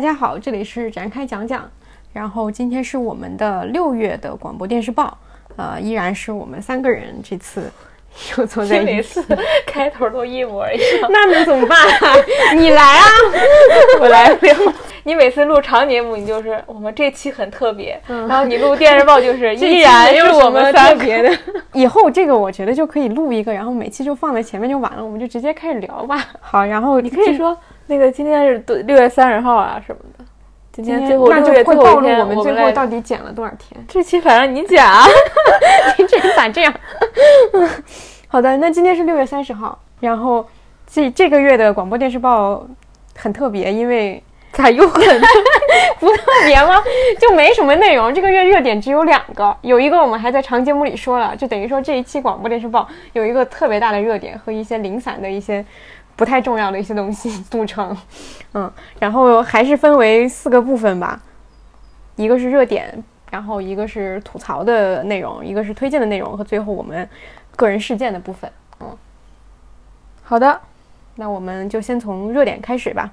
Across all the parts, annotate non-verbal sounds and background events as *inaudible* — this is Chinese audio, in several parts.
大家好，这里是展开讲讲。然后今天是我们的六月的广播电视报，呃，依然是我们三个人这次又坐在一起。每次开头都一模一样，*laughs* 那能怎么办、啊？*laughs* 你来啊！*laughs* 我来不了。你每次录长节目，你就是我们这期很特别，然后你录电视报就是依然是我们三个别的。以后这个我觉得就可以录一个，然后每期就放在前面就完了，我们就直接开始聊吧。好，然后你可以说那个今天是六月三十号啊什么的。今天最后那就会暴露我们最后到底减了多少天。这期反正你减啊，*laughs* 你这人咋这样？*laughs* 好的，那今天是六月三十号，然后这这个月的广播电视报很特别，因为 *laughs* 咋又很不特别吗？就没什么内容。这个月热点只有两个，有一个我们还在长节目里说了，就等于说这一期广播电视报有一个特别大的热点和一些零散的一些。不太重要的一些东西 *laughs* 组成，嗯，然后还是分为四个部分吧，一个是热点，然后一个是吐槽的内容，一个是推荐的内容，和最后我们个人事件的部分。嗯，好的，那我们就先从热点开始吧。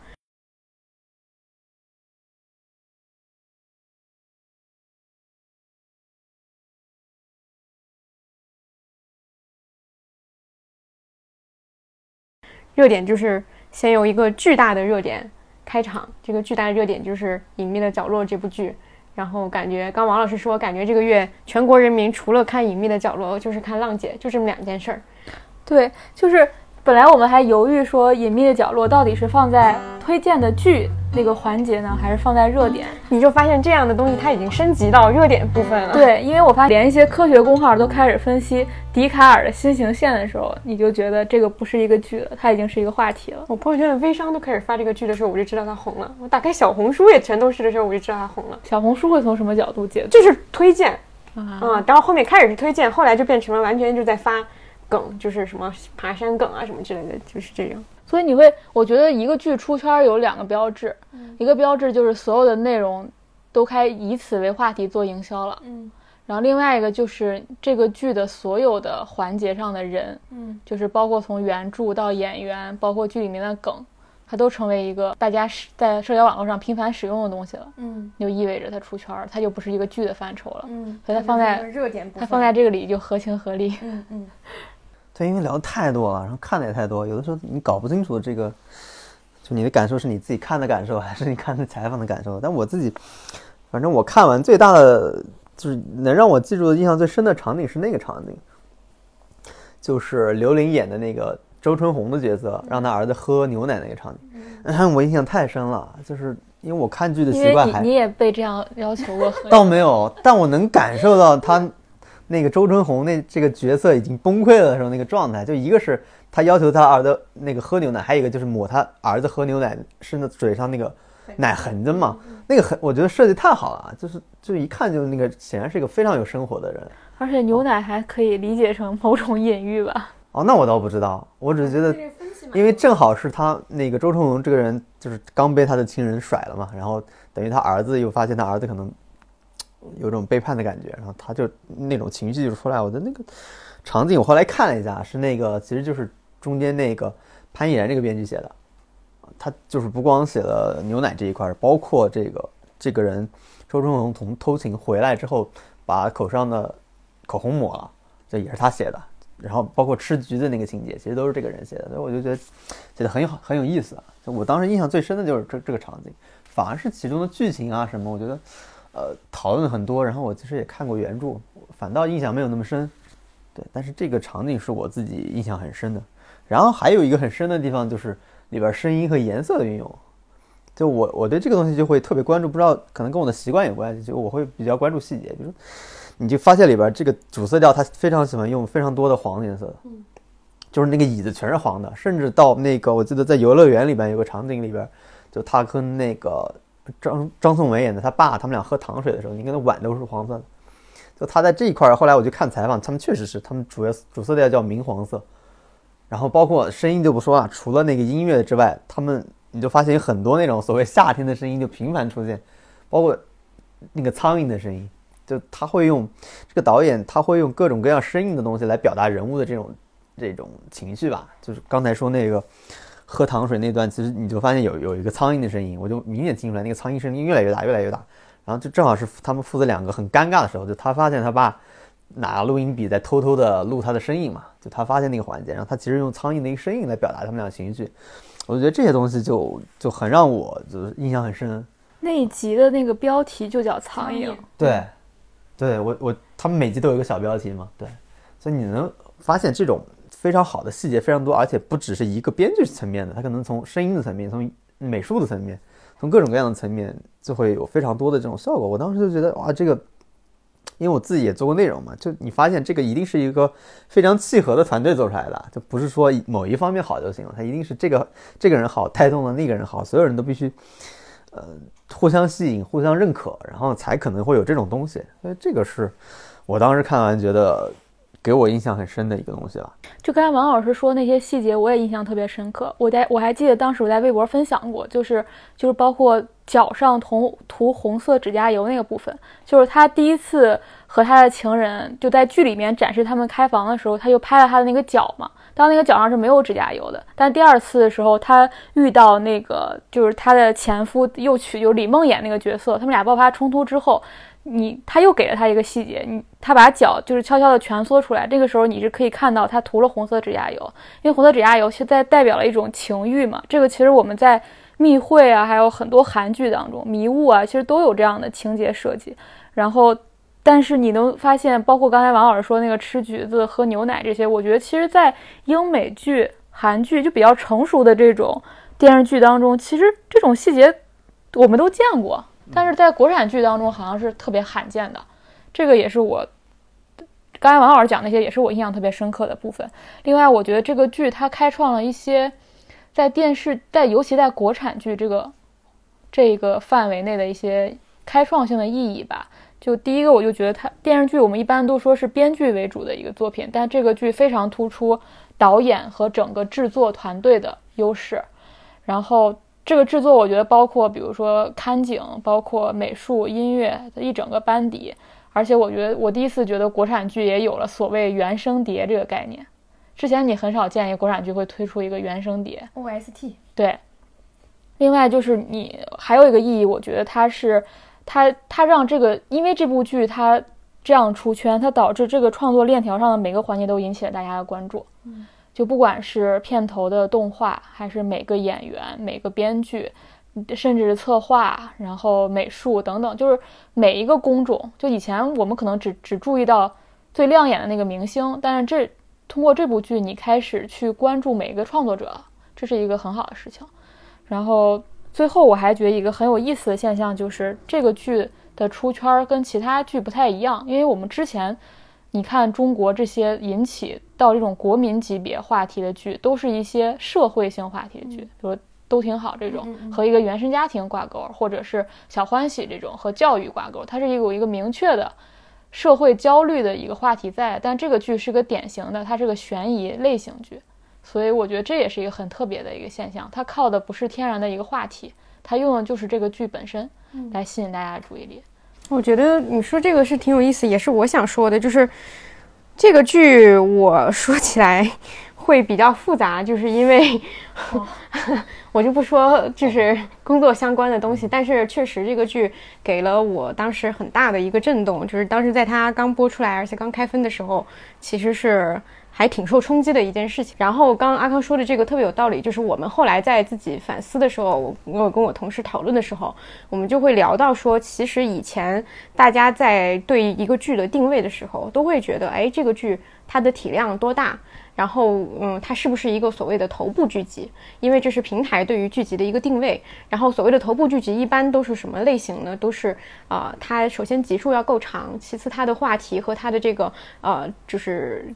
热点就是先有一个巨大的热点开场，这个巨大的热点就是《隐秘的角落》这部剧。然后感觉刚王老师说，感觉这个月全国人民除了看《隐秘的角落》，就是看《浪姐》，就这么两件事儿。对，就是本来我们还犹豫说，《隐秘的角落》到底是放在推荐的剧。那个环节呢，还是放在热点，你就发现这样的东西它已经升级到热点部分了。对，因为我发现连一些科学公号都开始分析笛卡尔的新形线的时候，你就觉得这个不是一个剧了，它已经是一个话题了。我朋友圈的微商都开始发这个剧的时候，我就知道它红了。我打开小红书也全都是的时候，我就知道它红了。小红书会从什么角度解读？就是推荐啊，然后后面开始是推荐，后来就变成了完全就在发梗，就是什么爬山梗啊什么之类的，就是这样。所以你会，我觉得一个剧出圈有两个标志，一个标志就是所有的内容都开以此为话题做营销了，嗯，然后另外一个就是这个剧的所有的环节上的人，嗯，就是包括从原著到演员，包括剧里面的梗，它都成为一个大家在社交网络上频繁使用的东西了，嗯，就意味着它出圈，它就不是一个剧的范畴了，嗯，所以它放在热点，它放在这个里就合情合理，嗯嗯。对，因为聊的太多了，然后看的也太多，有的时候你搞不清楚这个，就你的感受是你自己看的感受，还是你看的采访的感受？但我自己，反正我看完最大的就是能让我记住的印象最深的场景是那个场景，就是刘琳演的那个周春红的角色，让他儿子喝牛奶那个场景，嗯，*laughs* 我印象太深了，就是因为我看剧的习惯还你也被这样要求过，*laughs* 倒没有，但我能感受到他。那个周春红那这个角色已经崩溃了的时候，那个状态，就一个是他要求他儿子那个喝牛奶，还有一个就是抹他儿子喝牛奶是那嘴上那个奶痕的嘛，那个很我觉得设计太好了，就是就一看就那个显然是一个非常有生活的人，而且牛奶还可以理解成某种隐喻吧？哦，那我倒不知道，我只是觉得，因为正好是他那个周春红这个人就是刚被他的亲人甩了嘛，然后等于他儿子又发现他儿子可能。有种背叛的感觉，然后他就那种情绪就出来。我的那个场景，我后来看了一下，是那个其实就是中间那个潘毅然这个编剧写的，他就是不光写了牛奶这一块，包括这个这个人周春红从偷情回来之后，把口上的口红抹了，这也是他写的。然后包括吃橘子那个情节，其实都是这个人写的，所以我就觉得写的很有很有意思。就我当时印象最深的就是这这个场景，反而是其中的剧情啊什么，我觉得。呃，讨论很多，然后我其实也看过原著，反倒印象没有那么深。对，但是这个场景是我自己印象很深的。然后还有一个很深的地方就是里边声音和颜色的运用。就我我对这个东西就会特别关注，不知道可能跟我的习惯有关系，就我会比较关注细节。比如，你就发现里边这个主色调，他非常喜欢用非常多的黄颜色，嗯，就是那个椅子全是黄的，甚至到那个我记得在游乐园里边有个场景里边，就他跟那个。张张颂文演的他爸，他们俩喝糖水的时候，你看那碗都是黄色的。就他在这一块儿，后来我去看采访，他们确实是，他们主要主色调叫明黄色。然后包括声音就不说了，除了那个音乐之外，他们你就发现有很多那种所谓夏天的声音就频繁出现，包括那个苍蝇的声音，就他会用这个导演他会用各种各样生硬的东西来表达人物的这种这种情绪吧。就是刚才说那个。喝糖水那段，其实你就发现有有一个苍蝇的声音，我就明显听出来那个苍蝇声音越来越大，越来越大。然后就正好是他们父子两个很尴尬的时候，就他发现他爸拿录音笔在偷偷的录他的声音嘛，就他发现那个环节，然后他其实用苍蝇的一个声音来表达他们俩情绪。我就觉得这些东西就就很让我就是印象很深。那一集的那个标题就叫苍蝇。对，对我我他们每集都有一个小标题嘛，对，所以你能发现这种非常好的细节非常多，而且不只是一个编剧层面的，它可能从声音的层面，从美术的层面，从各种各样的层面，就会有非常多的这种效果。我当时就觉得哇，这个，因为我自己也做过内容嘛，就你发现这个一定是一个非常契合的团队做出来的，就不是说某一方面好就行了，它一定是这个这个人好带动了那个人好，所有人都必须，呃。互相吸引，互相认可，然后才可能会有这种东西。所以这个是我当时看完觉得给我印象很深的一个东西了。就刚才王老师说那些细节，我也印象特别深刻。我在我还记得当时我在微博分享过，就是就是包括脚上涂涂红色指甲油那个部分，就是他第一次和他的情人就在剧里面展示他们开房的时候，他就拍了他的那个脚嘛。当那个脚上是没有指甲油的，但第二次的时候，他遇到那个就是他的前夫又娶就李梦演那个角色，他们俩爆发冲突之后，你他又给了他一个细节，你他把脚就是悄悄的蜷缩出来，这个时候你是可以看到他涂了红色指甲油，因为红色指甲油是在代表了一种情欲嘛，这个其实我们在密会啊，还有很多韩剧当中迷雾啊，其实都有这样的情节设计，然后。但是你能发现，包括刚才王老师说那个吃橘子、喝牛奶这些，我觉得其实，在英美剧、韩剧就比较成熟的这种电视剧当中，其实这种细节我们都见过，但是在国产剧当中好像是特别罕见的。这个也是我刚才王老师讲那些，也是我印象特别深刻的部分。另外，我觉得这个剧它开创了一些在电视，在尤其在国产剧这个这个范围内的一些开创性的意义吧。就第一个，我就觉得它电视剧我们一般都说是编剧为主的一个作品，但这个剧非常突出导演和整个制作团队的优势。然后这个制作，我觉得包括比如说看景，包括美术、音乐的一整个班底。而且我觉得我第一次觉得国产剧也有了所谓原声碟这个概念。之前你很少见一个国产剧会推出一个原声碟 OST。对。另外就是你还有一个意义，我觉得它是。它它让这个，因为这部剧它这样出圈，它导致这个创作链条上的每个环节都引起了大家的关注。嗯，就不管是片头的动画，还是每个演员、每个编剧，甚至是策划，然后美术等等，就是每一个工种。就以前我们可能只只注意到最亮眼的那个明星，但是这通过这部剧，你开始去关注每一个创作者，这是一个很好的事情。然后。最后，我还觉得一个很有意思的现象，就是这个剧的出圈跟其他剧不太一样。因为我们之前，你看中国这些引起到这种国民级别话题的剧，都是一些社会性话题的剧，比如都挺好这种和一个原生家庭挂钩，或者是小欢喜这种和教育挂钩，它是有一个明确的社会焦虑的一个话题在。但这个剧是个典型的，它是个悬疑类型剧。所以我觉得这也是一个很特别的一个现象，它靠的不是天然的一个话题，它用的就是这个剧本身来吸引大家的注意力。我觉得你说这个是挺有意思，也是我想说的，就是这个剧我说起来会比较复杂，就是因为 *laughs* 我就不说就是工作相关的东西，但是确实这个剧给了我当时很大的一个震动，就是当时在它刚播出来而且刚开分的时候，其实是。还挺受冲击的一件事情。然后刚刚阿康说的这个特别有道理，就是我们后来在自己反思的时候，我有跟我同事讨论的时候，我们就会聊到说，其实以前大家在对一个剧的定位的时候，都会觉得，哎，这个剧它的体量多大，然后嗯，它是不是一个所谓的头部剧集？因为这是平台对于剧集的一个定位。然后所谓的头部剧集一般都是什么类型呢？都是啊，它首先集数要够长，其次它的话题和它的这个呃，就是。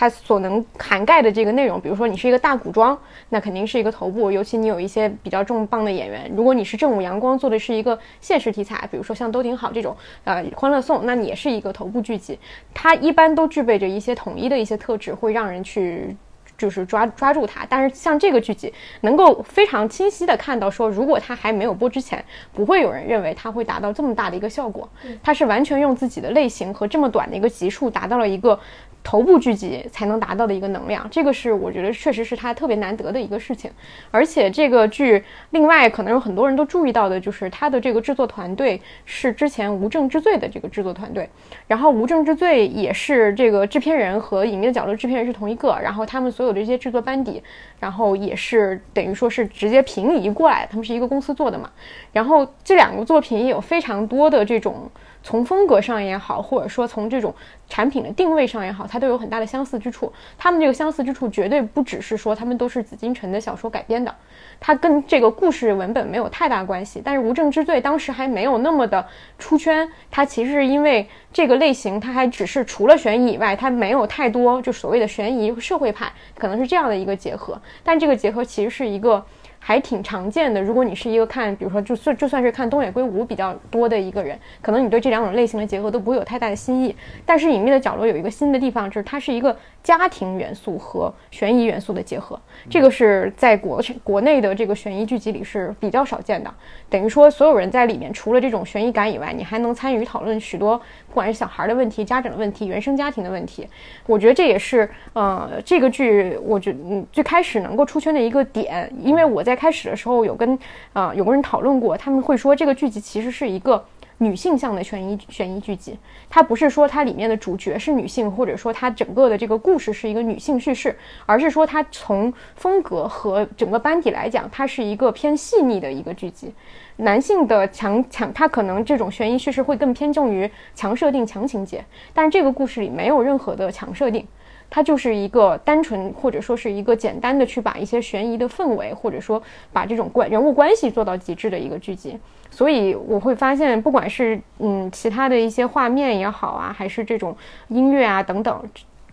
它所能涵盖的这个内容，比如说你是一个大古装，那肯定是一个头部，尤其你有一些比较重磅的演员。如果你是正午阳光做的是一个现实题材，比如说像都挺好这种，呃，欢乐颂，那你也是一个头部剧集。它一般都具备着一些统一的一些特质，会让人去。就是抓抓住它，但是像这个剧集，能够非常清晰的看到，说如果它还没有播之前，不会有人认为它会达到这么大的一个效果。它是完全用自己的类型和这么短的一个集数，达到了一个头部剧集才能达到的一个能量，这个是我觉得确实是他特别难得的一个事情。而且这个剧另外可能有很多人都注意到的，就是他的这个制作团队是之前《无证之罪》的这个制作团队，然后《无证之罪》也是这个制片人和《隐秘的角落》制片人是同一个，然后他们所有的这些制作班底，然后也是等于说是直接平移过来，他们是一个公司做的嘛。然后这两个作品也有非常多的这种。从风格上也好，或者说从这种产品的定位上也好，它都有很大的相似之处。他们这个相似之处绝对不只是说他们都是紫禁城的小说改编的，它跟这个故事文本没有太大关系。但是《无证之罪》当时还没有那么的出圈，它其实是因为这个类型，它还只是除了悬疑以外，它没有太多就所谓的悬疑社会派，可能是这样的一个结合。但这个结合其实是一个。还挺常见的。如果你是一个看，比如说就算就算是看东野圭吾比较多的一个人，可能你对这两种类型的结合都不会有太大的新意。但是隐秘的角落有一个新的地方，就是它是一个。家庭元素和悬疑元素的结合，这个是在国国内的这个悬疑剧集里是比较少见的。等于说，所有人在里面，除了这种悬疑感以外，你还能参与讨论许多，不管是小孩的问题、家长的问题、原生家庭的问题。我觉得这也是，呃，这个剧，我觉嗯，最开始能够出圈的一个点。因为我在开始的时候有跟啊有个人讨论过，他们会说这个剧集其实是一个。女性向的悬疑悬疑剧集，它不是说它里面的主角是女性，或者说它整个的这个故事是一个女性叙事，而是说它从风格和整个班底来讲，它是一个偏细腻的一个剧集。男性的强强，他可能这种悬疑叙事会更偏重于强设定、强情节，但是这个故事里没有任何的强设定。它就是一个单纯，或者说是一个简单的去把一些悬疑的氛围，或者说把这种关人物关系做到极致的一个剧集。所以我会发现，不管是嗯其他的一些画面也好啊，还是这种音乐啊等等，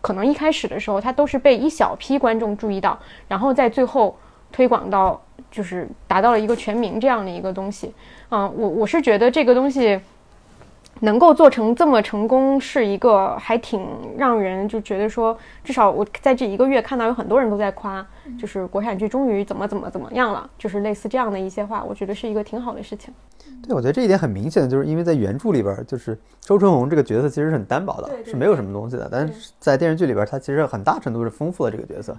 可能一开始的时候它都是被一小批观众注意到，然后在最后推广到就是达到了一个全民这样的一个东西。嗯，我我是觉得这个东西。能够做成这么成功，是一个还挺让人就觉得说，至少我在这一个月看到有很多人都在夸，就是国产剧终于怎么怎么怎么样了，就是类似这样的一些话，我觉得是一个挺好的事情。对，我觉得这一点很明显，就是因为在原著里边，就是周春红这个角色其实是很单薄的，是没有什么东西的，但是在电视剧里边，他其实很大程度是丰富了这个角色。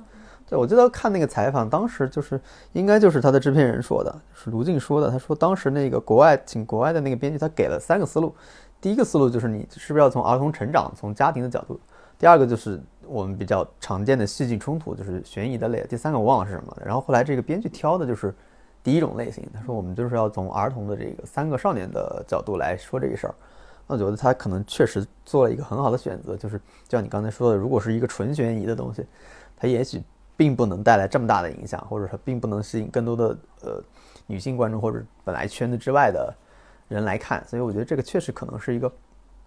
对，我记得看那个采访，当时就是应该就是他的制片人说的，是卢静说的，他说当时那个国外请国外的那个编剧，他给了三个思路。第一个思路就是你是不是要从儿童成长、从家庭的角度；第二个就是我们比较常见的戏剧冲突，就是悬疑的类；第三个我忘了是什么。然后后来这个编剧挑的就是第一种类型，他说我们就是要从儿童的这个三个少年的角度来说这个事儿。那我觉得他可能确实做了一个很好的选择，就是就像你刚才说的，如果是一个纯悬疑的东西，它也许并不能带来这么大的影响，或者说并不能吸引更多的呃女性观众或者本来圈子之外的。人来看，所以我觉得这个确实可能是一个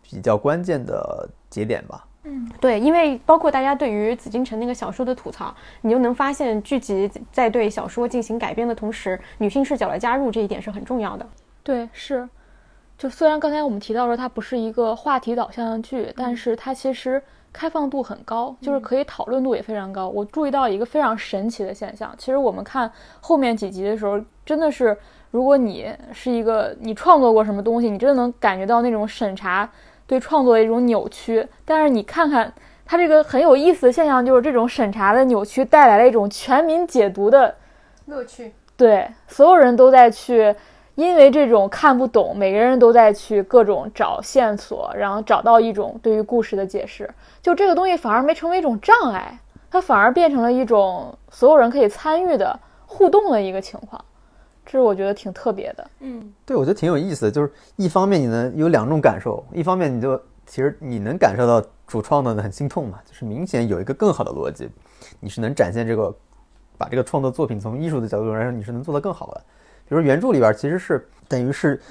比较关键的节点吧。嗯，对，因为包括大家对于紫禁城那个小说的吐槽，你就能发现剧集在对小说进行改编的同时，女性视角的加入这一点是很重要的。对，是。就虽然刚才我们提到说它不是一个话题导向的剧，但是它其实开放度很高，就是可以讨论度也非常高。我注意到一个非常神奇的现象，其实我们看后面几集的时候，真的是。如果你是一个你创作过什么东西，你真的能感觉到那种审查对创作的一种扭曲。但是你看看它这个很有意思的现象，就是这种审查的扭曲带来了一种全民解读的乐趣。对，所有人都在去，因为这种看不懂，每个人都在去各种找线索，然后找到一种对于故事的解释。就这个东西反而没成为一种障碍，它反而变成了一种所有人可以参与的互动的一个情况。这是我觉得挺特别的，嗯，对，我觉得挺有意思的。就是一方面你能有两种感受，一方面你就其实你能感受到主创的很心痛嘛，就是明显有一个更好的逻辑，你是能展现这个，把这个创作作品从艺术的角度来说，你是能做得更好的。比如原著里边其实是等于是，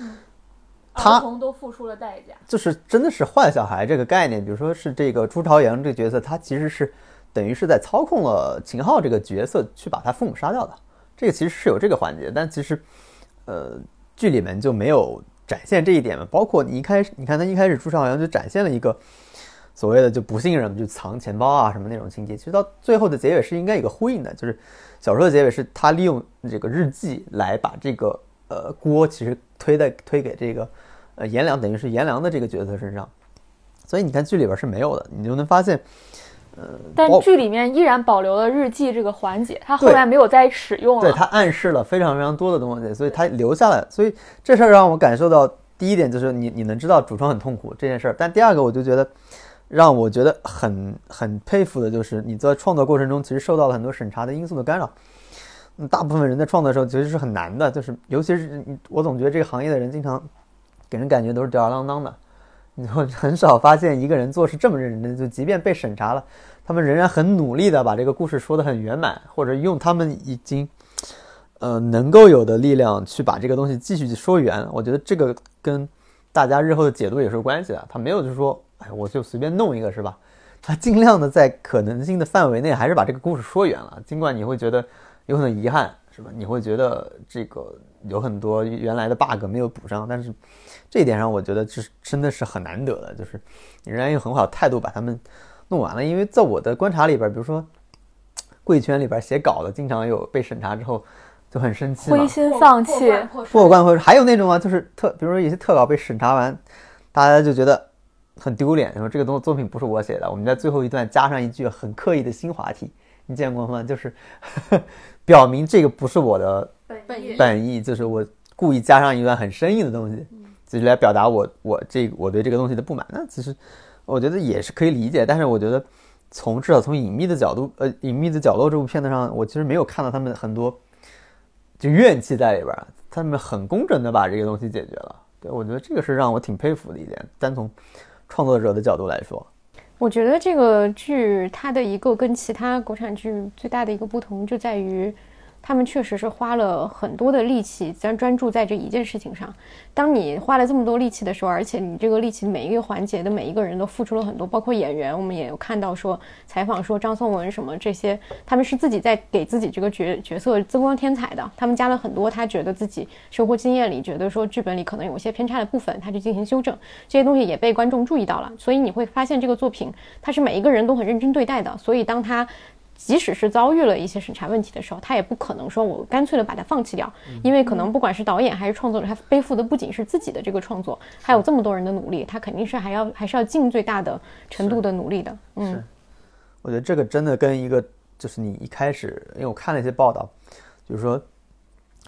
他都付出了代价，就是真的是坏小孩这个概念。比如说是这个朱朝阳这个角色，他其实是等于是在操控了秦昊这个角色去把他父母杀掉的。这个其实是有这个环节，但其实，呃，剧里面就没有展现这一点嘛。包括你一开始，你看他一开始出场，好像就展现了一个所谓的就不信任，就藏钱包啊什么那种情节。其实到最后的结尾是应该有个呼应的，就是小说的结尾是他利用这个日记来把这个呃锅其实推在推给这个呃颜良，等于是颜良的这个角色身上。所以你看剧里边是没有的，你就能发现，呃，但剧里面依然保留了日记这个环节，它后来没有再使用了。对他暗示了非常非常多的东西，所以他留下来，所以这事儿让我感受到第一点就是你你能知道主创很痛苦这件事儿，但第二个我就觉得让我觉得很很佩服的就是你在创作过程中其实受到了很多审查的因素的干扰。嗯，大部分人在创作的时候其实是很难的，就是尤其是我总觉得这个行业的人经常给人感觉都是吊儿郎当的，你会 *laughs* 很少发现一个人做事这么认真，就即便被审查了，他们仍然很努力的把这个故事说得很圆满，或者用他们已经呃能够有的力量去把这个东西继续去说圆。我觉得这个跟大家日后的解读也是有关系的。他没有就是说，哎，我就随便弄一个是吧？他尽量的在可能性的范围内，还是把这个故事说圆了。尽管你会觉得有很多遗憾，是吧？你会觉得这个有很多原来的 bug 没有补上，但是这一点上，我觉得这是真的是很难得的，就是你仍然用很好的态度把他们弄完了。因为在我的观察里边，比如说 *tsk* 贵圈里边写稿的，经常有被审查之后就很生气嘛灰，心丧气，破罐破摔。还有那种啊，就是特，比如说有些特稿被审查完，大家就觉得很丢脸，说这个东作品不是我写的，我们在最后一段加上一句很刻意的新话题，你见过吗？就是 *laughs* 表明这个不是我的本意本意，就是我故意加上一段很生硬的东西，就是来表达我我这我对这个东西的不满。那其实我觉得也是可以理解，但是我觉得从至少从隐秘的角度，呃，隐秘的角落这部片子上，我其实没有看到他们很多就怨气在里边儿，他们很工整的把这个东西解决了。对我觉得这个是让我挺佩服的一点，单从创作者的角度来说，我觉得这个剧它的一个跟其他国产剧最大的一个不同就在于，他们确实是花了很多的力气，专专注在这一件事情上。当你花了这么多力气的时候，而且你这个力气每一个环节的每一个人都付出了很多，包括演员，我们也有看到说采访说张颂文什么这些，他们是自己在给自己这个角角色增光添彩的，他们加了很多他觉得自己生活经验里觉得说剧本里可能有一些偏差的部分，他去进行修正，这些东西也被观众注意到了，所以你会发现这个作品它是每一个人都很认真对待的，所以当他。即使是遭遇了一些审查问题的时候，他也不可能说我干脆的把它放弃掉，因为可能不管是导演还是创作者，他背负的不仅是自己的这个创作，还有这么多人的努力，他肯定是还要还是要尽最大的程度的努力的。嗯，我觉得这个真的跟一个就是你一开始，因为我看了一些报道，就是说，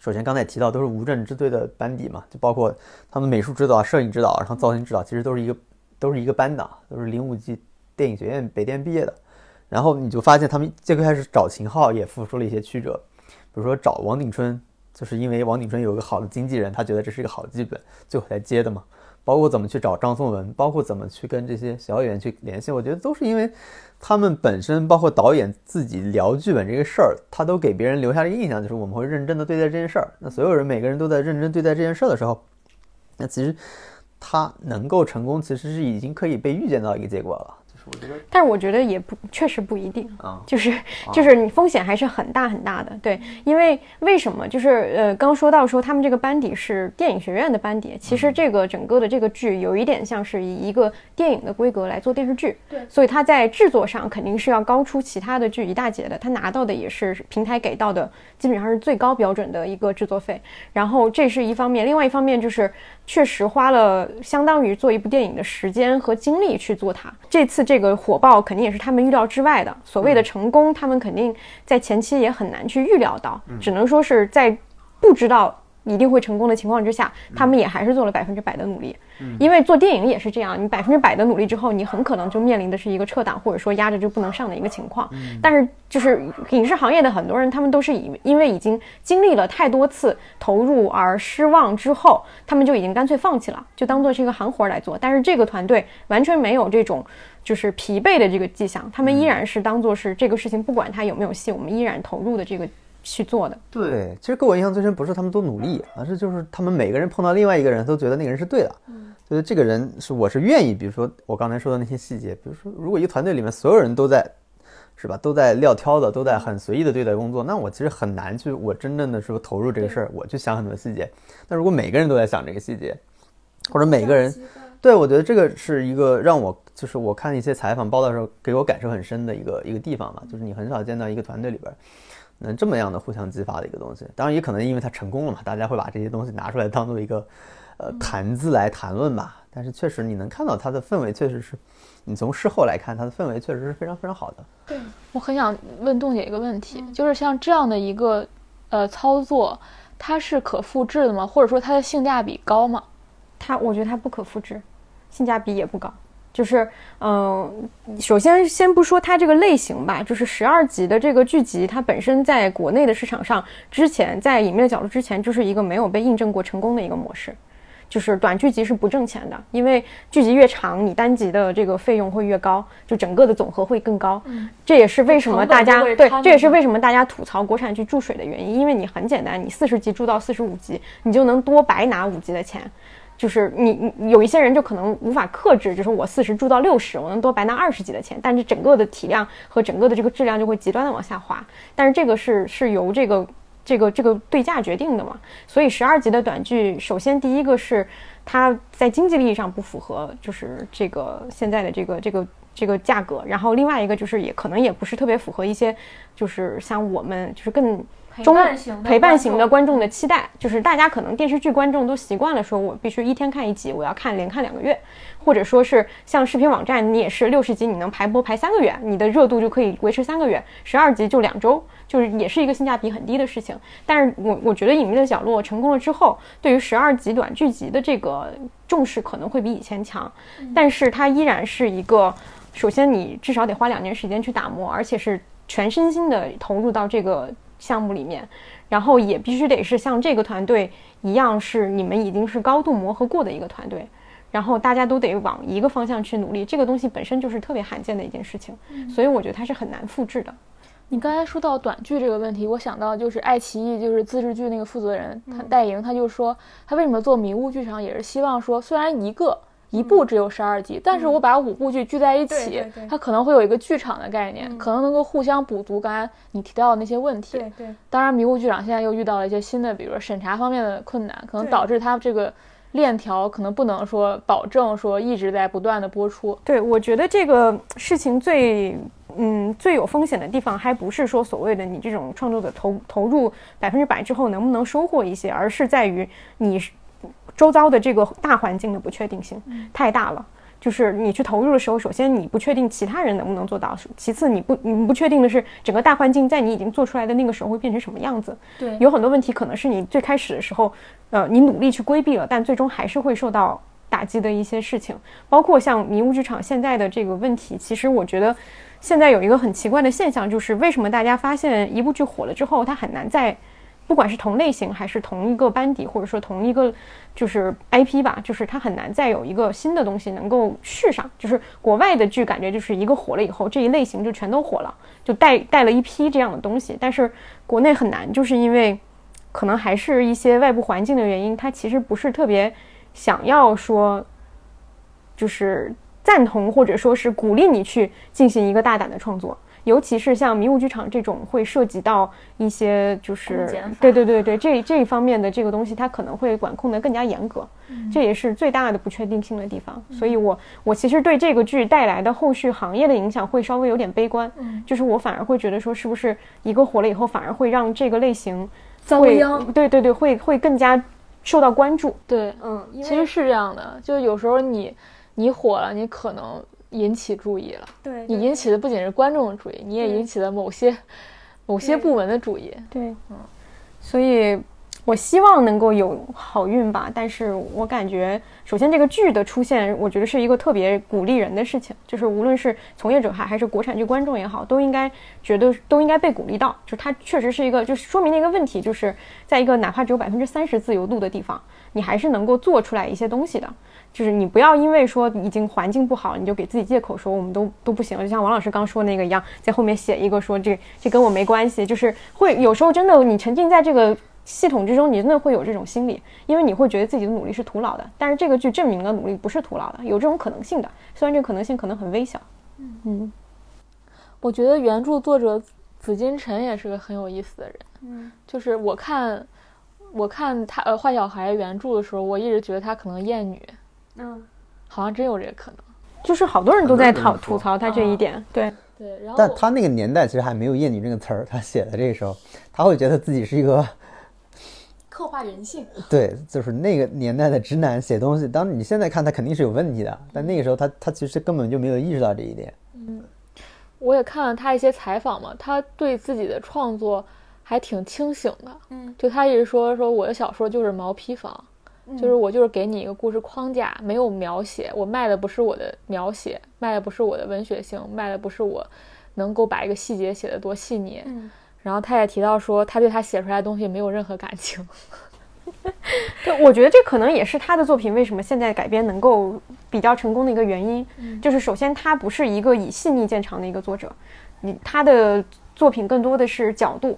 首先刚才也提到都是无证之队的班底嘛，就包括他们美术指导、摄影指导，然后造型指导，其实都是一个都是一个班的，都是零五级电影学院北电毕业的。然后你就发现他们最开始找秦昊也付出了一些曲折，比如说找王鼎春，就是因为王鼎春有个好的经纪人，他觉得这是一个好剧本，最后才接的嘛。包括怎么去找张颂文，包括怎么去跟这些小演员去联系，我觉得都是因为他们本身，包括导演自己聊剧本这个事儿，他都给别人留下了印象，就是我们会认真的对待这件事儿。那所有人每个人都在认真对待这件事儿的时候，那其实他能够成功，其实是已经可以被预见到一个结果了。就是我觉得但是我觉得也不确实不一定。啊，就是就是你风险还是很大很大的，对，因为为什么？就是呃，刚说到说他们这个班底是电影学院的班底，其实这个整个的这个剧有一点像是以一个电影的规格来做电视剧，对所以它在制作上肯定是要高出其他的剧一大截的，他拿到的也是平台给到的基本上是最高标准的一个制作费，然后这是一方面，另外一方面就是确实花了相当于做一部电影的时间和精力去做它。这次这个火爆肯定也是他们预料之外的。所谓的成功，他们肯定在前期也很难去预料到，只能说是在不知道一定会成功的情况之下，他们也还是做了百分之百的努力。因为做电影也是这样，你百分之百的努力之后，你很可能就面临的是一个撤档或者说压着就不能上的一个情况。但是就是影视行业的很多人，他们都是以因为已经经历了太多次投入而失望之后，他们就已经干脆放弃了，就当做是一个行活来做。但是这个团队完全没有这种就是疲惫的这个迹象，他们依然是当做是这个事情，不管它有没有戏，我们依然投入的这个去做的。对，其实给我印象最深不是他们多努力，而是就是他们每个人碰到另外一个人都觉得那个人是对的，觉得这个人是我是愿意，比如说我刚才说的那些细节，比如说如果一个团队里面所有人都在，是吧，都在撂挑子，都在很随意的对待工作，那我其实很难去我真正的说投入这个事儿，我去想很多细节。那如果每个人都在想这个细节，或者每个人，对我觉得这个是一个让我就是我看一些采访报道的时候给我感受很深的一个一个地方吧，就是你很少见到一个团队里边。能这么样的互相激发的一个东西，当然也可能因为它成功了嘛，大家会把这些东西拿出来当做一个，呃谈资来谈论吧。但是确实你能看到它的氛围，确实是，你从事后来看，它的氛围确实是非常非常好的。对我很想问冻姐一个问题，就是像这样的一个呃操作，它是可复制的吗？或者说它的性价比高吗？它我觉得它不可复制，性价比也不高。就是，嗯，首先先不说它这个类型吧，就是十二集的这个剧集，它本身在国内的市场上，之前在隐秘的角落之前，就是一个没有被印证过成功的一个模式。就是短剧集是不挣钱的，因为剧集越长，你单集的这个费用会越高，就整个的总和会更高。嗯，这也是为什么大家对，这也是为什么大家吐槽国产剧注水的原因，因为你很简单，你四十集注到四十五集，你就能多白拿五集的钱。就是你，你有一些人就可能无法克制，就是我四十住到六十，我能多白拿二十几的钱，但是整个的体量和整个的这个质量就会极端的往下滑。但是这个是是由这个这个这个对价决定的嘛？所以十二集的短剧，首先第一个是它在经济利益上不符合，就是这个现在的这个这个这个价格。然后另外一个就是也可能也不是特别符合一些，就是像我们就是更。中陪伴型的观众的期待，就是大家可能电视剧观众都习惯了，说我必须一天看一集，我要看连看两个月，或者说是像视频网站，你也是六十集你能排播排三个月，你的热度就可以维持三个月，十二集就两周，就是也是一个性价比很低的事情。但是我我觉得隐秘的角落成功了之后，对于十二集短剧集的这个重视可能会比以前强，但是它依然是一个，首先你至少得花两年时间去打磨，而且是全身心的投入到这个。项目里面，然后也必须得是像这个团队一样，是你们已经是高度磨合过的一个团队，然后大家都得往一个方向去努力。这个东西本身就是特别罕见的一件事情，所以我觉得它是很难复制的。你刚才说到短剧这个问题，我想到就是爱奇艺就是自制剧那个负责人，他戴莹，他就说他为什么做迷雾剧场，也是希望说虽然一个。一部只有十二集，但是我把五部剧聚在一起，它可能会有一个剧场的概念，可能能够互相补足刚才你提到的那些问题。对对。当然，迷雾剧场现在又遇到了一些新的，比如说审查方面的困难，可能导致它这个链条可能不能说保证说一直在不断的播出。对，我觉得这个事情最嗯最有风险的地方，还不是说所谓的你这种创作的投投入百分之百之后能不能收获一些，而是在于你。周遭的这个大环境的不确定性太大了，就是你去投入的时候，首先你不确定其他人能不能做到，其次你不你不确定的是整个大环境在你已经做出来的那个时候会变成什么样子。对，有很多问题可能是你最开始的时候，呃，你努力去规避了，但最终还是会受到打击的一些事情，包括像迷雾剧场现在的这个问题。其实我觉得现在有一个很奇怪的现象，就是为什么大家发现一部剧火了之后，它很难再。不管是同类型还是同一个班底，或者说同一个就是 IP 吧，就是它很难再有一个新的东西能够续上。就是国外的剧感觉就是一个火了以后，这一类型就全都火了，就带带了一批这样的东西。但是国内很难，就是因为可能还是一些外部环境的原因，它其实不是特别想要说，就是赞同或者说是鼓励你去进行一个大胆的创作。尤其是像迷雾剧场这种会涉及到一些就是对对对对这这一方面的这个东西，它可能会管控的更加严格，这也是最大的不确定性的地方。所以我我其实对这个剧带来的后续行业的影响会稍微有点悲观，就是我反而会觉得说是不是一个火了以后，反而会让这个类型遭殃？对对对，会会更加受到关注。对，嗯，其实是这样的，就有时候你你火了，你可能。引起注意了，对你引起的不仅是观众的注意，你也引起了某些某些部门的注意。对，嗯，所以我希望能够有好运吧。但是我感觉，首先这个剧的出现，我觉得是一个特别鼓励人的事情。就是无论是从业者还还是国产剧观众也好，都应该觉得都应该被鼓励到。就它确实是一个，就是说明了一个问题，就是在一个哪怕只有百分之三十自由度的地方，你还是能够做出来一些东西的。就是你不要因为说已经环境不好，你就给自己借口说我们都都不行了。就像王老师刚说那个一样，在后面写一个说这这跟我没关系。就是会有时候真的你沉浸在这个系统之中，你真的会有这种心理，因为你会觉得自己的努力是徒劳的。但是这个剧证明了努力不是徒劳的，有这种可能性的，虽然这个可能性可能很微小。嗯嗯，我觉得原著作者紫金陈也是个很有意思的人。嗯，就是我看我看他呃坏小孩原著的时候，我一直觉得他可能厌女。嗯，好像真有这个可能，就是好多人都在讨吐槽他这一点，对对。然后，但他那个年代其实还没有“厌女”这个词儿，他写的这个时候，他会觉得自己是一个 *laughs* 刻画人性。对，就是那个年代的直男写东西，当你现在看他肯定是有问题的，但那个时候他他其实根本就没有意识到这一点。嗯，我也看了他一些采访嘛，他对自己的创作还挺清醒的。嗯，就他一直说说我的小说就是毛坯房。就是我就是给你一个故事框架，没有描写，我卖的不是我的描写，卖的不是我的文学性，卖的不是我能够把一个细节写得多细腻。嗯，然后他也提到说，他对他写出来的东西没有任何感情。*laughs* 对，我觉得这可能也是他的作品为什么现在改编能够比较成功的一个原因。就是首先他不是一个以细腻见长的一个作者，你他的作品更多的是角度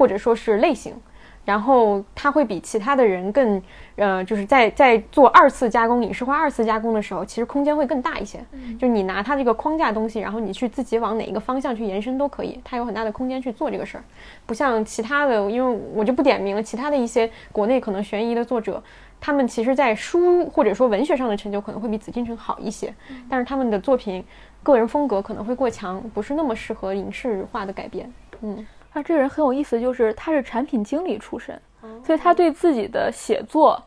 或者说是类型。然后他会比其他的人更，呃，就是在在做二次加工、影视化二次加工的时候，其实空间会更大一些。嗯，就你拿它这个框架东西，然后你去自己往哪一个方向去延伸都可以，它有很大的空间去做这个事儿。不像其他的，因为我就不点名了，其他的一些国内可能悬疑的作者，他们其实在书或者说文学上的成就可能会比紫禁城好一些，但是他们的作品个人风格可能会过强，不是那么适合影视化的改编。嗯。他这个人很有意思，就是他是产品经理出身，所以他对自己的写作，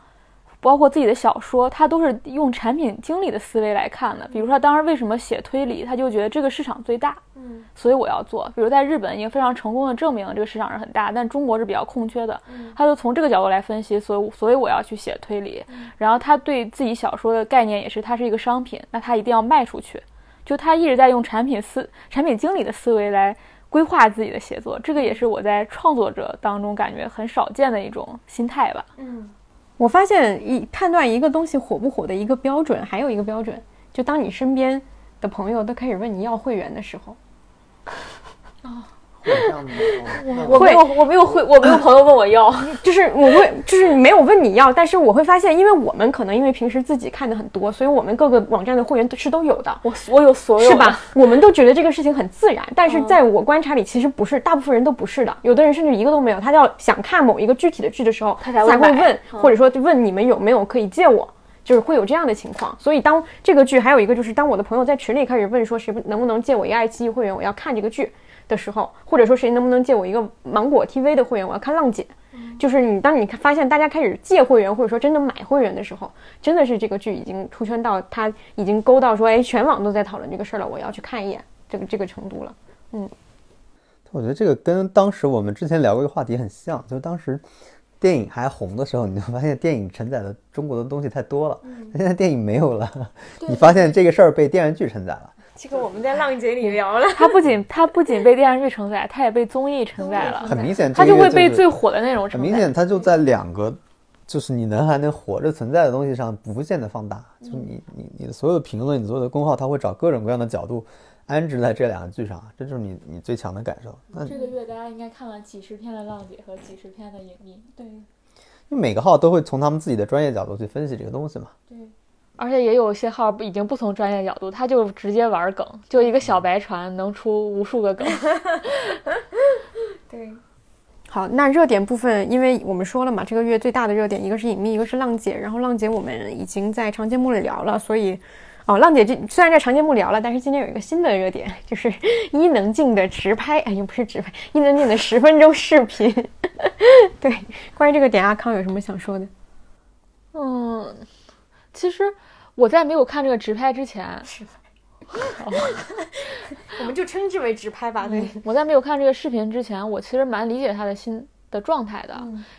包括自己的小说，他都是用产品经理的思维来看的。比如说，当时为什么写推理，他就觉得这个市场最大，嗯，所以我要做。比如在日本已经非常成功的证明了这个市场是很大，但中国是比较空缺的，他就从这个角度来分析，所以所以我要去写推理。然后他对自己小说的概念也是，它是一个商品，那他一定要卖出去，就他一直在用产品思产品经理的思维来。规划自己的写作，这个也是我在创作者当中感觉很少见的一种心态吧。嗯，我发现一判断一个东西火不火的一个标准，还有一个标准，就当你身边的朋友都开始问你要会员的时候，啊。*laughs* 我没有，我没有会，我没有朋友问我要，*laughs* 就是我会，就是没有问你要，但是我会发现，因为我们可能因为平时自己看的很多，所以我们各个网站的会员是都有的，我我有所有，是吧？我们都觉得这个事情很自然，但是在我观察里，其实不是，大部分人都不是的，有的人甚至一个都没有，他要想看某一个具体的剧的时候，他才会问，或者说问你们有没有可以借我，就是会有这样的情况。所以当这个剧还有一个就是，当我的朋友在群里开始问说谁能不能借我一个爱奇艺会员，我要看这个剧。的时候，或者说谁能不能借我一个芒果 TV 的会员？我要看浪姐。就是你，当你发现大家开始借会员，或者说真的买会员的时候，真的是这个剧已经出圈到他已经勾到说，哎，全网都在讨论这个事儿了，我要去看一眼，这个这个程度了。嗯，我觉得这个跟当时我们之前聊过一个话题很像，就是当时电影还红的时候，你就发现电影承载的中国的东西太多了。现在电影没有了，你发现这个事儿被电视剧承载了。这个我们在浪姐里聊了，他不仅他不仅被电视剧承载，他也被综艺承载了。很明显，他就会被最火的那种承载。很明显，他就在两个，就是你能还能活着存在的东西上无限的放大。就你你你的所有评论，你所有的公号，他会找各种各样的角度安置在这两个剧上，这就是你你最强的感受。那这个月大家应该看了几十篇的浪姐和几十篇的影迷，对，因为每个号都会从他们自己的专业角度去分析这个东西嘛。对。而且也有些号已经不从专业角度，他就直接玩梗，就一个小白船能出无数个梗。*laughs* 对，好，那热点部分，因为我们说了嘛，这个月最大的热点一个是隐秘，一个是浪姐。然后浪姐我们已经在长节目里聊了，所以哦，浪姐这虽然在长节目聊了，但是今天有一个新的热点，就是伊能静的直拍，哎，又不是直拍，伊能静的十分钟视频。*laughs* 对，关于这个点，阿康有什么想说的？嗯。其实我在没有看这个直拍之前，我们就称之为直拍吧。对，我在没有看这个视频之前，我其实蛮理解他的心的状态的，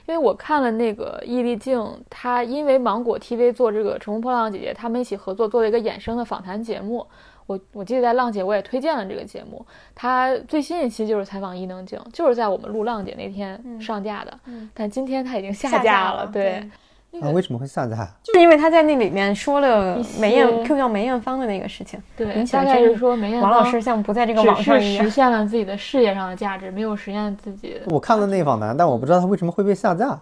因为我看了那个易立竞，他因为芒果 TV 做这个《乘风破浪姐姐》，他们一起合作做了一个衍生的访谈节目。我我记得在浪姐我也推荐了这个节目，他最新一期就是采访伊能静，就是在我们录浪姐那天上架的，但今天他已经下架了，对。啊，为什么会下架？就是因为他在那里面说了梅艳 Q 掉梅艳芳的那个事情，对，大概是说梅艳王老师像不在这个网上一样实现了自己的事业上的价值，没有实现自己。我看了那访谈，但我不知道他为什么会被下架，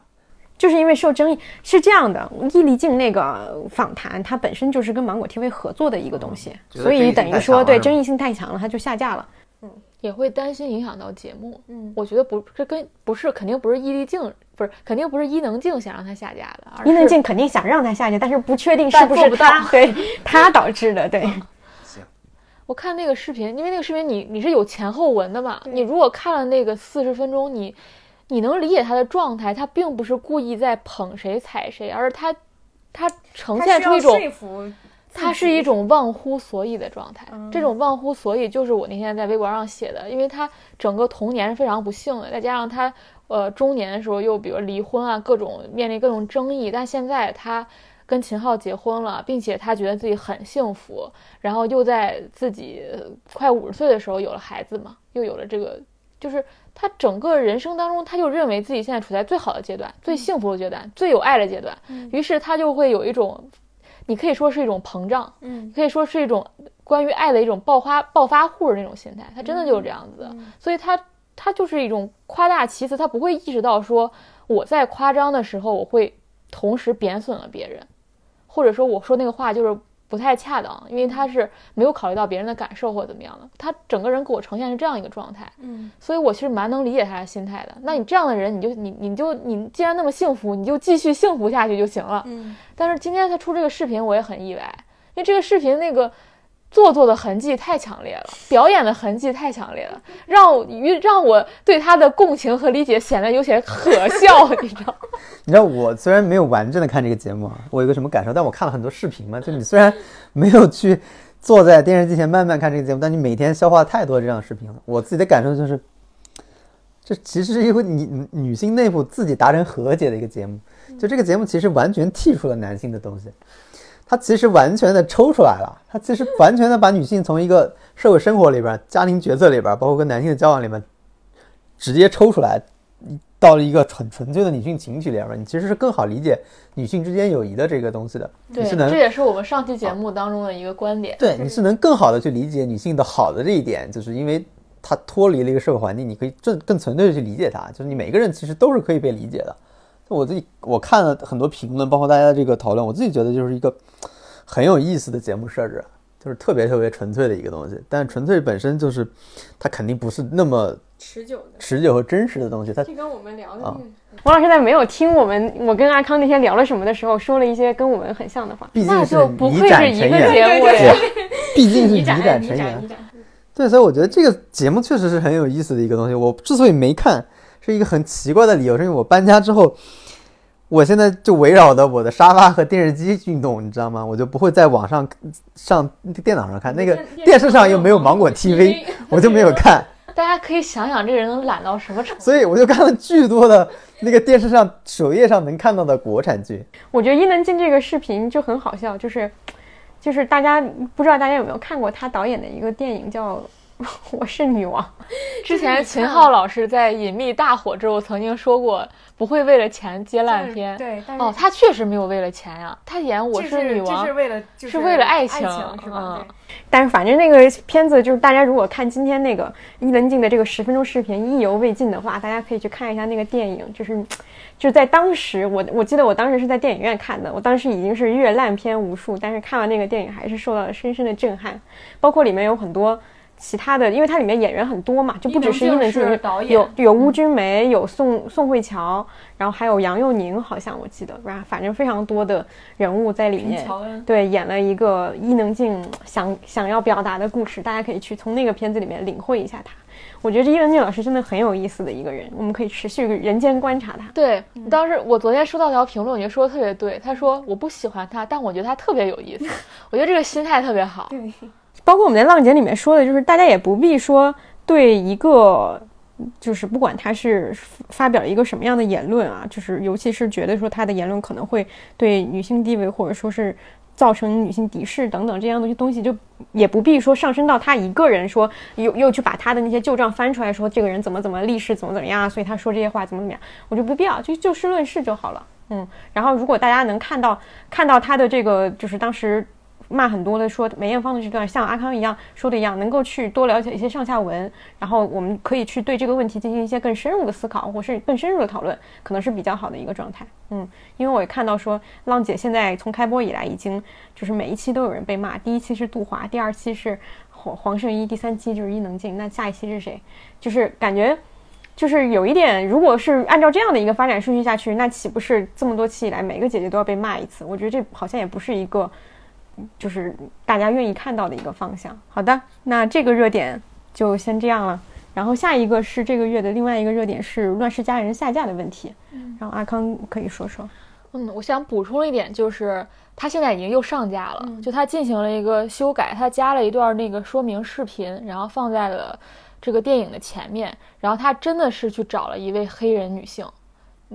就是因为受争议。是这样的，易立竞那个访谈，它本身就是跟芒果 TV 合作的一个东西，所以等于说对争议性太强了，它就下架了。嗯，也会担心影响到节目。嗯，我觉得不这跟不是肯定不是易立竞，不是肯定不是伊能静想让他下架的，伊能静肯定想让他下架，但是不确定是不是他对 *laughs* 他导致的。对，行，我看那个视频，因为那个视频你你是有前后文的嘛，你如果看了那个四十分钟，你。你能理解他的状态，他并不是故意在捧谁踩谁，而是他他呈现出一种。他是一种忘乎所以的状态，这种忘乎所以就是我那天在微博上写的，因为他整个童年是非常不幸的，再加上他呃中年的时候又比如离婚啊，各种面临各种争议，但现在他跟秦昊结婚了，并且他觉得自己很幸福，然后又在自己快五十岁的时候有了孩子嘛，又有了这个，就是他整个人生当中，他就认为自己现在处在最好的阶段、最幸福的阶段、最有爱的阶段，于是他就会有一种。你可以说是一种膨胀，嗯，可以说是一种关于爱的一种爆发、暴发户的那种心态，他真的就是这样子，所以他他就是一种夸大其词，他不会意识到说我在夸张的时候，我会同时贬损了别人，或者说我说那个话就是。不太恰当，因为他是没有考虑到别人的感受或者怎么样的，他整个人给我呈现是这样一个状态，嗯，所以我其实蛮能理解他的心态的。那你这样的人，你就你你就你既然那么幸福，你就继续幸福下去就行了，嗯。但是今天他出这个视频，我也很意外，因为这个视频那个。做作的痕迹太强烈了，表演的痕迹太强烈了，让于让我对他的共情和理解显得有些可笑，你知道？*laughs* 你知道我虽然没有完整的看这个节目啊，我有个什么感受？但我看了很多视频嘛。就你虽然没有去坐在电视机前慢慢看这个节目，但你每天消化太多这样的视频了。我自己的感受就是，这其实是一个女女性内部自己达成和解的一个节目。就这个节目其实完全剔除了男性的东西。他其实完全的抽出来了，他其实完全的把女性从一个社会生活里边、家庭角色里边，包括跟男性的交往里面，直接抽出来，到了一个很纯粹的女性情绪里边，你其实是更好理解女性之间友谊的这个东西的。对，这也是我们上期节目当中的一个观点。对，你是能更好的去理解女性的好的这一点，就是因为她脱离了一个社会环境，你可以更更纯粹的去理解她，就是你每个人其实都是可以被理解的。我自己我看了很多评论，包括大家的这个讨论，我自己觉得就是一个很有意思的节目设置，就是特别特别纯粹的一个东西。但纯粹本身就是，它肯定不是那么持久的、持久和真实的东西。它就跟我们聊的，王老师在没有听我们我跟阿康那天聊了什么的时候，说了一些跟我们很像的话。毕竟是一展成缘，毕竟是一展成员。对，所以我觉得这个节目确实是很有意思的一个东西。我之所以没看，是一个很奇怪的理由，是因为我搬家之后。我现在就围绕着我的沙发和电视机运动，你知道吗？我就不会在网上上电脑上看，那个电视上又没有芒果 TV，*laughs* 我就没有看。大家可以想想，这人能懒到什么程度？所以我就看了巨多的那个电视上首页上能看到的国产剧。我觉得伊能静这个视频就很好笑，就是就是大家不知道大家有没有看过他导演的一个电影叫。*laughs* 我是女王。*laughs* 之前秦昊老师在《隐秘》大火之后曾经说过，不会为了钱接烂片。对，但是哦，他确实没有为了钱呀，他演《我是女王》是为了是为了爱情，是吧？但是反正那个片子就是大家如果看今天那个伊能静的这个十分钟视频意犹未尽的话，大家可以去看一下那个电影，就是就是在当时我我记得我当时是在电影院看的，我当时已经是阅烂片无数，但是看完那个电影还是受到了深深的震撼，包括里面有很多。其他的，因为它里面演员很多嘛，就不只是伊能静，有有邬君梅，有宋宋慧乔，然后还有杨佑宁，好像我记得，是吧？反正非常多的人物在里面，对，演了一个伊能静想想要表达的故事，大家可以去从那个片子里面领会一下他。我觉得这伊能静老师真的很有意思的一个人，我们可以持续人间观察他。对，当时我昨天收到条评论，我觉得说的特别对，*laughs* 他说我不喜欢他，但我觉得他特别有意思，我觉得这个心态特别好。对。包括我们在浪姐里面说的，就是大家也不必说对一个，就是不管他是发表一个什么样的言论啊，就是尤其是觉得说他的言论可能会对女性地位或者说是造成女性敌视等等这样的些东西，就也不必说上升到他一个人说又又去把他的那些旧账翻出来说这个人怎么怎么历史怎么怎么样，所以他说这些话怎么怎么样，我就不必要就就事论事就好了。嗯，然后如果大家能看到看到他的这个就是当时。骂很多的说梅艳芳的这段像阿康一样说的一样，能够去多了解一些上下文，然后我们可以去对这个问题进行一些更深入的思考，或是更深入的讨论，可能是比较好的一个状态。嗯，因为我也看到说浪姐现在从开播以来，已经就是每一期都有人被骂，第一期是杜华，第二期是黄黄圣依，第三期就是伊能静，那下一期是谁？就是感觉就是有一点，如果是按照这样的一个发展顺序下去，那岂不是这么多期以来每个姐姐都要被骂一次？我觉得这好像也不是一个。就是大家愿意看到的一个方向。好的，那这个热点就先这样了。然后下一个是这个月的另外一个热点是《乱世佳人》下架的问题。嗯，然后阿康可以说说。嗯，我想补充一点，就是它现在已经又上架了，就它进行了一个修改，它加了一段那个说明视频，然后放在了这个电影的前面。然后它真的是去找了一位黑人女性，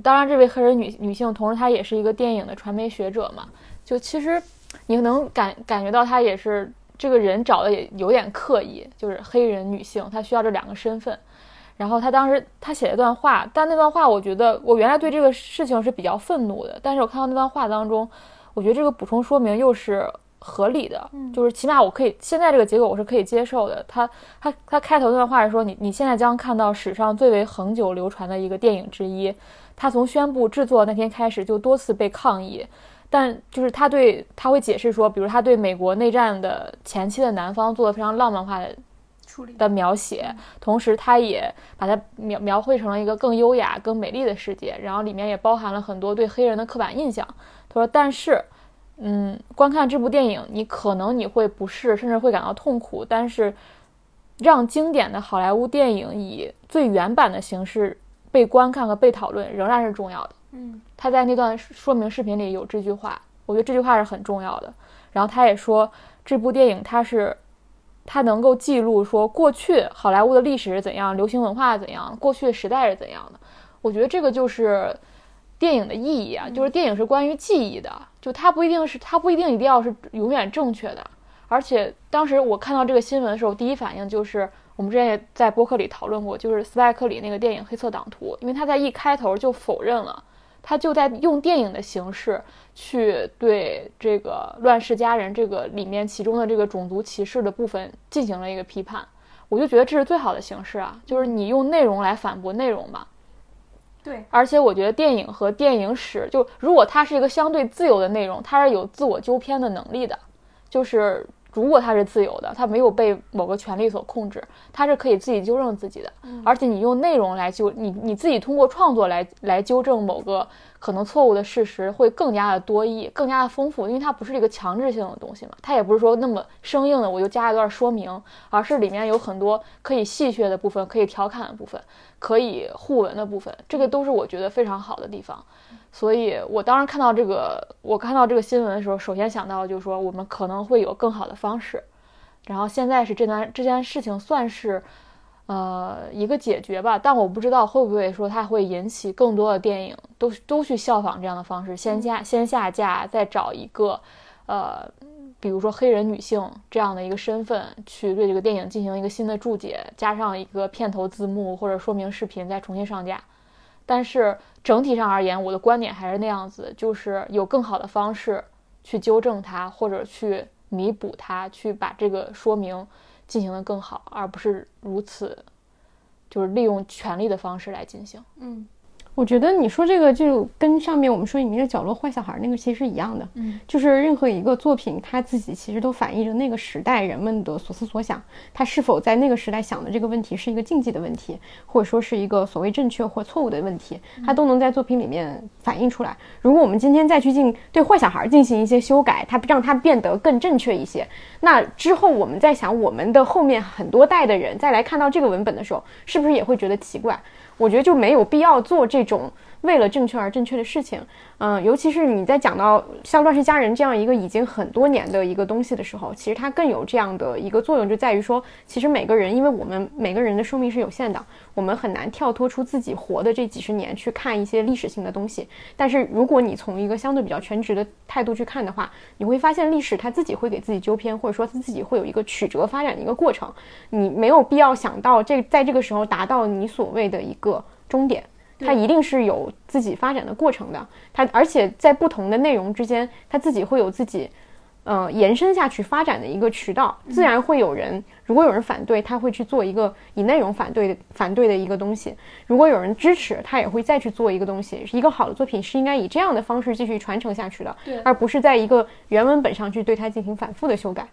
当然这位黑人女女性，同时她也是一个电影的传媒学者嘛。就其实你能感感觉到他也是。这个人找的也有点刻意，就是黑人女性，她需要这两个身份。然后他当时他写了一段话，但那段话我觉得我原来对这个事情是比较愤怒的，但是我看到那段话当中，我觉得这个补充说明又是合理的，就是起码我可以现在这个结果我是可以接受的。他他他开头那段话是说你你现在将看到史上最为恒久流传的一个电影之一，他从宣布制作那天开始就多次被抗议。但就是他对他会解释说，比如他对美国内战的前期的南方做了非常浪漫化的处理的描写，同时他也把它描描绘成了一个更优雅、更美丽的世界，然后里面也包含了很多对黑人的刻板印象。他说：“但是，嗯，观看这部电影，你可能你会不适，甚至会感到痛苦。但是，让经典的好莱坞电影以最原版的形式被观看和被讨论，仍然是重要的。”嗯。他在那段说明视频里有这句话，我觉得这句话是很重要的。然后他也说，这部电影它是，它能够记录说过去好莱坞的历史是怎样，流行文化怎样，过去的时代是怎样的。我觉得这个就是电影的意义啊，就是电影是关于记忆的，就它不一定是，它不一定一定要是永远正确的。而且当时我看到这个新闻的时候，第一反应就是我们之前也在播客里讨论过，就是斯派克里那个电影《黑色党徒》，因为他在一开头就否认了。他就在用电影的形式去对这个《乱世佳人》这个里面其中的这个种族歧视的部分进行了一个批判，我就觉得这是最好的形式啊，就是你用内容来反驳内容嘛。对，而且我觉得电影和电影史，就如果它是一个相对自由的内容，它是有自我纠偏的能力的，就是。如果他是自由的，他没有被某个权利所控制，他是可以自己纠正自己的。而且你用内容来纠你你自己通过创作来来纠正某个可能错误的事实，会更加的多义，更加的丰富，因为它不是一个强制性的东西嘛，它也不是说那么生硬的，我就加一段说明，而是里面有很多可以戏谑的部分，可以调侃的部分，可以互文的部分，这个都是我觉得非常好的地方。所以，我当时看到这个，我看到这个新闻的时候，首先想到就是说，我们可能会有更好的方式。然后现在是这段这件事情算是，呃，一个解决吧。但我不知道会不会说它会引起更多的电影都都去效仿这样的方式，先下先下架，再找一个，呃，比如说黑人女性这样的一个身份去对这个电影进行一个新的注解，加上一个片头字幕或者说明视频，再重新上架。但是整体上而言，我的观点还是那样子，就是有更好的方式去纠正它，或者去弥补它，去把这个说明进行的更好，而不是如此，就是利用权力的方式来进行。嗯。我觉得你说这个就跟上面我们说隐秘的角落坏小孩那个其实是一样的，嗯，就是任何一个作品，它自己其实都反映着那个时代人们的所思所想，他是否在那个时代想的这个问题是一个禁忌的问题，或者说是一个所谓正确或错误的问题，它都能在作品里面反映出来。如果我们今天再去进对坏小孩进行一些修改，它让它变得更正确一些，那之后我们在想我们的后面很多代的人再来看到这个文本的时候，是不是也会觉得奇怪？我觉得就没有必要做这种为了正确而正确的事情。嗯，尤其是你在讲到像《乱世佳人》这样一个已经很多年的一个东西的时候，其实它更有这样的一个作用，就在于说，其实每个人，因为我们每个人的寿命是有限的，我们很难跳脱出自己活的这几十年去看一些历史性的东西。但是如果你从一个相对比较全职的态度去看的话，你会发现历史它自己会给自己纠偏，或者说它自己会有一个曲折发展的一个过程。你没有必要想到这在这个时候达到你所谓的一个终点。它一定是有自己发展的过程的，它而且在不同的内容之间，它自己会有自己，呃，延伸下去发展的一个渠道。自然会有人，如果有人反对，他会去做一个以内容反对的反对的一个东西；如果有人支持，他也会再去做一个东西。一个好的作品是应该以这样的方式继续传承下去的，而不是在一个原文本上去对它进行反复的修改。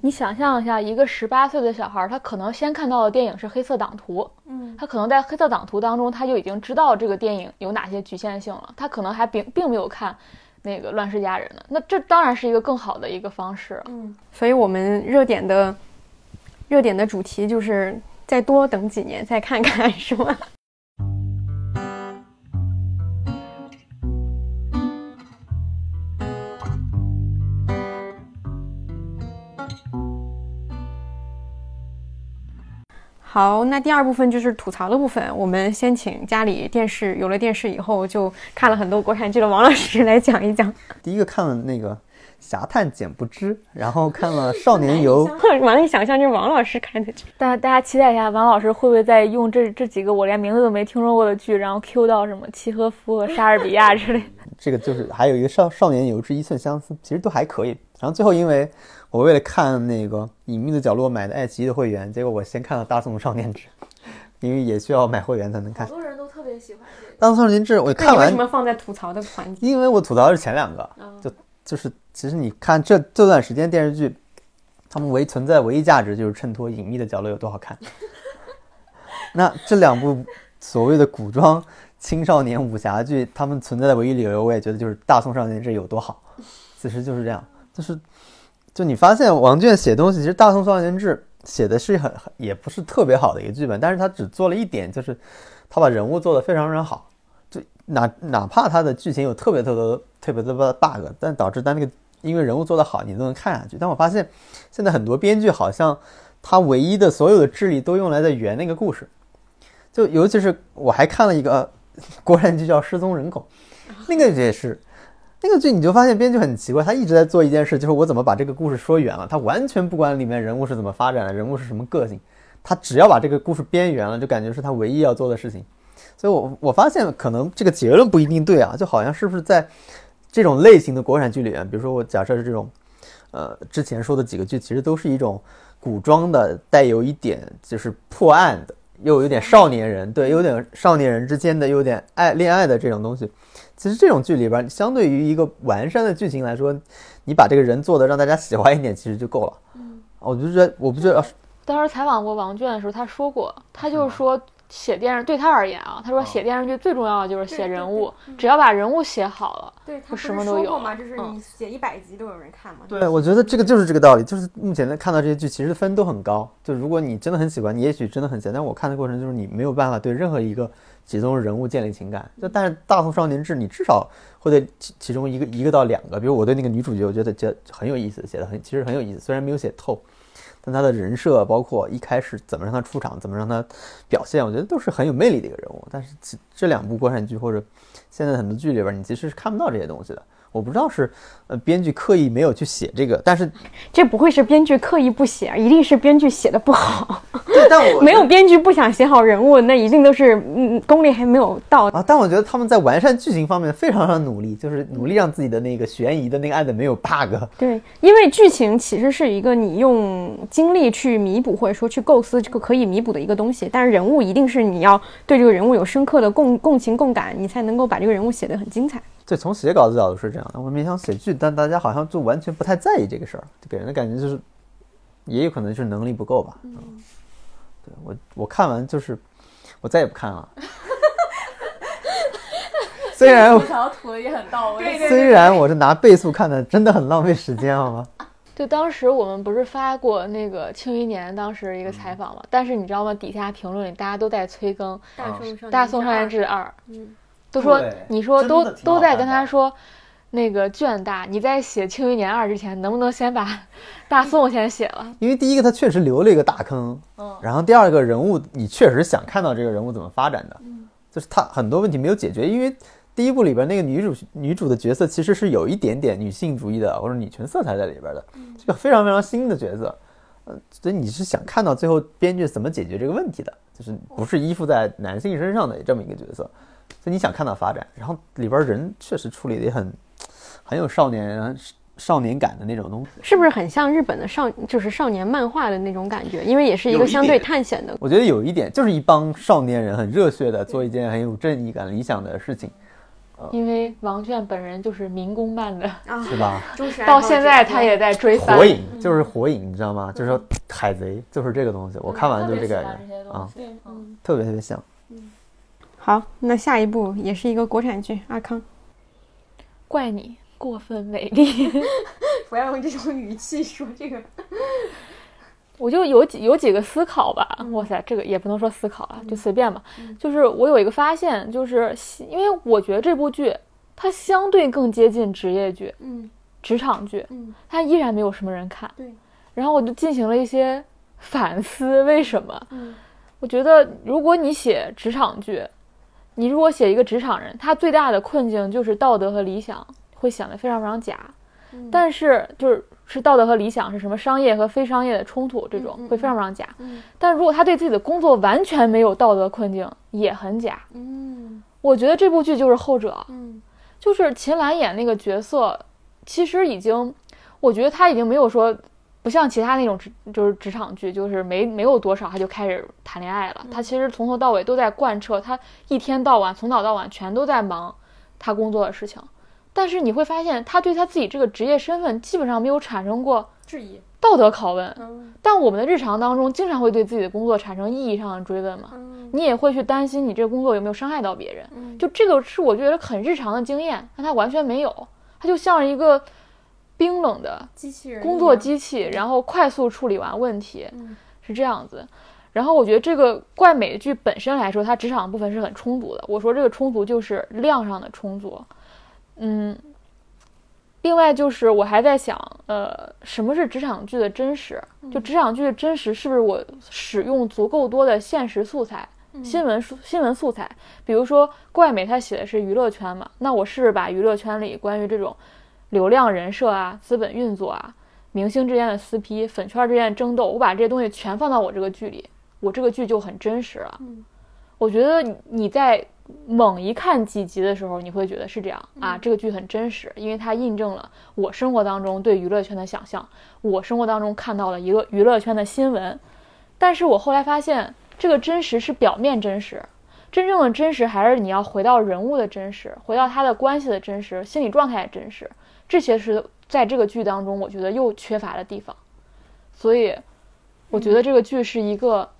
你想象一下，一个十八岁的小孩，他可能先看到的电影是《黑色党徒》，嗯，他可能在《黑色党徒》当中，他就已经知道这个电影有哪些局限性了，他可能还并并没有看那个《乱世佳人》呢。那这当然是一个更好的一个方式，嗯。所以我们热点的热点的主题就是再多等几年再看看，*laughs* 是吗？好，那第二部分就是吐槽的部分。我们先请家里电视有了电视以后就看了很多国产剧的王老师来讲一讲。*laughs* 第一个看了那个《侠探简不知》，然后看了《少年游》，难以想象就是王老师看的剧。大家大家期待一下，王老师会不会再用这这几个我连名字都没听说过的剧，然后 Q 到什么契诃夫和莎士比亚之类？*laughs* 这个就是还有一个《少少年游之一寸相思》，其实都还可以。然后最后因为。我为了看那个《隐秘的角落》买的爱奇艺的会员，结果我先看了《大宋少年志》，因为也需要买会员才能看。好多人都特别喜欢这个《大宋少年志》，我看完为什么放在吐槽的环节？因为我吐槽的是前两个，就就是其实你看这这段时间电视剧，他们唯存在唯一价值就是衬托《隐秘的角落》有多好看。*laughs* 那这两部所谓的古装青少年武侠剧，他们存在的唯一理由，我也觉得就是《大宋少年志》有多好。其实就是这样，就是。就你发现王倦写东西，其实《大宋少年志》写的是很很也不是特别好的一个剧本，但是他只做了一点，就是他把人物做得非常非常好。就哪哪怕他的剧情有特别特别特别多的 bug，但导致他那个因为人物做得好，你都能看下去。但我发现现在很多编剧好像他唯一的所有的智力都用来在圆那个故事。就尤其是我还看了一个国产剧叫《失踪人口》，那个也是。那个剧你就发现编剧很奇怪，他一直在做一件事，就是我怎么把这个故事说圆了。他完全不管里面人物是怎么发展的，人物是什么个性，他只要把这个故事编圆了，就感觉是他唯一要做的事情。所以，我我发现可能这个结论不一定对啊，就好像是不是在这种类型的国产剧里面，比如说我假设是这种，呃，之前说的几个剧，其实都是一种古装的，带有一点就是破案的，又有点少年人，对，有点少年人之间的有点爱恋爱的这种东西。其实这种剧里边，相对于一个完善的剧情来说，你把这个人做的让大家喜欢一点，其实就够了。嗯，我就觉得，我不觉得。当时采访过王倦的时候，他说过，他就是说。写电视对他而言啊，他说写电视剧最重要的就是写人物，只要把人物写好了，对他什么都有嘛。就是你写一百集都有人看嘛。对，我觉得这个就是这个道理。就是目前在看到这些剧，其实分都很高。就如果你真的很喜欢，你也许真的很喜欢。但我看的过程就是你没有办法对任何一个其中人物建立情感。就但是《大宋少年志》，你至少会对其其中一个一个到两个，比如我对那个女主角，我觉得这很有意思，写的很其实很有意思，虽然没有写透。但他的人设，包括一开始怎么让他出场，怎么让他表现，我觉得都是很有魅力的一个人物。但是这这两部国产剧或者现在很多剧里边，你其实是看不到这些东西的。我不知道是呃编剧刻意没有去写这个，但是 *laughs* 这不会是编剧刻意不写，一定是编剧写的不好。*laughs* 对，但我没有编剧不想写好人物，那一定都是嗯功力还没有到啊。但我觉得他们在完善剧情方面非常非常努力，就是努力让自己的那个悬疑的那个案子没有 bug。对，因为剧情其实是一个你用精力去弥补或者说去构思这个可以弥补的一个东西，但是人物一定是你要对这个人物有深刻的共共情共感，你才能够把这个人物写得很精彩。对，从写稿子角度是这样的。我没想写剧，但大家好像就完全不太在意这个事儿，就给人的感觉就是，也有可能就是能力不够吧。嗯，对我我看完就是，我再也不看了。虽然吐槽吐的也很到位。虽然我是拿倍速看的，真的很浪费时间，好吗？*laughs* 就当时我们不是发过那个《庆余年》当时一个采访嘛？但是你知道吗？底下评论里大家都在催更《大宋少年志二》。嗯。都说你说都都在跟他说，那个卷大，你在写《庆余年二》之前，能不能先把 *laughs* 大宋先写了？因为第一个他确实留了一个大坑，嗯，然后第二个人物你确实想看到这个人物怎么发展的，嗯，就是他很多问题没有解决，因为第一部里边那个女主女主的角色其实是有一点点女性主义的或者女权色彩在里边的，这个非常非常新的角色，呃，所以你是想看到最后编剧怎么解决这个问题的，就是不是依附在男性身上的这么一个角色。所以你想看到发展，然后里边人确实处理的也很很有少年少年感的那种东西，是不是很像日本的少就是少年漫画的那种感觉？因为也是一个相对探险的。我觉得有一点就是一帮少年人很热血的做一件很有正义感、理想的事情。因为王倦本人就是民工漫的，是吧？到现在他也在追火影，就是火影，你知道吗？就是说海贼就是这个东西，我看完就这个感觉啊，特别特别像。好，那下一部也是一个国产剧，阿康。怪你过分美丽，*laughs* 不要用这种语气说这个。*laughs* 我就有几有几个思考吧。哇塞，这个也不能说思考啊，就随便吧。就是我有一个发现，就是因为我觉得这部剧它相对更接近职业剧，嗯，职场剧，嗯，它依然没有什么人看。对。然后我就进行了一些反思，为什么？嗯，我觉得如果你写职场剧，你如果写一个职场人，他最大的困境就是道德和理想会显得非常非常假。但是就是是道德和理想是什么商业和非商业的冲突，这种会非常非常假。但如果他对自己的工作完全没有道德困境，也很假。嗯，我觉得这部剧就是后者。嗯，就是秦岚演那个角色，其实已经，我觉得他已经没有说。不像其他那种职就是职场剧，就是没没有多少他就开始谈恋爱了。他其实从头到尾都在贯彻，他一天到晚从早到晚全都在忙他工作的事情。但是你会发现，他对他自己这个职业身份基本上没有产生过质疑、道德拷问。但我们的日常当中经常会对自己的工作产生意义上的追问嘛？你也会去担心你这个工作有没有伤害到别人？就这个是我觉得很日常的经验，但他完全没有，他就像一个。冰冷的机器人工作机器，然后快速处理完问题，是这样子。然后我觉得这个怪美剧本身来说，它职场部分是很充足的。我说这个充足就是量上的充足。嗯，另外就是我还在想，呃，什么是职场剧的真实？就职场剧的真实是不是我使用足够多的现实素材、新闻素新闻素材？比如说怪美它写的是娱乐圈嘛，那我是不是把娱乐圈里关于这种。流量人设啊，资本运作啊，明星之间的撕逼，粉圈之间的争斗，我把这些东西全放到我这个剧里，我这个剧就很真实了。嗯，我觉得你在猛一看几集的时候，你会觉得是这样啊，这个剧很真实，因为它印证了我生活当中对娱乐圈的想象，我生活当中看到了一个娱乐圈的新闻。但是我后来发现，这个真实是表面真实，真正的真实还是你要回到人物的真实，回到他的关系的真实，心理状态的真实。这些是在这个剧当中，我觉得又缺乏的地方，所以我觉得这个剧是一个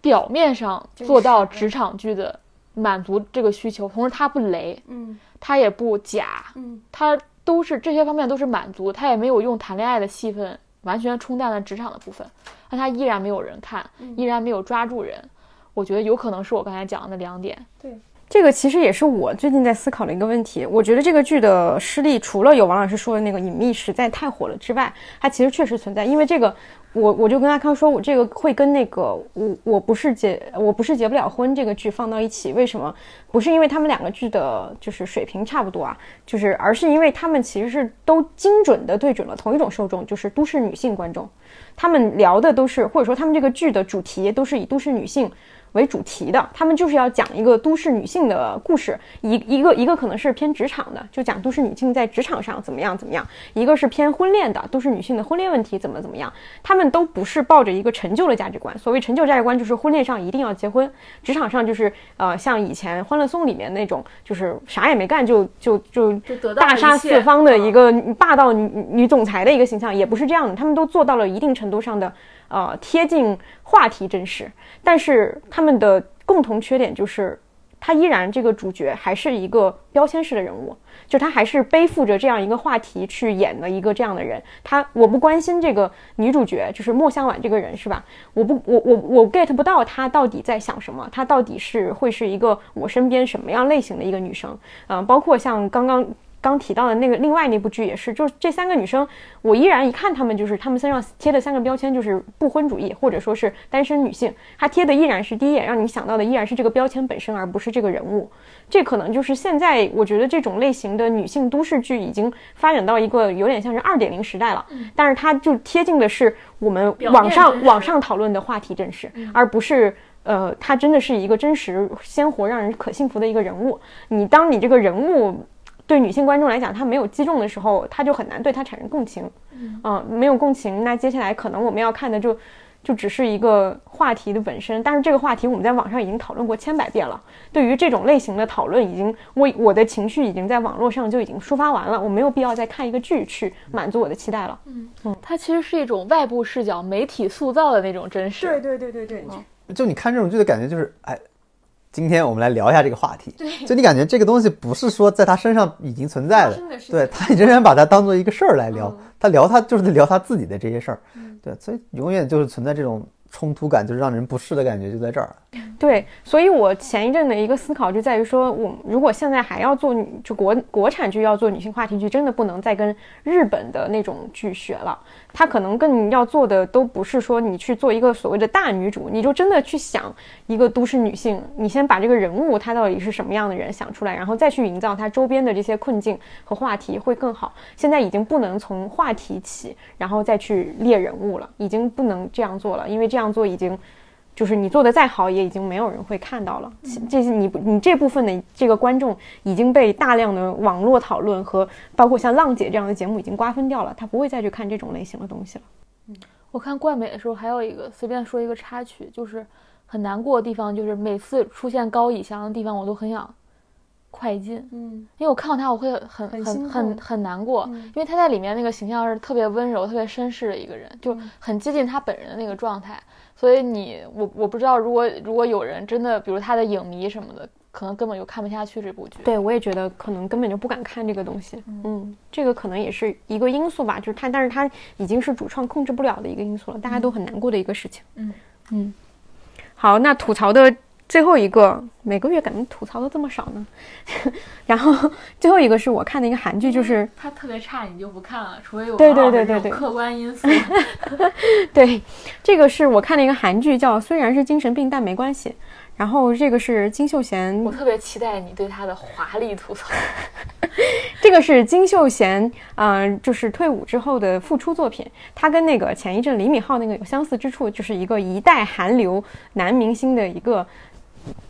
表面上做到职场剧的满足这个需求，同时他不雷，嗯，它也不假，嗯，它都是这些方面都是满足，他也没有用谈恋爱的戏份完全冲淡了职场的部分，但他依然没有人看，依然没有抓住人，我觉得有可能是我刚才讲的那两点，对。这个其实也是我最近在思考的一个问题。我觉得这个剧的失利，除了有王老师说的那个隐秘实在太火了之外，它其实确实存在。因为这个，我我就跟阿康说，我这个会跟那个我我不是结我不是结不了婚这个剧放到一起。为什么？不是因为他们两个剧的就是水平差不多啊，就是而是因为他们其实是都精准的对准了同一种受众，就是都市女性观众。他们聊的都是，或者说他们这个剧的主题都是以都市女性。为主题的，他们就是要讲一个都市女性的故事，一一个一个可能是偏职场的，就讲都市女性在职场上怎么样怎么样；一个是偏婚恋的，都市女性的婚恋问题怎么怎么样。他们都不是抱着一个陈旧的价值观，所谓陈旧价值观就是婚恋上一定要结婚，职场上就是呃像以前《欢乐颂》里面那种，就是啥也没干就就就大杀四方的一个霸道女女总裁的一个形象，也不是这样的。他们都做到了一定程度上的。呃，贴近话题真实，但是他们的共同缺点就是，他依然这个主角还是一个标签式的人物，就他还是背负着这样一个话题去演的一个这样的人。他我不关心这个女主角，就是莫香婉这个人是吧？我不，我我我 get 不到她到底在想什么，她到底是会是一个我身边什么样类型的一个女生？嗯，包括像刚刚。刚提到的那个另外那部剧也是，就是这三个女生，我依然一看她们就是她们身上贴的三个标签就是不婚主义或者说是单身女性，她贴的依然是第一眼让你想到的依然是这个标签本身，而不是这个人物。这可能就是现在我觉得这种类型的女性都市剧已经发展到一个有点像是二点零时代了，但是它就贴近的是我们网上网上讨论的话题真实，而不是呃，它真的是一个真实鲜活让人可信服的一个人物。你当你这个人物。对女性观众来讲，她没有击中的时候，她就很难对她产生共情。嗯，没有共情，那接下来可能我们要看的就，就只是一个话题的本身。但是这个话题我们在网上已经讨论过千百遍了。对于这种类型的讨论，已经我我的情绪已经在网络上就已经抒发完了，我没有必要再看一个剧去满足我的期待了。嗯嗯，它其实是一种外部视角媒体塑造的那种真实。对对对对对，就你看这种剧的感觉就是，哎。今天我们来聊一下这个话题。对，就你感觉这个东西不是说在他身上已经存在的，对他仍然把它当做一个事儿来聊，他聊他就是在聊他自己的这些事儿，对，所以永远就是存在这种。冲突感就是让人不适的感觉就在这儿。对，所以我前一阵的一个思考就在于说，我如果现在还要做就国国产剧要做女性话题剧，真的不能再跟日本的那种剧学了。她可能更要做的都不是说你去做一个所谓的大女主，你就真的去想一个都市女性，你先把这个人物她到底是什么样的人想出来，然后再去营造她周边的这些困境和话题会更好。现在已经不能从话题起，然后再去列人物了，已经不能这样做了，因为这样做已经。就是你做的再好，也已经没有人会看到了。这些你你这部分的这个观众已经被大量的网络讨论和包括像浪姐这样的节目已经瓜分掉了，他不会再去看这种类型的东西了。嗯，我看怪美的时候还有一个随便说一个插曲，就是很难过的地方，就是每次出现高以翔的地方，我都很想快进。嗯，因为我看到他我会很很很很难过，因为他在里面那个形象是特别温柔、特别绅士的一个人，就很接近他本人的那个状态。所以你我我不知道，如果如果有人真的，比如他的影迷什么的，可能根本就看不下去这部剧。对，我也觉得可能根本就不敢看这个东西。嗯，这个可能也是一个因素吧，就是他，但是他已经是主创控制不了的一个因素了，大家都很难过的一个事情。嗯嗯，好，那吐槽的。最后一个每个月感觉吐槽的这么少呢，*laughs* 然后最后一个是我看的一个韩剧，就是它特别差，你就不看了，除非有对对对对对客观因素。*laughs* 对，这个是我看的一个韩剧，叫虽然是精神病但没关系。然后这个是金秀贤，我特别期待你对他的华丽吐槽。*laughs* 这个是金秀贤，嗯，就是退伍之后的复出作品。他跟那个前一阵李敏镐那个有相似之处，就是一个一代韩流男明星的一个。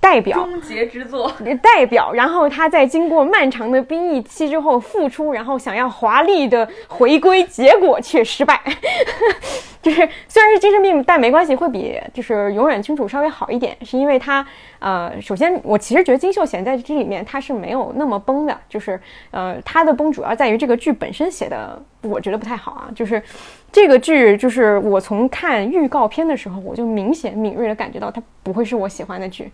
代表终结之作，代表，然后他在经过漫长的兵役期之后复出，然后想要华丽的回归，结果却失败。*laughs* 就是虽然是精神病，但没关系，会比就是永远清楚稍微好一点，是因为他呃，首先我其实觉得金秀贤在这里面他是没有那么崩的，就是呃，他的崩主要在于这个剧本身写的，我觉得不太好啊，就是这个剧就是我从看预告片的时候，我就明显敏锐的感觉到它不会是我喜欢的剧。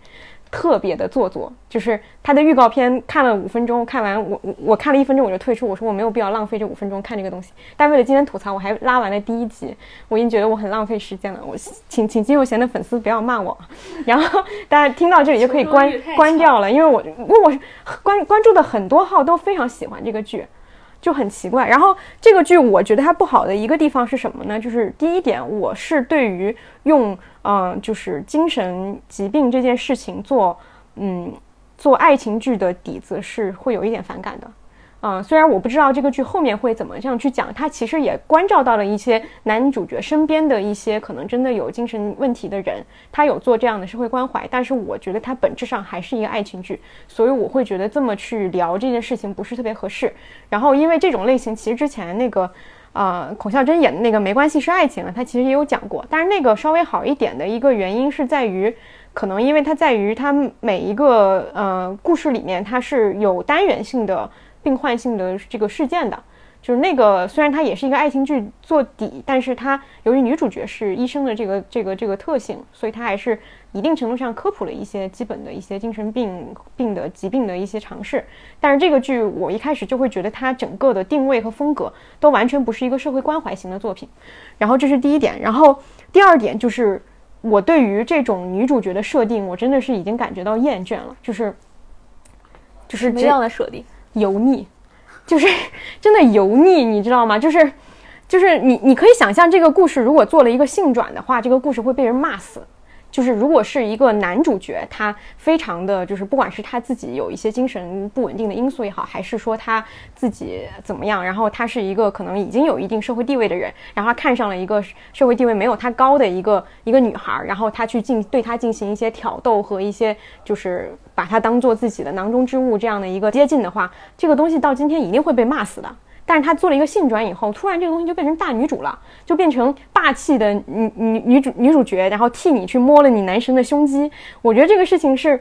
特别的做作，就是它的预告片看了五分钟，看完我我我看了一分钟我就退出，我说我没有必要浪费这五分钟看这个东西。但为了今天吐槽，我还拉完了第一集，我已经觉得我很浪费时间了。我请请金秀贤的粉丝不要骂我，然后大家听到这里就可以关关掉了，因为我因为我关关注的很多号都非常喜欢这个剧。就很奇怪，然后这个剧我觉得它不好的一个地方是什么呢？就是第一点，我是对于用嗯，就是精神疾病这件事情做嗯做爱情剧的底子是会有一点反感的。嗯，虽然我不知道这个剧后面会怎么这样去讲，它其实也关照到了一些男主角身边的一些可能真的有精神问题的人，他有做这样的社会关怀，但是我觉得它本质上还是一个爱情剧，所以我会觉得这么去聊这件事情不是特别合适。然后因为这种类型，其实之前那个，呃，孔孝真演的那个没关系是爱情了，他其实也有讲过，但是那个稍微好一点的一个原因是在于，可能因为它在于它每一个呃故事里面它是有单元性的。病患性的这个事件的，就是那个虽然它也是一个爱情剧做底，但是它由于女主角是医生的这个这个这个特性，所以它还是一定程度上科普了一些基本的一些精神病病的疾病的一些常识。但是这个剧我一开始就会觉得它整个的定位和风格都完全不是一个社会关怀型的作品。然后这是第一点，然后第二点就是我对于这种女主角的设定，我真的是已经感觉到厌倦了，就是就是这样的设定。油腻，就是 *laughs* 真的油腻，你知道吗？就是，就是你，你可以想象这个故事如果做了一个性转的话，这个故事会被人骂死。就是如果是一个男主角，他非常的就是，不管是他自己有一些精神不稳定的因素也好，还是说他自己怎么样，然后他是一个可能已经有一定社会地位的人，然后他看上了一个社会地位没有他高的一个一个女孩，然后他去进对他进行一些挑逗和一些就是把他当做自己的囊中之物这样的一个接近的话，这个东西到今天一定会被骂死的。但是他做了一个性转以后，突然这个东西就变成大女主了，就变成霸气的女女女主女主角，然后替你去摸了你男神的胸肌。我觉得这个事情是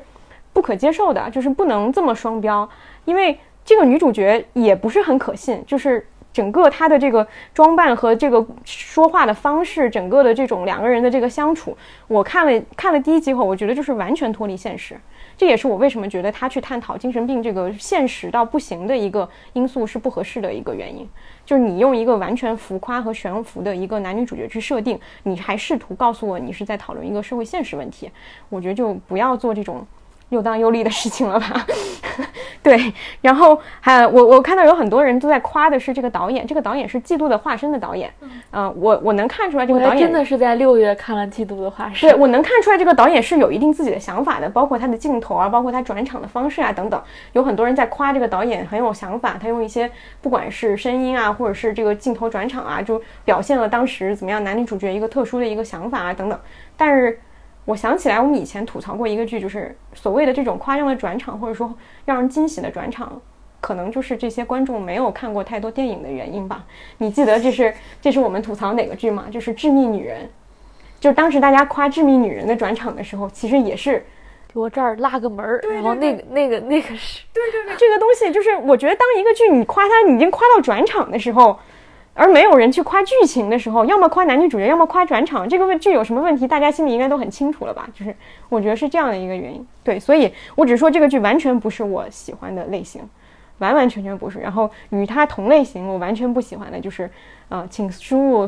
不可接受的，就是不能这么双标，因为这个女主角也不是很可信，就是整个她的这个装扮和这个说话的方式，整个的这种两个人的这个相处，我看了看了第一集后，我觉得就是完全脱离现实。这也是我为什么觉得他去探讨精神病这个现实到不行的一个因素是不合适的一个原因。就是你用一个完全浮夸和悬浮的一个男女主角去设定，你还试图告诉我你是在讨论一个社会现实问题，我觉得就不要做这种。又当又立的事情了吧？*laughs* 对，然后还我我看到有很多人都在夸的是这个导演，这个导演是《嫉妒的化身》的导演。嗯，我我能看出来这个导演真的是在六月看了《嫉妒的化身》。对，我能看出来这个导演是有一定自己的想法的，包括他的镜头啊，包括他转场的方式啊等等。有很多人在夸这个导演很有想法，他用一些不管是声音啊，或者是这个镜头转场啊，就表现了当时怎么样男女主角一个特殊的一个想法啊等等。但是。我想起来，我们以前吐槽过一个剧，就是所谓的这种夸张的转场，或者说让人惊喜的转场，可能就是这些观众没有看过太多电影的原因吧。你记得这是这是我们吐槽哪个剧吗？就是《致命女人》，就是当时大家夸《致命女人》的转场的时候，其实也是我这儿拉个门儿，然后那个那个那个是，对对对，这个东西就是我觉得当一个剧你夸它已经夸到转场的时候。而没有人去夸剧情的时候，要么夸男女主角，要么夸转场。这个问剧有什么问题，大家心里应该都很清楚了吧？就是我觉得是这样的一个原因。对，所以我只说这个剧完全不是我喜欢的类型，完完全全不是。然后与它同类型，我完全不喜欢的就是，呃，请输入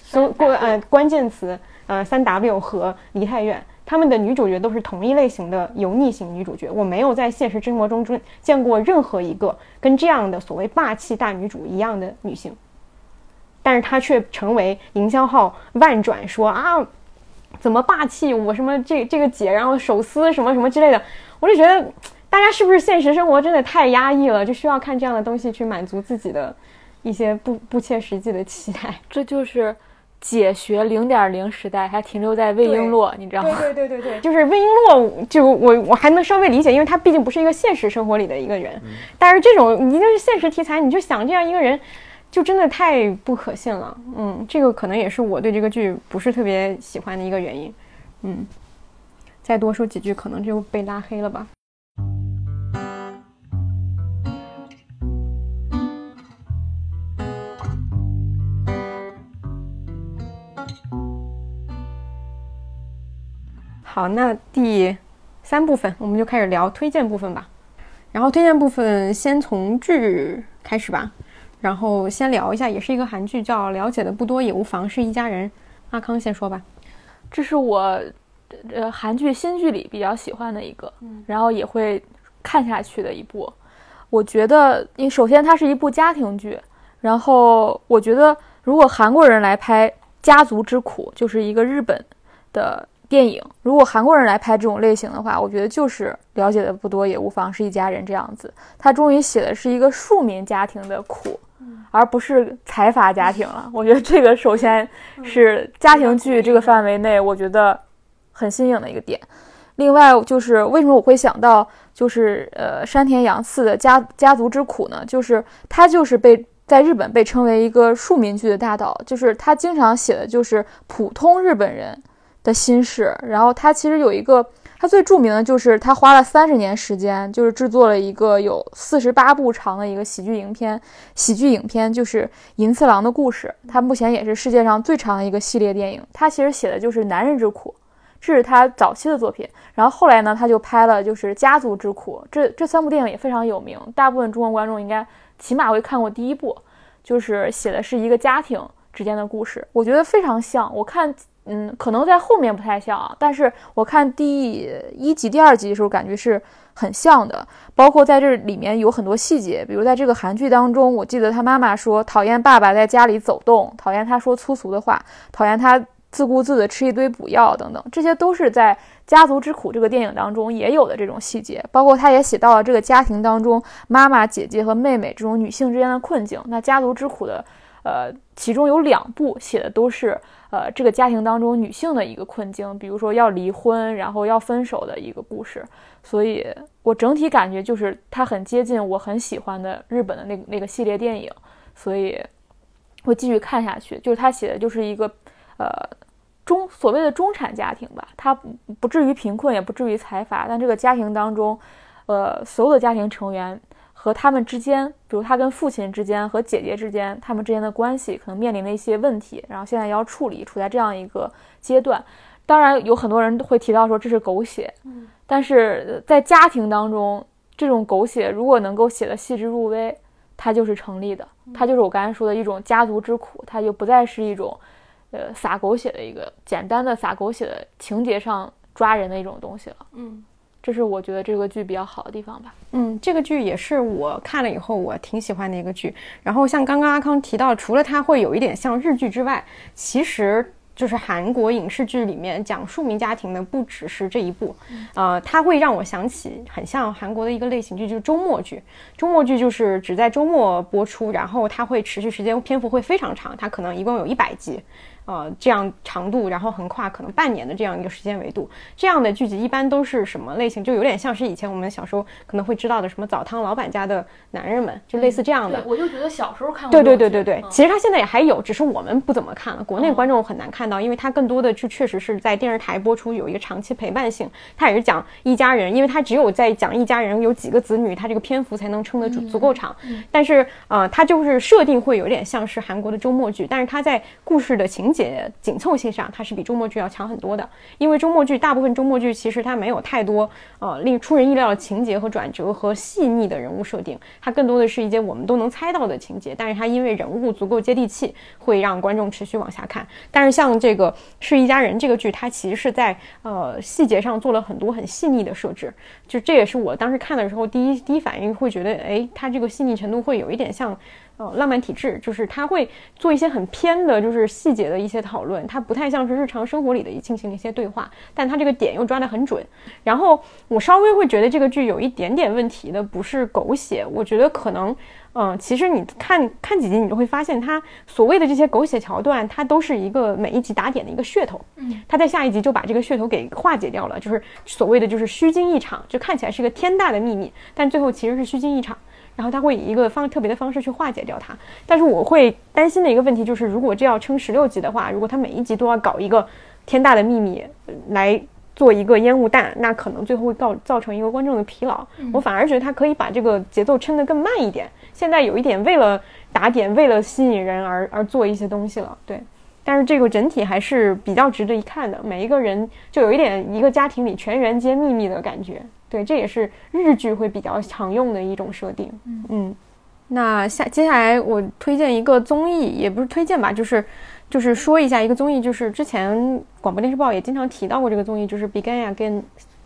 搜过呃关键词呃三 W 和梨泰院，他们的女主角都是同一类型的油腻型女主角。我没有在现实生活中中见过任何一个跟这样的所谓霸气大女主一样的女性。但是他却成为营销号万转，说啊，怎么霸气？我什么这这个姐，然后手撕什么什么之类的，我就觉得大家是不是现实生活真的太压抑了，就需要看这样的东西去满足自己的一些不不切实际的期待？这就是解学零点零时代，还停留在魏璎珞，你知道吗？对对对对对，就是魏璎珞，就我我还能稍微理解，因为她毕竟不是一个现实生活里的一个人。但是这种一定是现实题材，你就想这样一个人。就真的太不可信了，嗯，这个可能也是我对这个剧不是特别喜欢的一个原因，嗯，再多说几句可能就被拉黑了吧。好，那第三部分我们就开始聊推荐部分吧，然后推荐部分先从剧开始吧。然后先聊一下，也是一个韩剧，叫《了解的不多也无妨》，是一家人。阿康先说吧，这是我呃韩剧新剧里比较喜欢的一个，然后也会看下去的一部。我觉得，因为首先它是一部家庭剧，然后我觉得如果韩国人来拍《家族之苦》，就是一个日本的。电影如果韩国人来拍这种类型的话，我觉得就是了解的不多也无妨，是一家人这样子。他终于写的是一个庶民家庭的苦，而不是财阀家庭了。我觉得这个首先是家庭剧这个范围内，我觉得很新颖的一个点。另外就是为什么我会想到就是呃山田洋次的家家族之苦呢？就是他就是被在日本被称为一个庶民剧的大导，就是他经常写的就是普通日本人。的心事，然后他其实有一个，他最著名的就是他花了三十年时间，就是制作了一个有四十八部长的一个喜剧影片，喜剧影片就是《银次郎的故事》，他目前也是世界上最长的一个系列电影。他其实写的就是男人之苦，这是他早期的作品。然后后来呢，他就拍了就是家族之苦，这这三部电影也非常有名，大部分中国观众应该起码会看过第一部，就是写的是一个家庭之间的故事，我觉得非常像。我看。嗯，可能在后面不太像，但是我看第一集、第二集的时候，感觉是很像的。包括在这里面有很多细节，比如在这个韩剧当中，我记得他妈妈说讨厌爸爸在家里走动，讨厌他说粗俗的话，讨厌他自顾自的吃一堆补药等等，这些都是在《家族之苦》这个电影当中也有的这种细节。包括他也写到了这个家庭当中妈妈、姐姐和妹妹这种女性之间的困境。那《家族之苦》的，呃，其中有两部写的都是。呃，这个家庭当中女性的一个困境，比如说要离婚，然后要分手的一个故事，所以我整体感觉就是它很接近我很喜欢的日本的那个那个系列电影，所以会继续看下去。就是他写的就是一个呃中所谓的中产家庭吧，他不至于贫困，也不至于财阀，但这个家庭当中，呃，所有的家庭成员。和他们之间，比如他跟父亲之间和姐姐之间，他们之间的关系可能面临的一些问题，然后现在要处理，处在这样一个阶段。当然有很多人会提到说这是狗血，嗯，但是在家庭当中，这种狗血如果能够写的细致入微，它就是成立的，它就是我刚才说的一种家族之苦，它就不再是一种，呃，撒狗血的一个简单的撒狗血的情节上抓人的一种东西了，嗯。这是我觉得这个剧比较好的地方吧。嗯，这个剧也是我看了以后我挺喜欢的一个剧。然后像刚刚阿康提到，除了它会有一点像日剧之外，其实就是韩国影视剧里面讲庶民家庭的不只是这一部。呃，它会让我想起很像韩国的一个类型剧，就是周末剧。周末剧就是只在周末播出，然后它会持续时间篇幅会非常长，它可能一共有一百集。呃，这样长度，然后横跨可能半年的这样一个时间维度，这样的剧集一般都是什么类型？就有点像是以前我们小时候可能会知道的什么澡堂老板家的男人们，就类似这样的。我就觉得小时候看过。对对对对对，其实他现在也还有，只是我们不怎么看了，国内观众很难看到，因为他更多的就确实是在电视台播出，有一个长期陪伴性。他也是讲一家人，因为他只有在讲一家人有几个子女，他这个篇幅才能撑得足足够长。但是呃，他就是设定会有点像是韩国的周末剧，但是他在故事的情节紧凑。性上，它是比周末剧要强很多的，因为周末剧大部分周末剧其实它没有太多呃令出人意料的情节和转折和细腻的人物设定，它更多的是一些我们都能猜到的情节，但是它因为人物足够接地气，会让观众持续往下看。但是像这个是一家人这个剧，它其实是在呃细节上做了很多很细腻的设置，就这也是我当时看的时候第一第一反应会觉得，哎，它这个细腻程度会有一点像。呃，浪漫体质就是他会做一些很偏的，就是细节的一些讨论，它不太像是日常生活里的进行的一些对话，但他这个点又抓得很准。然后我稍微会觉得这个剧有一点点问题的，不是狗血，我觉得可能，嗯，其实你看看几集，你就会发现，他所谓的这些狗血桥段，它都是一个每一集打点的一个噱头。嗯，他在下一集就把这个噱头给化解掉了，就是所谓的就是虚惊一场，就看起来是个天大的秘密，但最后其实是虚惊一场。然后他会以一个方特别的方式去化解掉它，但是我会担心的一个问题就是，如果这要撑十六集的话，如果他每一集都要搞一个天大的秘密来做一个烟雾弹，那可能最后会造造成一个观众的疲劳。我反而觉得他可以把这个节奏撑得更慢一点。现在有一点为了打点、为了吸引人而而做一些东西了，对。但是这个整体还是比较值得一看的，每一个人就有一点一个家庭里全员皆秘密的感觉。对，这也是日剧会比较常用的一种设定。嗯，那下接下来我推荐一个综艺，也不是推荐吧，就是就是说一下一个综艺，就是之前广播电视报也经常提到过这个综艺，就是《Begin Again》，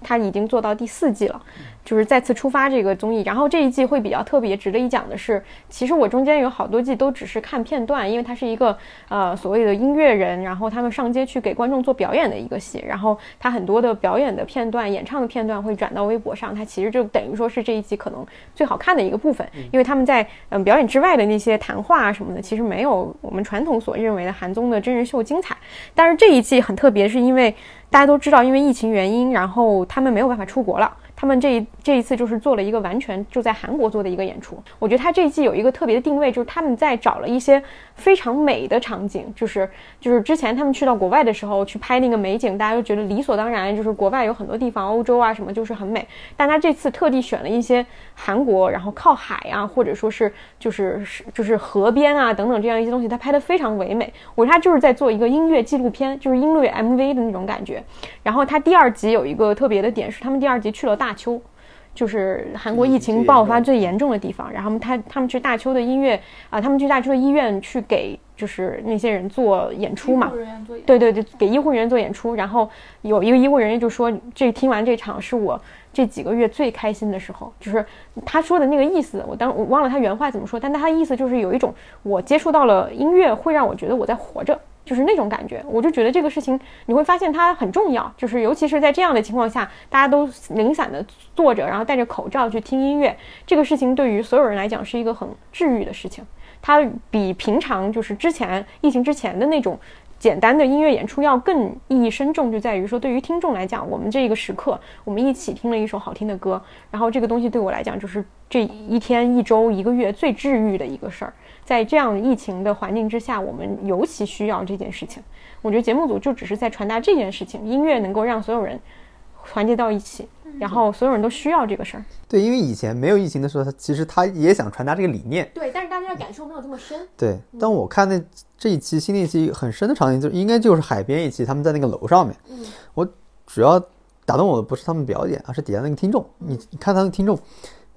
它已经做到第四季了。就是再次出发这个综艺，然后这一季会比较特别，值得一讲的是，其实我中间有好多季都只是看片段，因为它是一个呃所谓的音乐人，然后他们上街去给观众做表演的一个戏，然后他很多的表演的片段、演唱的片段会转到微博上，它其实就等于说是这一季可能最好看的一个部分，因为他们在嗯表演之外的那些谈话啊什么的，其实没有我们传统所认为的韩综的真人秀精彩，但是这一季很特别，是因为大家都知道，因为疫情原因，然后他们没有办法出国了。他们这一这一次就是做了一个完全就在韩国做的一个演出。我觉得他这一季有一个特别的定位，就是他们在找了一些非常美的场景，就是就是之前他们去到国外的时候去拍那个美景，大家都觉得理所当然，就是国外有很多地方，欧洲啊什么就是很美。但他这次特地选了一些韩国，然后靠海啊，或者说是就是就是河边啊等等这样一些东西，他拍的非常唯美。我觉得他就是在做一个音乐纪录片，就是音乐 MV 的那种感觉。然后他第二集有一个特别的点是，他们第二集去了大邱，就是韩国疫情爆发最严重的地方。然后他他们去大邱的音乐啊，他们去大邱的医院去给就是那些人做演出嘛。对对对，给医护人员做演出。然后有一个医护人员就说：“这听完这场是我这几个月最开心的时候。”就是他说的那个意思，我当我忘了他原话怎么说，但他的意思就是有一种我接触到了音乐，会让我觉得我在活着。就是那种感觉，我就觉得这个事情你会发现它很重要，就是尤其是在这样的情况下，大家都零散的坐着，然后戴着口罩去听音乐，这个事情对于所有人来讲是一个很治愈的事情。它比平常就是之前疫情之前的那种简单的音乐演出要更意义深重，就在于说对于听众来讲，我们这个时刻我们一起听了一首好听的歌，然后这个东西对我来讲就是这一天、一周、一个月最治愈的一个事儿。在这样疫情的环境之下，我们尤其需要这件事情。我觉得节目组就只是在传达这件事情，音乐能够让所有人团结到一起。然后所有人都需要这个事儿。对，因为以前没有疫情的时候，他其实他也想传达这个理念。对，但是大家的感受没有这么深。对，但我看那这一期新的一期很深的场景，就应该就是海边一期，他们在那个楼上面。嗯，我主要打动我的不是他们表演，而是底下那个听众。你你看他们听众，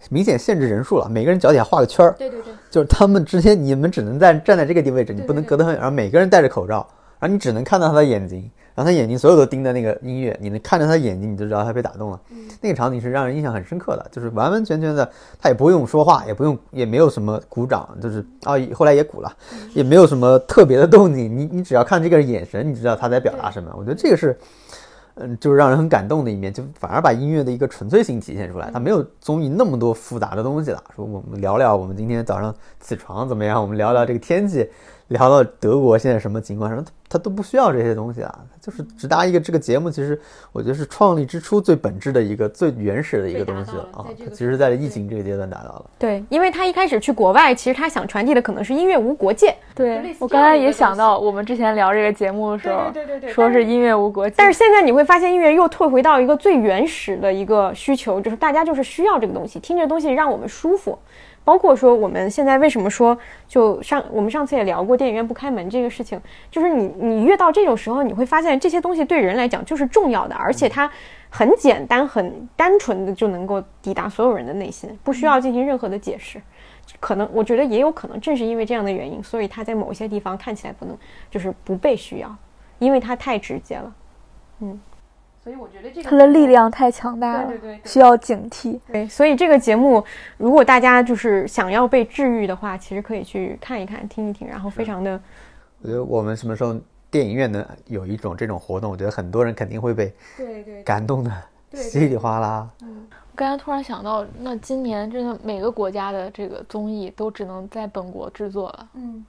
明显限制人数了，每个人脚底下画个圈儿。对对对，就是他们之间，你们只能在站在这个地位置，你不能隔得很远，然后每个人戴着口罩，然后你只能看到他的眼睛。然后他眼睛所有都盯着那个音乐，你能看着他眼睛，你就知道他被打动了。那个场景是让人印象很深刻的，就是完完全全的，他也不用说话，也不用，也没有什么鼓掌，就是啊，后来也鼓了，也没有什么特别的动静。你你只要看这个眼神，你知道他在表达什么。我觉得这个是，嗯，就是让人很感动的一面，就反而把音乐的一个纯粹性体现出来。他没有综艺那么多复杂的东西了，说我们聊聊我们今天早上起床怎么样，我们聊聊这个天气。聊到德国现在什么情况，什么他他都不需要这些东西啊，就是直达一个这个节目，其实我觉得是创立之初最本质的一个最原始的一个东西了啊。其实，在疫情这个阶段达到了。对，因为他一开始去国外，其实他想传递的可能是音乐无国界。对，我刚才也想到，我们之前聊这个节目的时候，对对对，说是音乐无国界。但是现在你会发现，音乐又退回到一个最原始的一个需求，就是大家就是需要这个东西，听这东西让我们舒服。包括说我们现在为什么说就上我们上次也聊过电影院不开门这个事情，就是你你越到这种时候，你会发现这些东西对人来讲就是重要的，而且它很简单、很单纯的就能够抵达所有人的内心，不需要进行任何的解释。可能我觉得也有可能正是因为这样的原因，所以它在某些地方看起来不能就是不被需要，因为它太直接了。嗯。所以我觉得这个它的力量太强大了，对对对，需要警惕。对，所以这个节目，如果大家就是想要被治愈的话，其实可以去看一看、听一听，然后非常的。我觉得我们什么时候电影院能有一种这种活动，我觉得很多人肯定会被对对感动的稀里哗啦。嗯，我刚才突然想到，那今年真的每个国家的这个综艺都只能在本国制作了。嗯，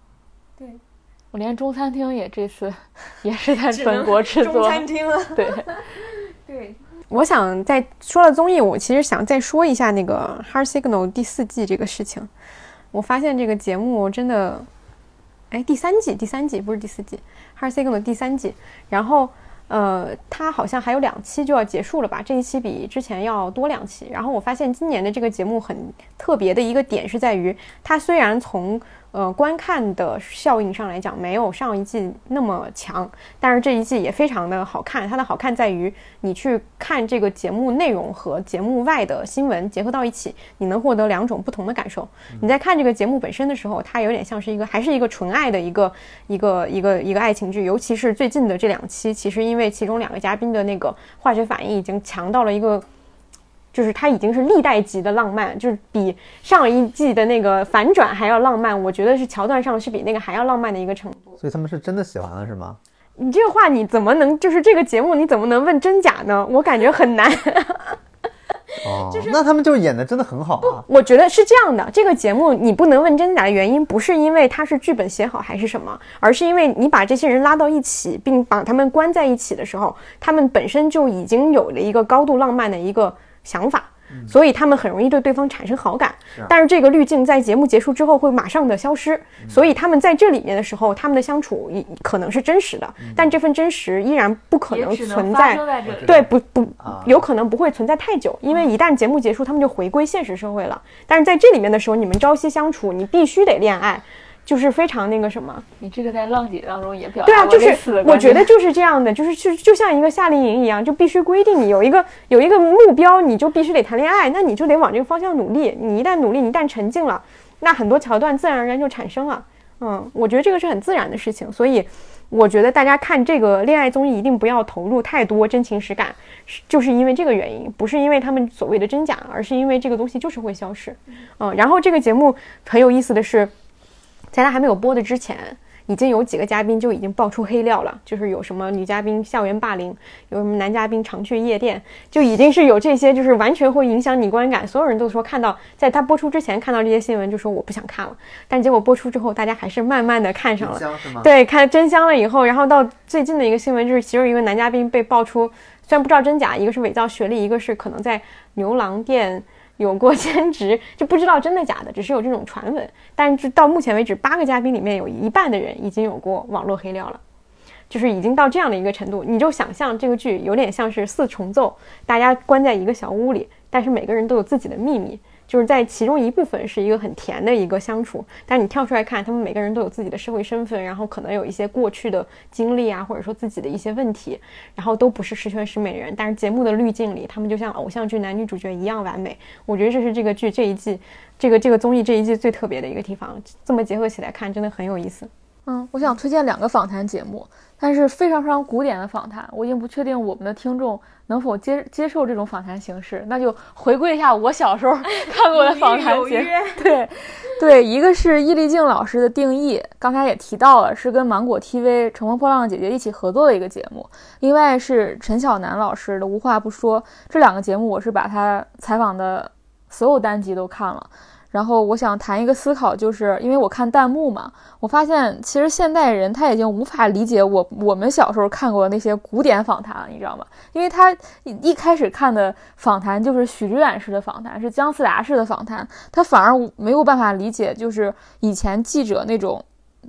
对。我连中餐厅也这次也是在本国制作。中餐厅了。对，*laughs* 对。我想在说了综艺，我其实想再说一下那个《Heart Signal》第四季这个事情。我发现这个节目真的，哎，第三季，第三季不是第四季，《Heart Signal》第三季。然后，呃，它好像还有两期就要结束了吧？这一期比之前要多两期。然后我发现今年的这个节目很特别的一个点是在于，它虽然从呃，观看的效应上来讲，没有上一季那么强，但是这一季也非常的好看。它的好看在于，你去看这个节目内容和节目外的新闻结合到一起，你能获得两种不同的感受。你在看这个节目本身的时候，它有点像是一个，还是一个纯爱的一个一个一个一个爱情剧。尤其是最近的这两期，其实因为其中两个嘉宾的那个化学反应已经强到了一个。就是它已经是历代级的浪漫，就是比上一季的那个反转还要浪漫。我觉得是桥段上是比那个还要浪漫的一个程度。所以他们是真的喜欢了，是吗？你这个话你怎么能就是这个节目你怎么能问真假呢？我感觉很难。哦，*laughs* 就是那他们就演的真的很好啊。我觉得是这样的，这个节目你不能问真假的原因不是因为它是剧本写好还是什么，而是因为你把这些人拉到一起，并把他们关在一起的时候，他们本身就已经有了一个高度浪漫的一个。想法，所以他们很容易对对方产生好感。但是这个滤镜在节目结束之后会马上的消失，所以他们在这里面的时候，他们的相处可能是真实的，但这份真实依然不可能存在。对，不不，有可能不会存在太久，因为一旦节目结束，他们就回归现实社会了。但是在这里面的时候，你们朝夕相处，你必须得恋爱。就是非常那个什么，你这个在浪姐当中也表对啊，就是我觉得就是这样的，就是就就像一个夏令营一样，就必须规定你有一个有一个目标，你就必须得谈恋爱，那你就得往这个方向努力。你一旦努力，你一旦沉浸了，那很多桥段自然而然就产生了。嗯，我觉得这个是很自然的事情，所以我觉得大家看这个恋爱综艺一定不要投入太多真情实感，就是因为这个原因，不是因为他们所谓的真假，而是因为这个东西就是会消失。嗯，然后这个节目很有意思的是。在他还没有播的之前，已经有几个嘉宾就已经爆出黑料了，就是有什么女嘉宾校园霸凌，有什么男嘉宾常去夜店，就已经是有这些，就是完全会影响你观感。所有人都说看到，在他播出之前看到这些新闻，就说我不想看了。但结果播出之后，大家还是慢慢的看上了。对，看真香了以后，然后到最近的一个新闻，就是其中一个男嘉宾被爆出，虽然不知道真假，一个是伪造学历，一个是可能在牛郎店。有过兼职就不知道真的假的，*laughs* 只是有这种传闻。但是到目前为止，八个嘉宾里面有一半的人已经有过网络黑料了。就是已经到这样的一个程度，你就想象这个剧有点像是四重奏，大家关在一个小屋里，但是每个人都有自己的秘密。就是在其中一部分是一个很甜的一个相处，但你跳出来看，他们每个人都有自己的社会身份，然后可能有一些过去的经历啊，或者说自己的一些问题，然后都不是十全十美人，但是节目的滤镜里，他们就像偶像剧男女主角一样完美。我觉得这是这个剧这一季，这个这个综艺这一季最特别的一个地方。这么结合起来看，真的很有意思。嗯，我想推荐两个访谈节目，但是非常非常古典的访谈。我已经不确定我们的听众能否接接受这种访谈形式，那就回归一下我小时候 *laughs* 看过的访谈节目。对，对，一个是易立竞老师的定义，刚才也提到了，是跟芒果 TV、乘风破浪的姐姐一起合作的一个节目。另外是陈晓楠老师的无话不说，这两个节目我是把他采访的所有单集都看了。然后我想谈一个思考，就是因为我看弹幕嘛，我发现其实现代人他已经无法理解我我们小时候看过那些古典访谈了，你知道吗？因为他一开始看的访谈就是许知远式的访谈，是姜思达式的访谈，他反而没有办法理解，就是以前记者那种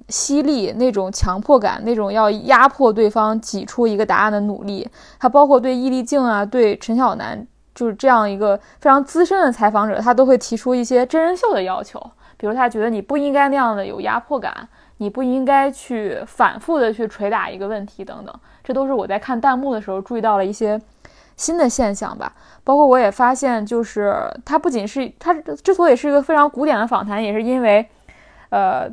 犀利、那种强迫感、那种要压迫对方挤出一个答案的努力，他包括对易立竞啊，对陈晓楠。就是这样一个非常资深的采访者，他都会提出一些真人秀的要求，比如他觉得你不应该那样的有压迫感，你不应该去反复的去捶打一个问题等等，这都是我在看弹幕的时候注意到了一些新的现象吧。包括我也发现，就是他不仅是他之所以是一个非常古典的访谈，也是因为，呃。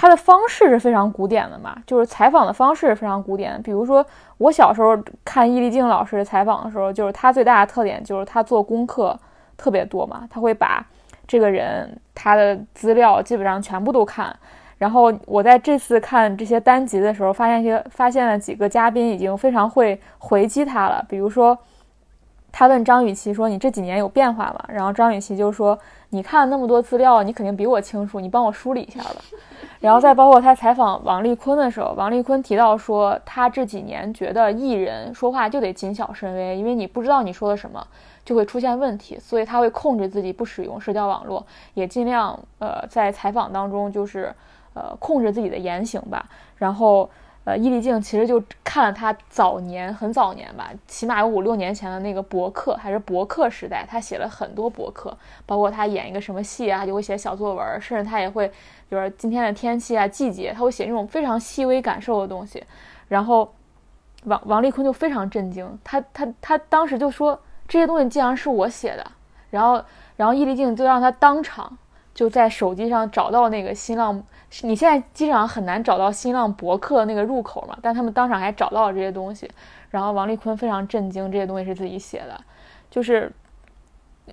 他的方式是非常古典的嘛，就是采访的方式非常古典。比如说，我小时候看易立竞老师采访的时候，就是他最大的特点就是他做功课特别多嘛，他会把这个人他的资料基本上全部都看。然后我在这次看这些单集的时候，发现一些发现了几个嘉宾已经非常会回击他了。比如说，他问张雨绮说：“你这几年有变化吗？”然后张雨绮就说：“你看那么多资料，你肯定比我清楚，你帮我梳理一下吧。”然后再包括他采访王丽坤的时候，王丽坤提到说，他这几年觉得艺人说话就得谨小慎微，因为你不知道你说的什么就会出现问题，所以他会控制自己不使用社交网络，也尽量呃在采访当中就是呃控制自己的言行吧。然后呃，易立竞其实就看了他早年很早年吧，起码有五六年前的那个博客，还是博客时代，他写了很多博客，包括他演一个什么戏啊，就会写小作文，甚至他也会。比如今天的天气啊，季节，他会写那种非常细微感受的东西，然后王王丽坤就非常震惊，他他他当时就说这些东西竟然是我写的，然后然后易立竞就让他当场就在手机上找到那个新浪，你现在机场很难找到新浪博客那个入口嘛，但他们当场还找到了这些东西，然后王丽坤非常震惊，这些东西是自己写的，就是，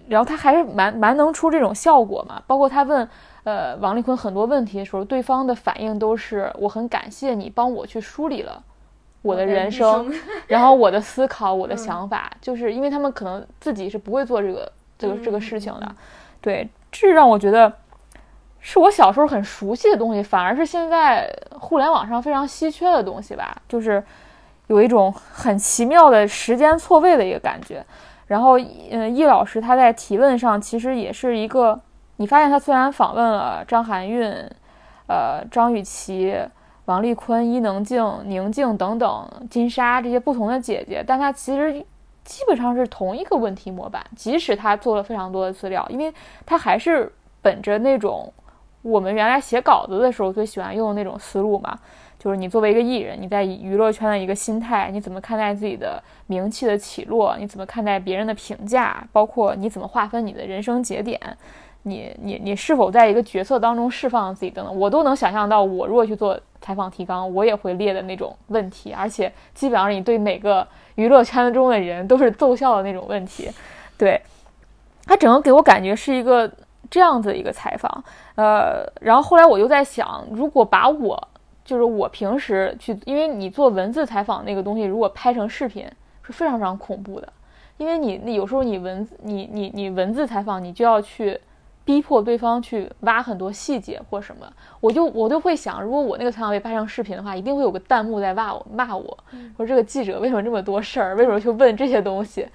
然后他还是蛮蛮能出这种效果嘛，包括他问。呃，王丽坤很多问题的时候，对方的反应都是我很感谢你帮我去梳理了我的人生，然后我的思考，我的想法，就是因为他们可能自己是不会做这个这个这个事情的，对，这让我觉得是我小时候很熟悉的东西，反而是现在互联网上非常稀缺的东西吧，就是有一种很奇妙的时间错位的一个感觉。然后，嗯，易老师他在提问上其实也是一个。你发现他虽然访问了张含韵、呃张雨绮、王丽坤、伊能静、宁静等等金莎这些不同的姐姐，但他其实基本上是同一个问题模板。即使他做了非常多的资料，因为他还是本着那种我们原来写稿子的时候最喜欢用那种思路嘛，就是你作为一个艺人，你在娱乐圈的一个心态，你怎么看待自己的名气的起落？你怎么看待别人的评价？包括你怎么划分你的人生节点？你你你是否在一个角色当中释放自己等等，我都能想象到。我如果去做采访提纲，我也会列的那种问题，而且基本上你对每个娱乐圈中的人都是奏效的那种问题。对，他整个给我感觉是一个这样子一个采访。呃，然后后来我又在想，如果把我就是我平时去，因为你做文字采访那个东西，如果拍成视频是非常非常恐怖的，因为你那有时候你文字你你你文字采访，你就要去。逼迫对方去挖很多细节或什么，我就我就会想，如果我那个采访被拍成视频的话，一定会有个弹幕在骂我，骂我说这个记者为什么这么多事儿，为什么去问这些东西，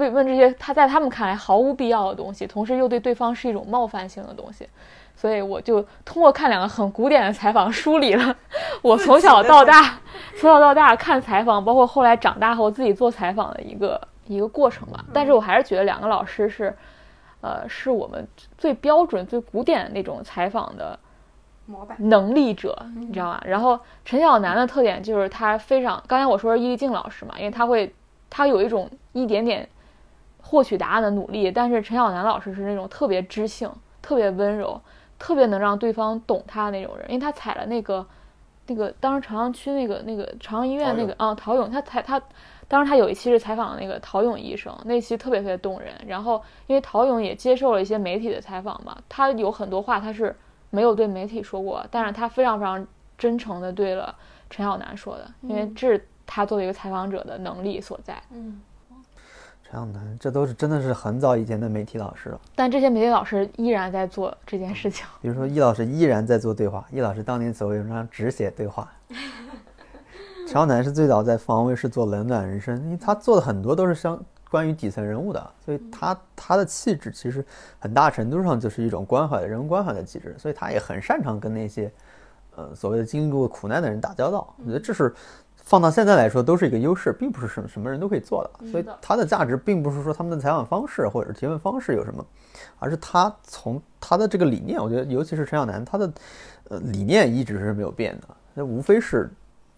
问问这些他在他们看来毫无必要的东西，同时又对对方是一种冒犯性的东西，所以我就通过看两个很古典的采访，梳理了 *laughs* 我从小到大从小到大看采访，包括后来长大后自己做采访的一个一个过程吧。但是我还是觉得两个老师是，呃，是我们最标准、最古典的那种采访的模板能力者，你知道吗？然后陈晓楠的特点就是他非常，刚才我说是易立竞老师嘛，因为他会，他有一种一点点获取答案的努力，但是陈晓楠老师是那种特别知性、特别温柔、特别能让对方懂他的那种人，因为他踩了那个。那个当时朝阳区那个那个朝阳医院那个啊陶勇他采他，当时他有一期是采访那个陶勇医生，那期特别特别动人。然后因为陶勇也接受了一些媒体的采访嘛，他有很多话他是没有对媒体说过，但是他非常非常真诚的对了陈晓楠说的，因为这是他作为一个采访者的能力所在。嗯。陈晓南，这都是真的是很早以前的媒体老师了。但这些媒体老师依然在做这件事情。比如说，易老师依然在做对话。易老师当年所谓文章只写对话。*laughs* 陈晓南是最早在凤凰卫视做冷暖人生，因为他做的很多都是相关于底层人物的，所以他他的气质其实很大程度上就是一种关怀的人文关怀的气质，所以他也很擅长跟那些呃所谓的经历过苦难的人打交道。我觉得这是。放到现在来说，都是一个优势，并不是什么什么人都可以做的。所以它的价值并不是说他们的采访方式或者是提问方式有什么，而是他从他的这个理念，我觉得尤其是陈晓南，他的呃理念一直是没有变的。那无非是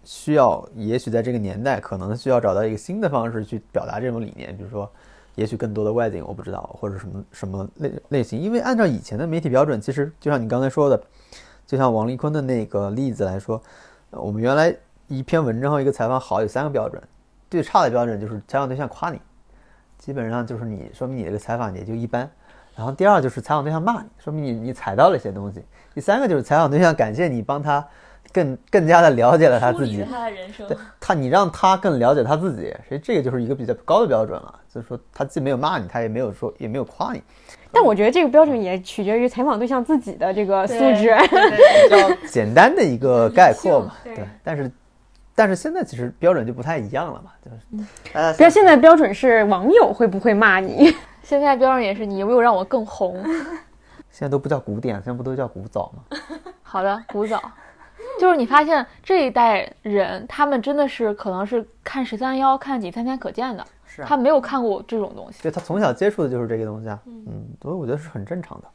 需要，也许在这个年代，可能需要找到一个新的方式去表达这种理念，比如说，也许更多的外景，我不知道，或者什么什么类类型。因为按照以前的媒体标准，其实就像你刚才说的，就像王丽坤的那个例子来说，我们原来。一篇文章和一个采访好有三个标准，最差的标准就是采访对象夸你，基本上就是你说明你这个采访也就一般。然后第二就是采访对象骂你，说明你你踩到了一些东西。第三个就是采访对象感谢你帮他更更加的了解了他自己，他的人生，他你让他更了解他自己，所以这个就是一个比较高的标准了。就是说他既没有骂你，他也没有说也没有夸你。但我觉得这个标准也取决于采访对象自己的这个素质，*laughs* 比较简单的一个概括嘛。*laughs* 对，但是。但是现在其实标准就不太一样了嘛，就是，呃，不要现在标准是网友会不会骂你，*laughs* 现在标准也是你有没有让我更红。*laughs* 现在都不叫古典，现在不都叫古早吗？*laughs* 好的，古早，就是你发现这一代人，他们真的是可能是看十三幺、看几三天可见的，是他没有看过这种东西。对他从小接触的就是这个东西啊，嗯，所以我觉得是很正常的，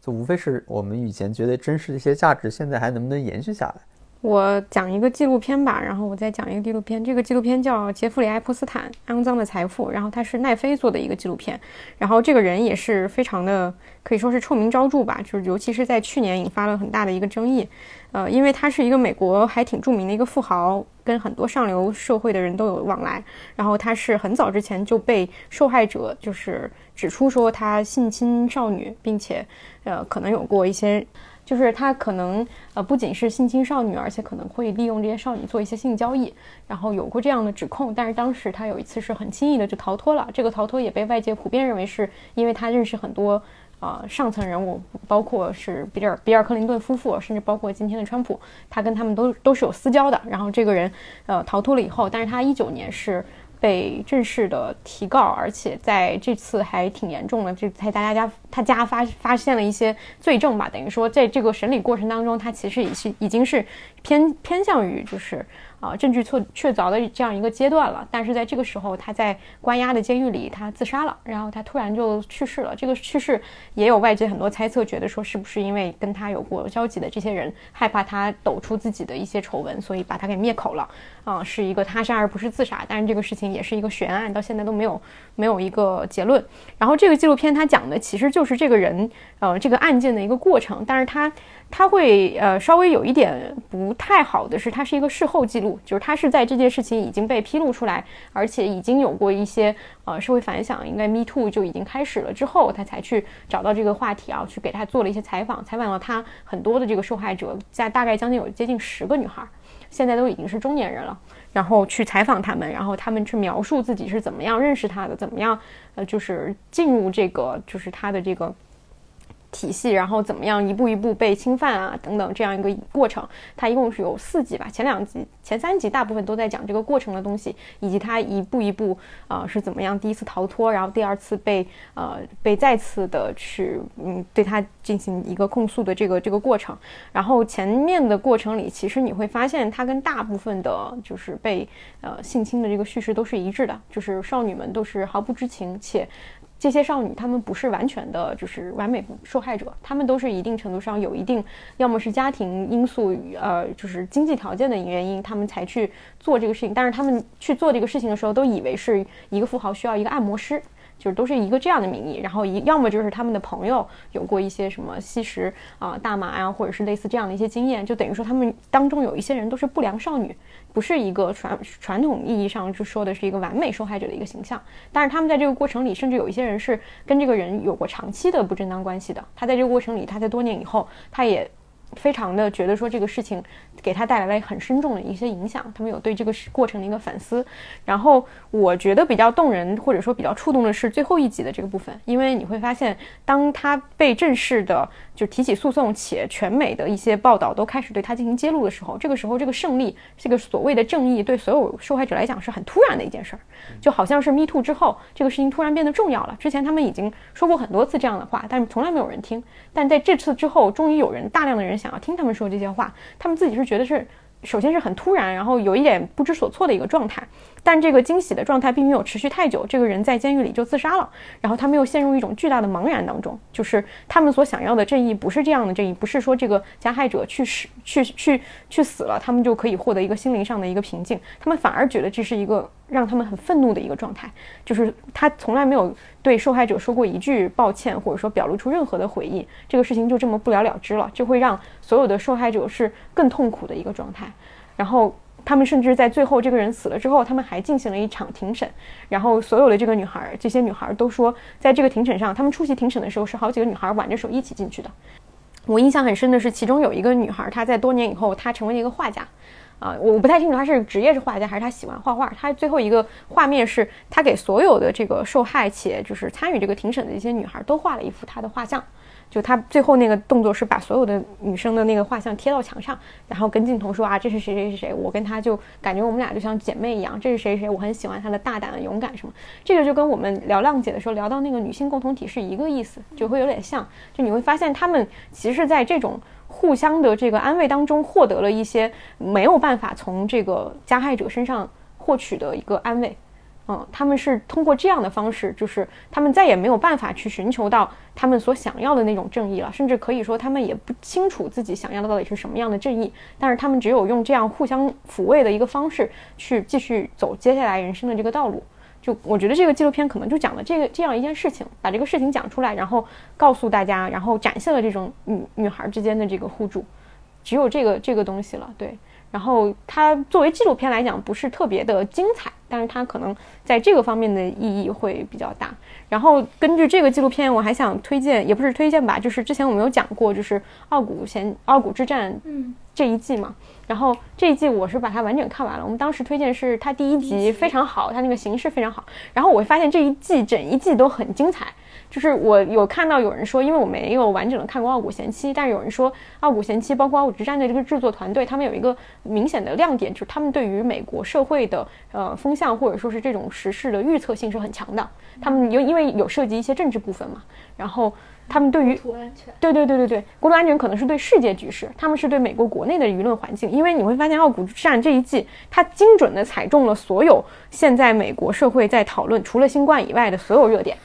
就无非是我们以前觉得真实的一些价值，现在还能不能延续下来。我讲一个纪录片吧，然后我再讲一个纪录片。这个纪录片叫《杰弗里·爱泼斯坦：肮脏的财富》，然后它是奈飞做的一个纪录片。然后这个人也是非常的，可以说是臭名昭著吧，就是尤其是在去年引发了很大的一个争议。呃，因为他是一个美国还挺著名的一个富豪，跟很多上流社会的人都有往来。然后他是很早之前就被受害者就是指出说他性侵少女，并且呃可能有过一些。就是他可能呃不仅是性侵少女，而且可能会利用这些少女做一些性交易，然后有过这样的指控。但是当时他有一次是很轻易的就逃脱了，这个逃脱也被外界普遍认为是因为他认识很多呃上层人物，包括是比尔比尔克林顿夫妇，甚至包括今天的川普，他跟他们都都是有私交的。然后这个人呃逃脱了以后，但是他一九年是。被正式的提告，而且在这次还挺严重的，就在大家家他家发发现了一些罪证吧，等于说在这个审理过程当中，他其实已是已经是偏偏向于就是。啊，证据确确凿的这样一个阶段了，但是在这个时候，他在关押的监狱里，他自杀了，然后他突然就去世了。这个去世也有外界很多猜测，觉得说是不是因为跟他有过交集的这些人害怕他抖出自己的一些丑闻，所以把他给灭口了。啊，是一个他杀而不是自杀，但是这个事情也是一个悬案，到现在都没有没有一个结论。然后这个纪录片它讲的其实就是这个人，呃，这个案件的一个过程，但是他。他会呃稍微有一点不太好的是，它是一个事后记录，就是他是在这件事情已经被披露出来，而且已经有过一些呃社会反响，应该 Me Too 就已经开始了之后，他才去找到这个话题啊，去给他做了一些采访，采访了他很多的这个受害者，在大概将近有接近十个女孩，现在都已经是中年人了，然后去采访他们，然后他们去描述自己是怎么样认识他的，怎么样呃就是进入这个就是他的这个。体系，然后怎么样一步一步被侵犯啊等等这样一个过程。它一共是有四集吧，前两集、前三集大部分都在讲这个过程的东西，以及他一步一步啊是怎么样第一次逃脱，然后第二次被呃被再次的去嗯对他进行一个控诉的这个这个过程。然后前面的过程里，其实你会发现它跟大部分的就是被呃性侵的这个叙事都是一致的，就是少女们都是毫不知情且。这些少女，她们不是完全的，就是完美受害者，她们都是一定程度上有一定，要么是家庭因素，呃，就是经济条件的原因，她们才去做这个事情。但是她们去做这个事情的时候，都以为是一个富豪需要一个按摩师。就是都是一个这样的名义，然后一要么就是他们的朋友有过一些什么吸食啊大麻呀，或者是类似这样的一些经验，就等于说他们当中有一些人都是不良少女，不是一个传传统意义上就说的是一个完美受害者的一个形象。但是他们在这个过程里，甚至有一些人是跟这个人有过长期的不正当关系的。他在这个过程里，他在多年以后，他也。非常的觉得说这个事情给他带来了很深重的一些影响，他们有对这个过程的一个反思。然后我觉得比较动人或者说比较触动的是最后一集的这个部分，因为你会发现，当他被正式的就提起诉讼，且全美的一些报道都开始对他进行揭露的时候，这个时候这个胜利，这个所谓的正义对所有受害者来讲是很突然的一件事儿，就好像是 Me Too 之后这个事情突然变得重要了。之前他们已经说过很多次这样的话，但是从来没有人听。但在这次之后，终于有人大量的人。想要听他们说这些话，他们自己是觉得是，首先是很突然，然后有一点不知所措的一个状态。但这个惊喜的状态并没有持续太久，这个人在监狱里就自杀了，然后他们又陷入一种巨大的茫然当中，就是他们所想要的正义不是这样的正义，不是说这个加害者去死去去去死了，他们就可以获得一个心灵上的一个平静，他们反而觉得这是一个让他们很愤怒的一个状态，就是他从来没有对受害者说过一句抱歉，或者说表露出任何的悔意，这个事情就这么不了了之了，就会让所有的受害者是更痛苦的一个状态，然后。他们甚至在最后这个人死了之后，他们还进行了一场庭审，然后所有的这个女孩，这些女孩都说，在这个庭审上，他们出席庭审的时候是好几个女孩挽着手一起进去的。我印象很深的是，其中有一个女孩，她在多年以后，她成为了一个画家，啊，我不太清楚他是职业是画家还是他喜欢画画。他最后一个画面是他给所有的这个受害且就是参与这个庭审的一些女孩都画了一幅他的画像。就他最后那个动作是把所有的女生的那个画像贴到墙上，然后跟镜头说啊，这是谁谁谁谁，我跟他就感觉我们俩就像姐妹一样，这是谁谁，我很喜欢她的大胆、勇敢什么。这个就跟我们聊浪姐的时候聊到那个女性共同体是一个意思，就会有点像。就你会发现他们其实在这种互相的这个安慰当中获得了一些没有办法从这个加害者身上获取的一个安慰。嗯，他们是通过这样的方式，就是他们再也没有办法去寻求到他们所想要的那种正义了，甚至可以说他们也不清楚自己想要的到底是什么样的正义。但是他们只有用这样互相抚慰的一个方式去继续走接下来人生的这个道路。就我觉得这个纪录片可能就讲了这个这样一件事情，把这个事情讲出来，然后告诉大家，然后展现了这种女女孩之间的这个互助，只有这个这个东西了，对。然后它作为纪录片来讲，不是特别的精彩，但是它可能在这个方面的意义会比较大。然后根据这个纪录片，我还想推荐，也不是推荐吧，就是之前我们有讲过，就是《傲骨贤傲骨之战》这一季嘛。然后这一季我是把它完整看完了。我们当时推荐是它第一集非常好，它那个形式非常好。然后我会发现这一季整一季都很精彩。就是我有看到有人说，因为我没有完整的看过《傲骨贤妻》，但是有人说《傲骨贤妻》包括《傲骨之战》的这个制作团队，他们有一个明显的亮点，就是他们对于美国社会的呃风向或者说是这种时事的预测性是很强的。他们有因为有涉及一些政治部分嘛，然后他们对于对对对对对，国土安全可能是对世界局势，他们是对美国国内的舆论环境。因为你会发现《傲骨之战》这一季，它精准的踩中了所有现在美国社会在讨论除了新冠以外的所有热点。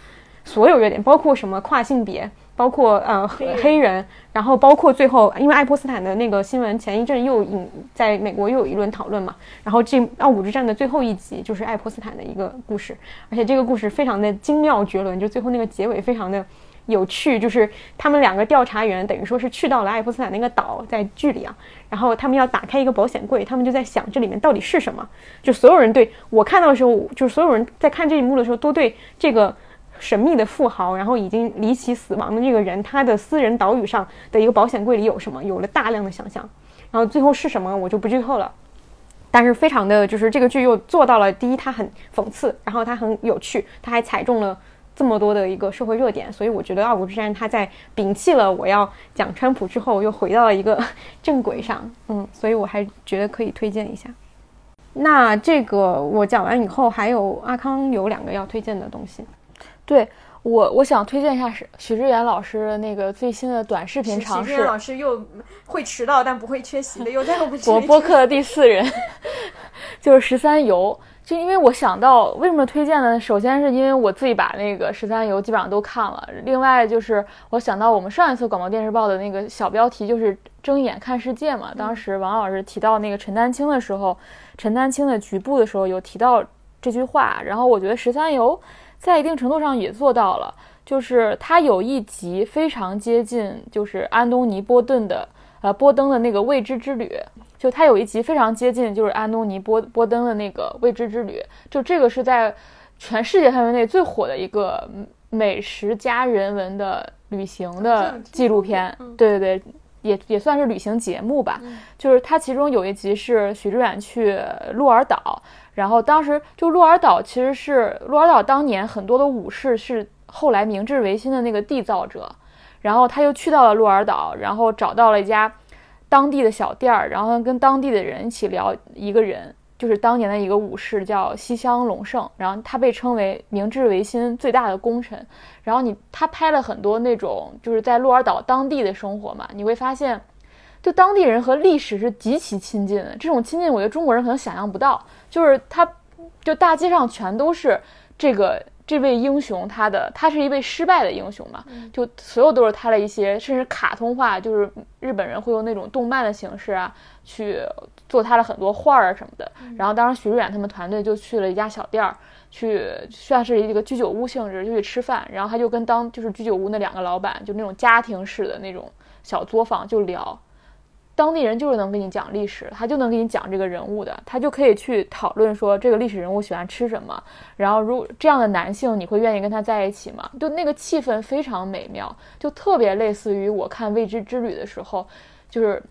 所有热点，包括什么跨性别，包括呃黑人，然后包括最后，因为爱泼斯坦的那个新闻，前一阵又引在美国又有一轮讨论嘛。然后这奥古之战的最后一集就是爱泼斯坦的一个故事，而且这个故事非常的精妙绝伦，就最后那个结尾非常的有趣，就是他们两个调查员等于说是去到了爱泼斯坦那个岛，在剧里啊，然后他们要打开一个保险柜，他们就在想这里面到底是什么。就所有人对我看到的时候，就是所有人在看这一幕的时候，都对这个。神秘的富豪，然后已经离奇死亡的这个人，他的私人岛屿上的一个保险柜里有什么？有了大量的想象，然后最后是什么，我就不剧透了。但是非常的就是这个剧又做到了，第一，它很讽刺，然后它很有趣，它还踩中了这么多的一个社会热点，*laughs* 所以我觉得《傲骨之战》它在摒弃了我要讲川普之后，又回到了一个正轨上，嗯，所以我还觉得可以推荐一下。那这个我讲完以后，还有阿康有两个要推荐的东西，对我我想推荐一下许许志远老师的那个最新的短视频尝试。许志远老师又会迟到但不会缺席的，又在我们我播客的第四人，*laughs* 就是十三游。就因为我想到为什么推荐呢？首先是因为我自己把那个十三游基本上都看了，另外就是我想到我们上一次广播电视报的那个小标题就是“睁眼看世界”嘛。当时王老师提到那个陈丹青的时候，陈丹青的局部的时候有提到这句话，然后我觉得十三游在一定程度上也做到了，就是他有一集非常接近就是安东尼波顿的呃波登的那个未知之旅。就他有一集非常接近，就是安东尼波波登的那个未知之旅。就这个是在全世界范围内最火的一个美食加人文的旅行的纪录片。对对对，也也算是旅行节目吧。就是它其中有一集是许知远去鹿儿岛，然后当时就鹿儿岛其实是鹿儿岛当年很多的武士是后来明治维新的那个缔造者，然后他又去到了鹿儿岛，然后找到了一家。当地的小店儿，然后跟当地的人一起聊一个人，就是当年的一个武士，叫西乡隆盛，然后他被称为明治维新最大的功臣。然后你他拍了很多那种就是在鹿儿岛当地的生活嘛，你会发现，就当地人和历史是极其亲近的。这种亲近，我觉得中国人可能想象不到，就是他，就大街上全都是这个。这位英雄，他的他是一位失败的英雄嘛？就所有都是他的一些，甚至卡通化，就是日本人会用那种动漫的形式啊，去做他的很多画儿啊什么的。然后，当时徐志远他们团队就去了一家小店儿，去算是一个居酒屋性质，就去吃饭。然后他就跟当就是居酒屋那两个老板，就那种家庭式的那种小作坊就聊。当地人就是能给你讲历史，他就能给你讲这个人物的，他就可以去讨论说这个历史人物喜欢吃什么，然后如这样的男性你会愿意跟他在一起吗？就那个气氛非常美妙，就特别类似于我看《未知之旅》的时候，就是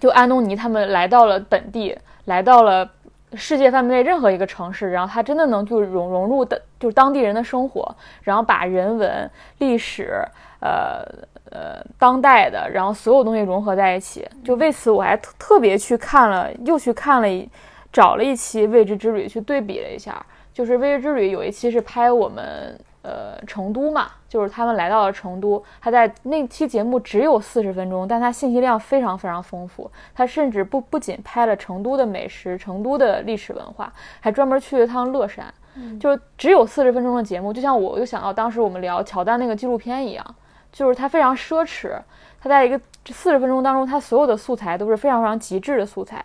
就安东尼他们来到了本地，来到了世界范围内任何一个城市，然后他真的能就融融入的，就是当地人的生活，然后把人文、历史，呃。呃，当代的，然后所有东西融合在一起，就为此我还特特别去看了，又去看了一，找了一期《未知之旅》去对比了一下。就是《未知之旅》有一期是拍我们呃成都嘛，就是他们来到了成都，他在那期节目只有四十分钟，但他信息量非常非常丰富。他甚至不不仅拍了成都的美食、成都的历史文化，还专门去了趟乐山。就只有四十分钟的节目，就像我又想到当时我们聊乔丹那个纪录片一样。就是它非常奢侈，它在一个四十分钟当中，它所有的素材都是非常非常极致的素材。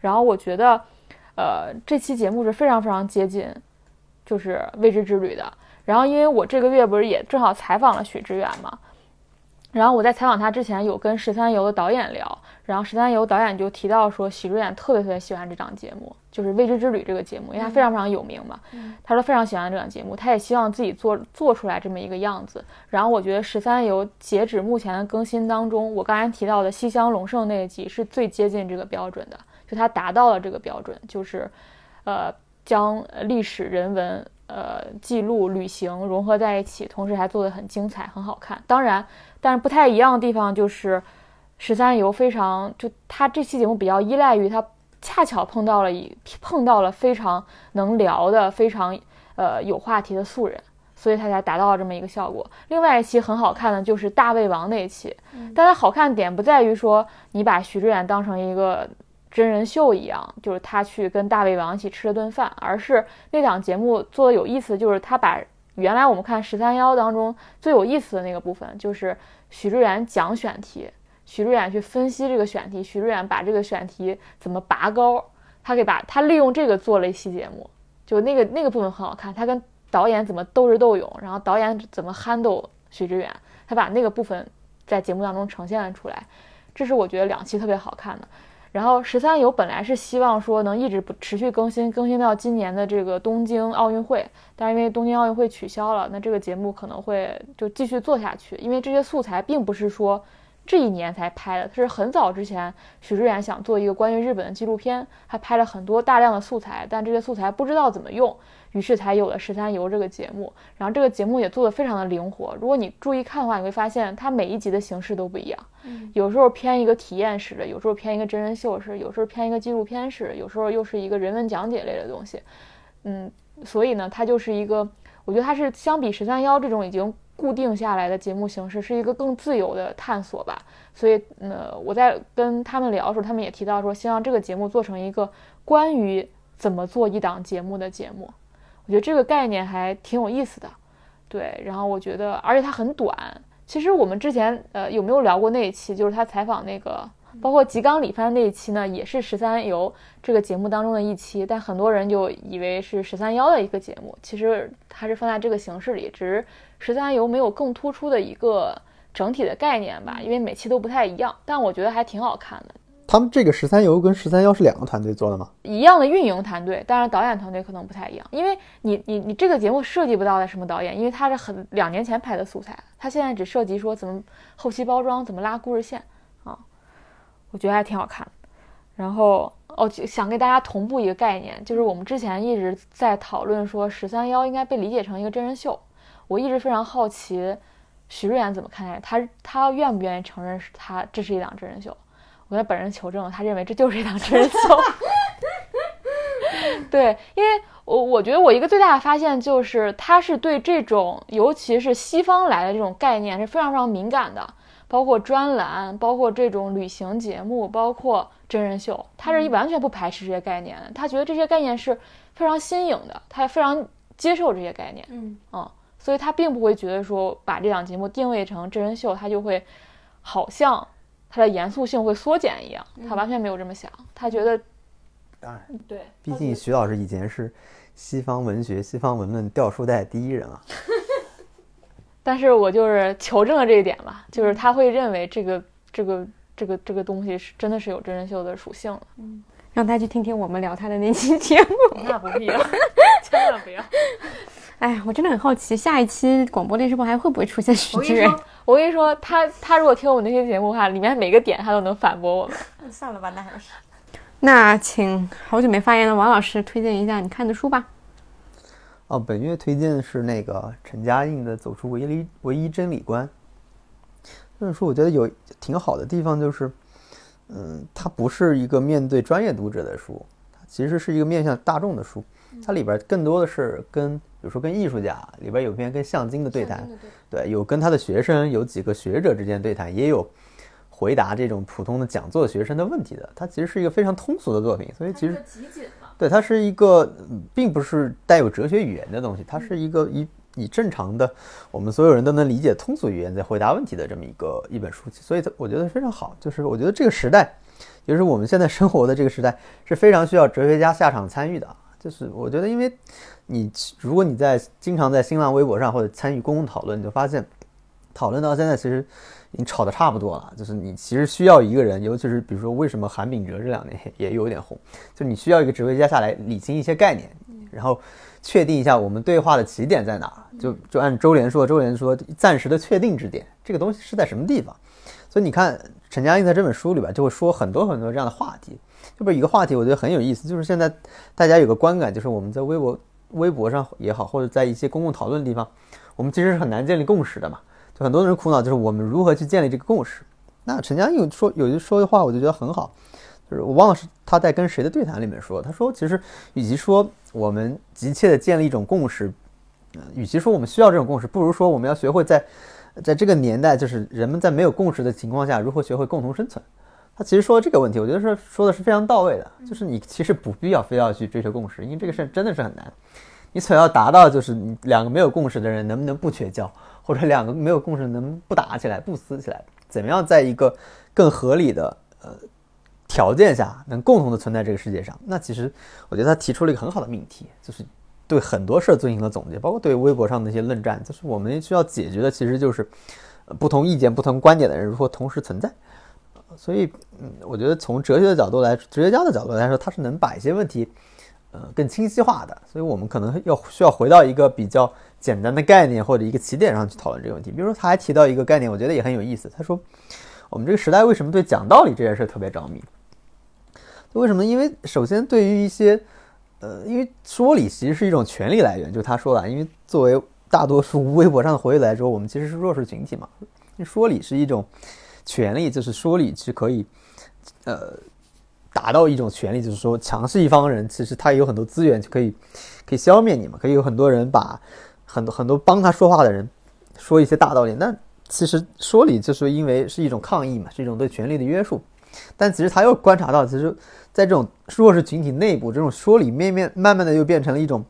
然后我觉得，呃，这期节目是非常非常接近，就是未知之旅的。然后因为我这个月不是也正好采访了许知远嘛。然后我在采访他之前，有跟十三游的导演聊，然后十三游导演就提到说，许知远特别特别喜欢这档节目，就是《未知之旅》这个节目，因为他非常非常有名嘛。他说非常喜欢这档节目，他也希望自己做做出来这么一个样子。然后我觉得十三游截止目前的更新当中，我刚才提到的西乡隆盛那一集是最接近这个标准的，就他达到了这个标准，就是，呃，将历史人文、呃记录、旅行融合在一起，同时还做得很精彩、很好看。当然。但是不太一样的地方就是，十三游非常就他这期节目比较依赖于他恰巧碰到了一碰到了非常能聊的非常呃有话题的素人，所以他才达到了这么一个效果。另外一期很好看的就是大胃王那一期，但它好看点不在于说你把徐志远当成一个真人秀一样，就是他去跟大胃王一起吃了顿饭，而是那档节目做的有意思，就是他把。原来我们看十三幺当中最有意思的那个部分，就是许志远讲选题，许志远去分析这个选题，许志远把这个选题怎么拔高，他给把他利用这个做了一期节目，就那个那个部分很好看，他跟导演怎么斗智斗勇，然后导演怎么憨豆许志远，他把那个部分在节目当中呈现了出来，这是我觉得两期特别好看的。然后十三游本来是希望说能一直不持续更新，更新到今年的这个东京奥运会，但是因为东京奥运会取消了，那这个节目可能会就继续做下去，因为这些素材并不是说这一年才拍的，它是很早之前许知远想做一个关于日本的纪录片，他拍了很多大量的素材，但这些素材不知道怎么用，于是才有了十三游这个节目。然后这个节目也做得非常的灵活，如果你注意看的话，你会发现它每一集的形式都不一样，有时候偏一个体验式的，有时候偏一个真人秀式，有时候偏一个纪录片式，有时候又是一个人文讲解类的东西。嗯，所以呢，它就是一个，我觉得它是相比十三幺这种已经。固定下来的节目形式是一个更自由的探索吧，所以，呃，我在跟他们聊的时候，他们也提到说，希望这个节目做成一个关于怎么做一档节目的节目。我觉得这个概念还挺有意思的，对。然后我觉得，而且它很短。其实我们之前，呃，有没有聊过那一期？就是他采访那个。包括吉冈里帆那一期呢，也是十三游这个节目当中的一期，但很多人就以为是十三幺的一个节目，其实它是放在这个形式里，只是十三游没有更突出的一个整体的概念吧，因为每期都不太一样，但我觉得还挺好看的。他们这个十三游跟十三幺是两个团队做的吗？一样的运营团队，当然导演团队可能不太一样，因为你你你这个节目涉及不到的什么导演，因为他是很两年前拍的素材，他现在只涉及说怎么后期包装，怎么拉故事线啊。我觉得还挺好看的，然后哦，想给大家同步一个概念，就是我们之前一直在讨论说十三幺应该被理解成一个真人秀，我一直非常好奇徐瑞安怎么看待他，他愿不愿意承认是他这是一档真人秀？我跟他本人求证，他认为这就是一档真人秀。*laughs* 对，因为我我觉得我一个最大的发现就是他是对这种尤其是西方来的这种概念是非常非常敏感的。包括专栏，包括这种旅行节目，包括真人秀，他是完全不排斥这些概念的。他觉得这些概念是非常新颖的，他也非常接受这些概念。嗯啊，所以他并不会觉得说把这档节目定位成真人秀，他就会好像他的严肃性会缩减一样。他完全没有这么想，他觉得当然对，毕竟徐老师以前是西方文学、西方文论掉书袋第一人啊。*laughs* 但是我就是求证了这一点吧，就是他会认为这个这个这个这个东西是真的是有真人秀的属性了，嗯，让他去听听我们聊他的那期节目，*laughs* 那不必了，*laughs* 千万不要。哎，我真的很好奇，下一期广播电视部还会不会出现徐志远？我跟你说，他他如果听我们那些节目的话，里面每个点他都能反驳我们。*laughs* 算了吧，那还是。那请好久没发言的王老师推荐一下你看的书吧。哦，本月推荐的是那个陈嘉映的《走出唯一唯一真理观》这本书，我觉得有挺好的地方，就是，嗯，它不是一个面对专业读者的书，它其实是一个面向大众的书。它里边更多的是跟，比如说跟艺术家，里边有篇跟向京的对谈，对，有跟他的学生，有几个学者之间对谈，也有回答这种普通的讲座学生的问题的。它其实是一个非常通俗的作品，所以其实。对，它是一个，并不是带有哲学语言的东西，它是一个以以正常的我们所有人都能理解通俗语言在回答问题的这么一个一本书籍，所以它我觉得非常好。就是我觉得这个时代，就是我们现在生活的这个时代，是非常需要哲学家下场参与的。就是我觉得，因为你如果你在经常在新浪微博上或者参与公共讨论，你就发现讨论到现在其实。已经吵得差不多了，就是你其实需要一个人，尤其是比如说为什么韩炳哲这两年也有点红，就你需要一个指挥家下来理清一些概念，然后确定一下我们对话的起点在哪。就就按周濂说，周濂说暂时的确定之点，这个东西是在什么地方？所以你看陈嘉映在这本书里边就会说很多很多这样的话题。这不是一个话题，我觉得很有意思，就是现在大家有个观感，就是我们在微博微博上也好，或者在一些公共讨论的地方，我们其实是很难建立共识的嘛。就很多人苦恼，就是我们如何去建立这个共识。那陈江有说有一说的话，我就觉得很好，就是我忘了是他在跟谁的对谈里面说，他说其实与其说我们急切的建立一种共识，呃，与其说我们需要这种共识，不如说我们要学会在在这个年代，就是人们在没有共识的情况下，如何学会共同生存。他其实说这个问题，我觉得是说的是非常到位的，就是你其实不必要非要去追求共识，因为这个事真的是很难。你所要达到就是你两个没有共识的人能不能不绝交。或者两个没有共识能不打起来不撕起来？怎么样在一个更合理的呃条件下能共同的存在这个世界上？那其实我觉得他提出了一个很好的命题，就是对很多事儿进行了总结，包括对微博上那些论战，就是我们需要解决的其实就是不同意见、不同观点的人如何同时存在。所以，嗯，我觉得从哲学的角度来，哲学家的角度来说，他是能把一些问题呃更清晰化的。所以我们可能要需要回到一个比较。简单的概念或者一个起点上去讨论这个问题，比如说他还提到一个概念，我觉得也很有意思。他说，我们这个时代为什么对讲道理这件事特别着迷？为什么？因为首先对于一些，呃，因为说理其实是一种权利来源，就他说的，因为作为大多数微博上的活跃来说，我们其实是弱势群体嘛。说理是一种权利，就是说理是可以，呃，达到一种权利，就是说强势一方人其实他也有很多资源就可以可以消灭你嘛，可以有很多人把很多很多帮他说话的人说一些大道理。那其实说理就是因为是一种抗议嘛，是一种对权力的约束。但其实他又观察到，其实，在这种弱势群体内部，这种说理面面慢慢的又变成了一种，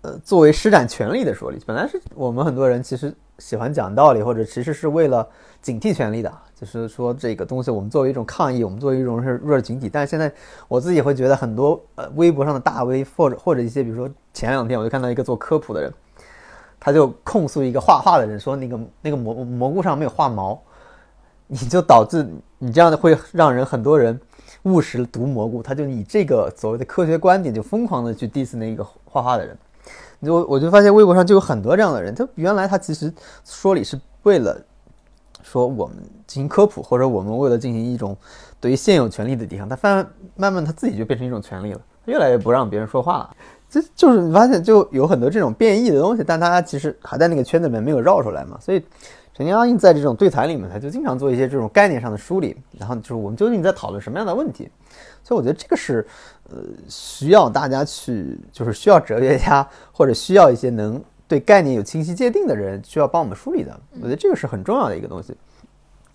呃，作为施展权力的说理。本来是我们很多人其实喜欢讲道理，或者其实是为了警惕权力的，就是说这个东西我们作为一种抗议，我们作为一种是弱势群体。但是现在我自己会觉得很多呃微博上的大 V，或者或者一些比如说前两天我就看到一个做科普的人，他就控诉一个画画的人说那个那个蘑蘑菇上没有画毛。你就导致你这样的会让人很多人误食毒蘑菇，他就以这个所谓的科学观点就疯狂的去 diss 那个画画的人，就我就发现微博上就有很多这样的人，他原来他其实说理是为了说我们进行科普，或者我们为了进行一种对于现有权利的抵抗，他慢慢慢他自己就变成一种权利了，越来越不让别人说话了，这就是你发现就有很多这种变异的东西，但他其实还在那个圈子里面没有绕出来嘛，所以。陈江印在这种对谈里面，他就经常做一些这种概念上的梳理，然后就是我们究竟在讨论什么样的问题，所以我觉得这个是，呃，需要大家去，就是需要哲学家或者需要一些能对概念有清晰界定的人，需要帮我们梳理的。我觉得这个是很重要的一个东西。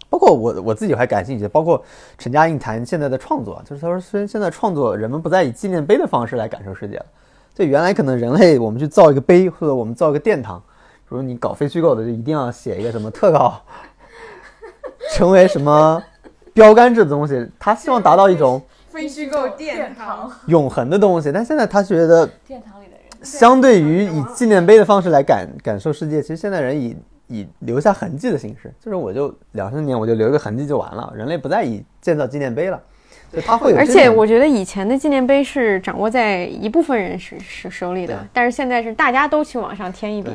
包括我我自己还感兴趣，包括陈嘉映谈现在的创作，就是他说，虽然现在创作人们不再以纪念碑的方式来感受世界了，就原来可能人类我们去造一个碑，或者我们造一个殿堂。比如你搞非虚构的，就一定要写一个什么特稿，*laughs* 成为什么标杆制的东西。他希望达到一种非虚构殿堂永恒的东西。但现在他觉得殿堂里的人，相对于以纪念碑的方式来感感受世界，其实现在人以以留下痕迹的形式，就是我就两三年我就留一个痕迹就完了。人类不再以建造纪念碑了，他会有。而且我觉得以前的纪念碑是掌握在一部分人手手手里的，但是现在是大家都去往上添一笔。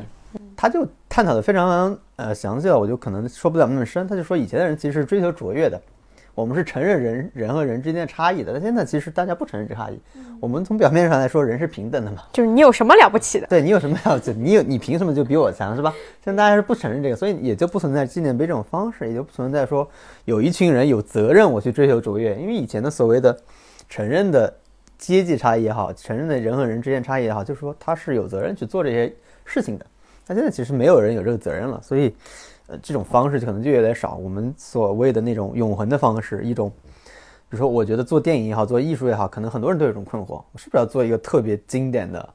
他就探讨的非常呃详细了，我就可能说不了那么深。他就说以前的人其实是追求卓越的，我们是承认人人和人之间的差异的。但现在其实大家不承认这差异，我们从表面上来说人是平等的嘛，就是你有什么了不起的？对你有什么了不起？你有你凭什么就比我强是吧？现在大家是不承认这个，所以也就不存在纪念碑这种方式，也就不存在说有一群人有责任我去追求卓越，因为以前的所谓的承认的阶级差异也好，承认的人和人之间差异也好，就是说他是有责任去做这些事情的。但现在其实没有人有这个责任了，所以，呃，这种方式就可能就越来越少。我们所谓的那种永恒的方式，一种，比如说，我觉得做电影也好，做艺术也好，可能很多人都有一种困惑：我是不是要做一个特别经典的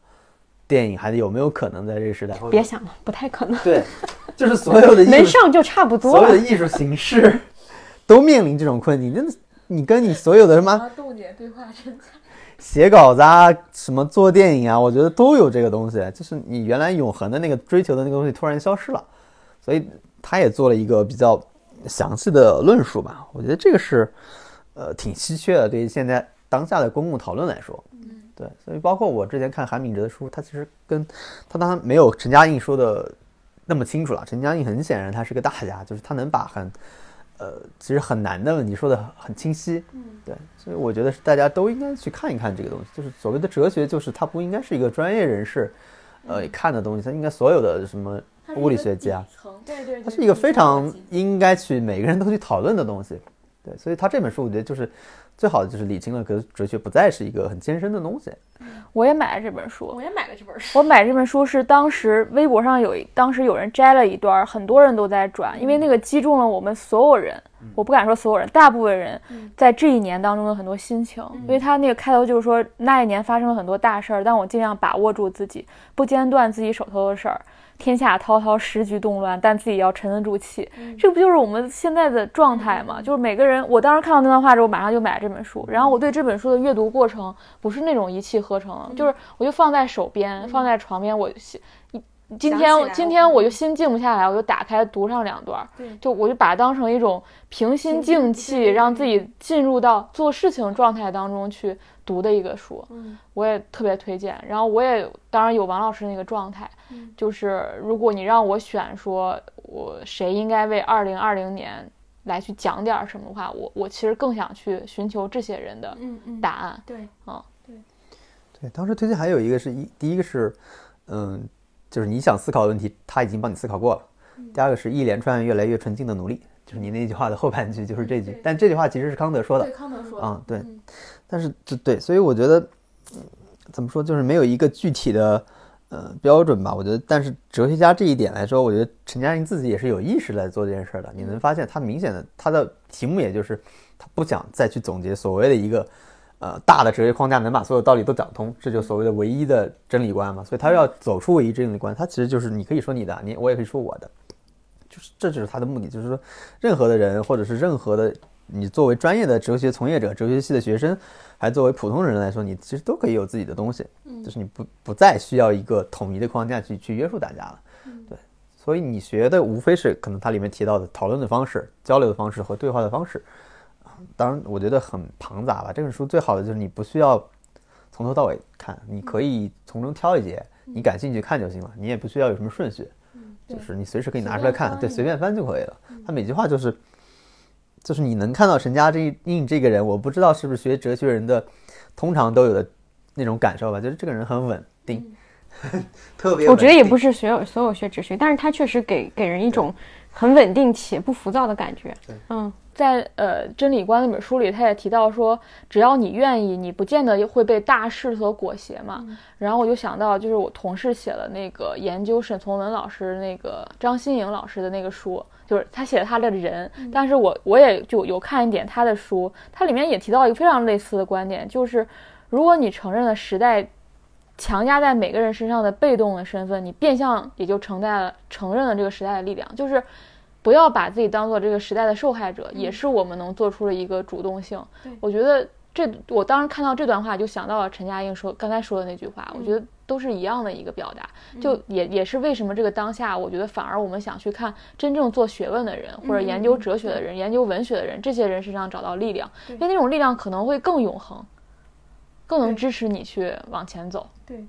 电影？还是有没有可能在这个时代？别想了，不太可能。对，*laughs* 就是所有的能上就差不多所有的艺术形式 *laughs* 都面临这种困境。真的，你跟你所有的什么？豆姐对话。写稿子啊，什么做电影啊，我觉得都有这个东西。就是你原来永恒的那个追求的那个东西突然消失了，所以他也做了一个比较详细的论述吧。我觉得这个是呃挺稀缺的，对于现在当下的公共讨论来说。嗯，对。所以包括我之前看韩敏哲的书，他其实跟他当然没有陈嘉映说的那么清楚了。陈嘉映很显然他是个大家，就是他能把很。呃，其实很难的，问题说的很清晰，嗯，对，所以我觉得是大家都应该去看一看这个东西，就是所谓的哲学，就是它不应该是一个专业人士，呃，看的东西，它应该所有的什么物理学家，对对，它是一个非常应该去每个人都去讨论的东西，对，所以他这本书我觉得就是最好的就是理清了，可哲学不再是一个很艰深的东西。我也买了这本书，我也买了这本书。我买这本书是当时微博上有，当时有人摘了一段，很多人都在转，因为那个击中了我们所有人。我不敢说所有人，大部分人在这一年当中的很多心情。因为他那个开头就是说，那一年发生了很多大事儿，但我尽量把握住自己，不间断自己手头的事儿。天下滔滔，时局动乱，但自己要沉得住气。这不就是我们现在的状态吗？就是每个人，我当时看到那段话之后，马上就买了这本书。然后我对这本书的阅读过程不是那种一气呵成，就是我就放在手边，放在床边，我一今天今天我就心静不下来，我就打开读上两段，就我就把它当成一种平心静气，让自己进入到做事情状态当中去。读的一个书，我也特别推荐。然后我也当然有王老师那个状态，就是如果你让我选，说我谁应该为二零二零年来去讲点什么的话，我我其实更想去寻求这些人的答案。对，嗯，对，对。当时推荐还有一个是一，第一个是，嗯，就是你想思考的问题，他已经帮你思考过了。第二个是一连串越来越纯净的努力，就是你那句话的后半句就是这句，但这句话其实是康德说的。对，康德说的。嗯，对。但是，就对，所以我觉得，怎么说，就是没有一个具体的。呃，标准吧，我觉得，但是哲学家这一点来说，我觉得陈嘉映自己也是有意识来做这件事的。你能发现，他明显的他的题目，也就是他不想再去总结所谓的一个呃大的哲学框架，能把所有道理都讲通，这就所谓的唯一的真理观嘛。所以他要走出唯一真理观，他其实就是你可以说你的，你我也可以说我的，就是这就是他的目的，就是说任何的人或者是任何的你作为专业的哲学从业者、哲学系的学生。还作为普通人来说，你其实都可以有自己的东西，就是你不不再需要一个统一的框架去去约束大家了。对，所以你学的无非是可能它里面提到的讨论的方式、交流的方式和对话的方式。当然，我觉得很庞杂吧。这本书最好的就是你不需要从头到尾看，你可以从中挑一节你感兴趣看就行了。你也不需要有什么顺序，就是你随时可以拿出来看，对，随便翻就可以了。他每句话就是。就是你能看到陈嘉映这个人，我不知道是不是学哲学人的通常都有的那种感受吧，就是这个人很稳定，特别。*laughs* 我觉得也不是所有所有学哲学，但是他确实给给人一种很稳定且不浮躁的感觉。嗯，在呃《真理观》那本书里，他也提到说，只要你愿意，你不见得会被大势所裹挟嘛。然后我就想到，就是我同事写了那个研究沈从文老师那个张新颖老师的那个书。就是他写他的人，但是我我也就有看一点他的书，他里面也提到一个非常类似的观点，就是如果你承认了时代强加在每个人身上的被动的身份，你变相也就承担了承认了这个时代的力量，就是不要把自己当做这个时代的受害者，也是我们能做出的一个主动性。我觉得这我当时看到这段话，就想到了陈嘉映说刚才说的那句话，我觉得。都是一样的一个表达，就也也是为什么这个当下，我觉得反而我们想去看真正做学问的人，或者研究哲学的人、研究文学的人，这些人身上找到力量，因为那种力量可能会更永恒，更能支持你去往前走。对。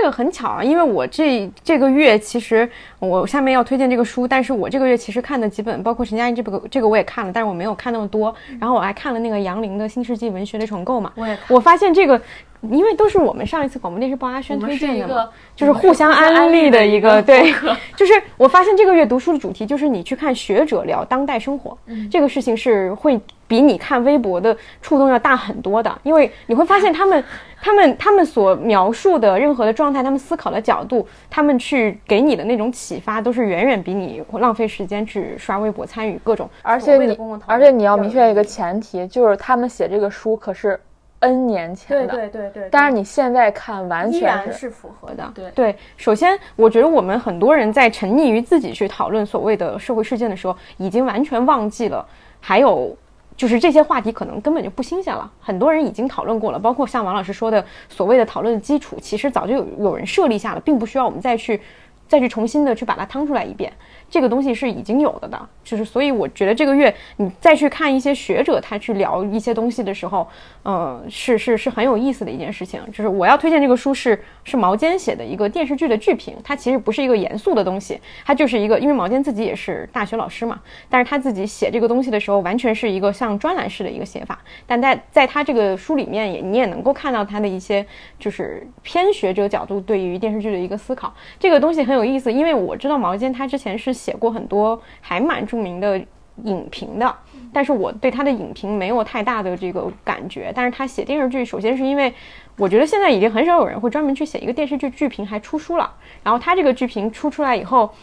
这个很巧啊，因为我这这个月其实我下面要推荐这个书，但是我这个月其实看的几本，包括陈嘉映这本这个我也看了，但是我没有看那么多。然后我还看了那个杨林的《新世纪文学的重构》嘛，我也我发现这个，因为都是我们上一次广播电视报阿轩推荐的嘛，就是互相安利的一个对，*laughs* 就是我发现这个月读书的主题就是你去看学者聊当代生活，这个事情是会。比你看微博的触动要大很多的，因为你会发现他们、*laughs* 他们、他们所描述的任何的状态，他们思考的角度，他们去给你的那种启发，都是远远比你浪费时间去刷微博、参与各种。而且你，而且你要明确一个前提，就是他们写这个书可是 N 年前的，对对对对。但是你现在看，完全是符合的。对对，首先，我觉得我们很多人在沉溺于自己去讨论所谓的社会事件的时候，已经完全忘记了还有。就是这些话题可能根本就不新鲜了，很多人已经讨论过了，包括像王老师说的所谓的讨论的基础，其实早就有有人设立下了，并不需要我们再去再去重新的去把它趟出来一遍。这个东西是已经有的的，就是所以我觉得这个月你再去看一些学者他去聊一些东西的时候，呃，是是是很有意思的一件事情。就是我要推荐这个书是是毛尖写的一个电视剧的剧评，它其实不是一个严肃的东西，它就是一个因为毛尖自己也是大学老师嘛，但是他自己写这个东西的时候完全是一个像专栏式的一个写法，但在在他这个书里面也你也能够看到他的一些就是偏学者角度对于电视剧的一个思考，这个东西很有意思，因为我知道毛尖他之前是。写过很多还蛮著名的影评的，但是我对他的影评没有太大的这个感觉。但是他写电视剧，首先是因为我觉得现在已经很少有人会专门去写一个电视剧剧评还出书了。然后他这个剧评出出来以后，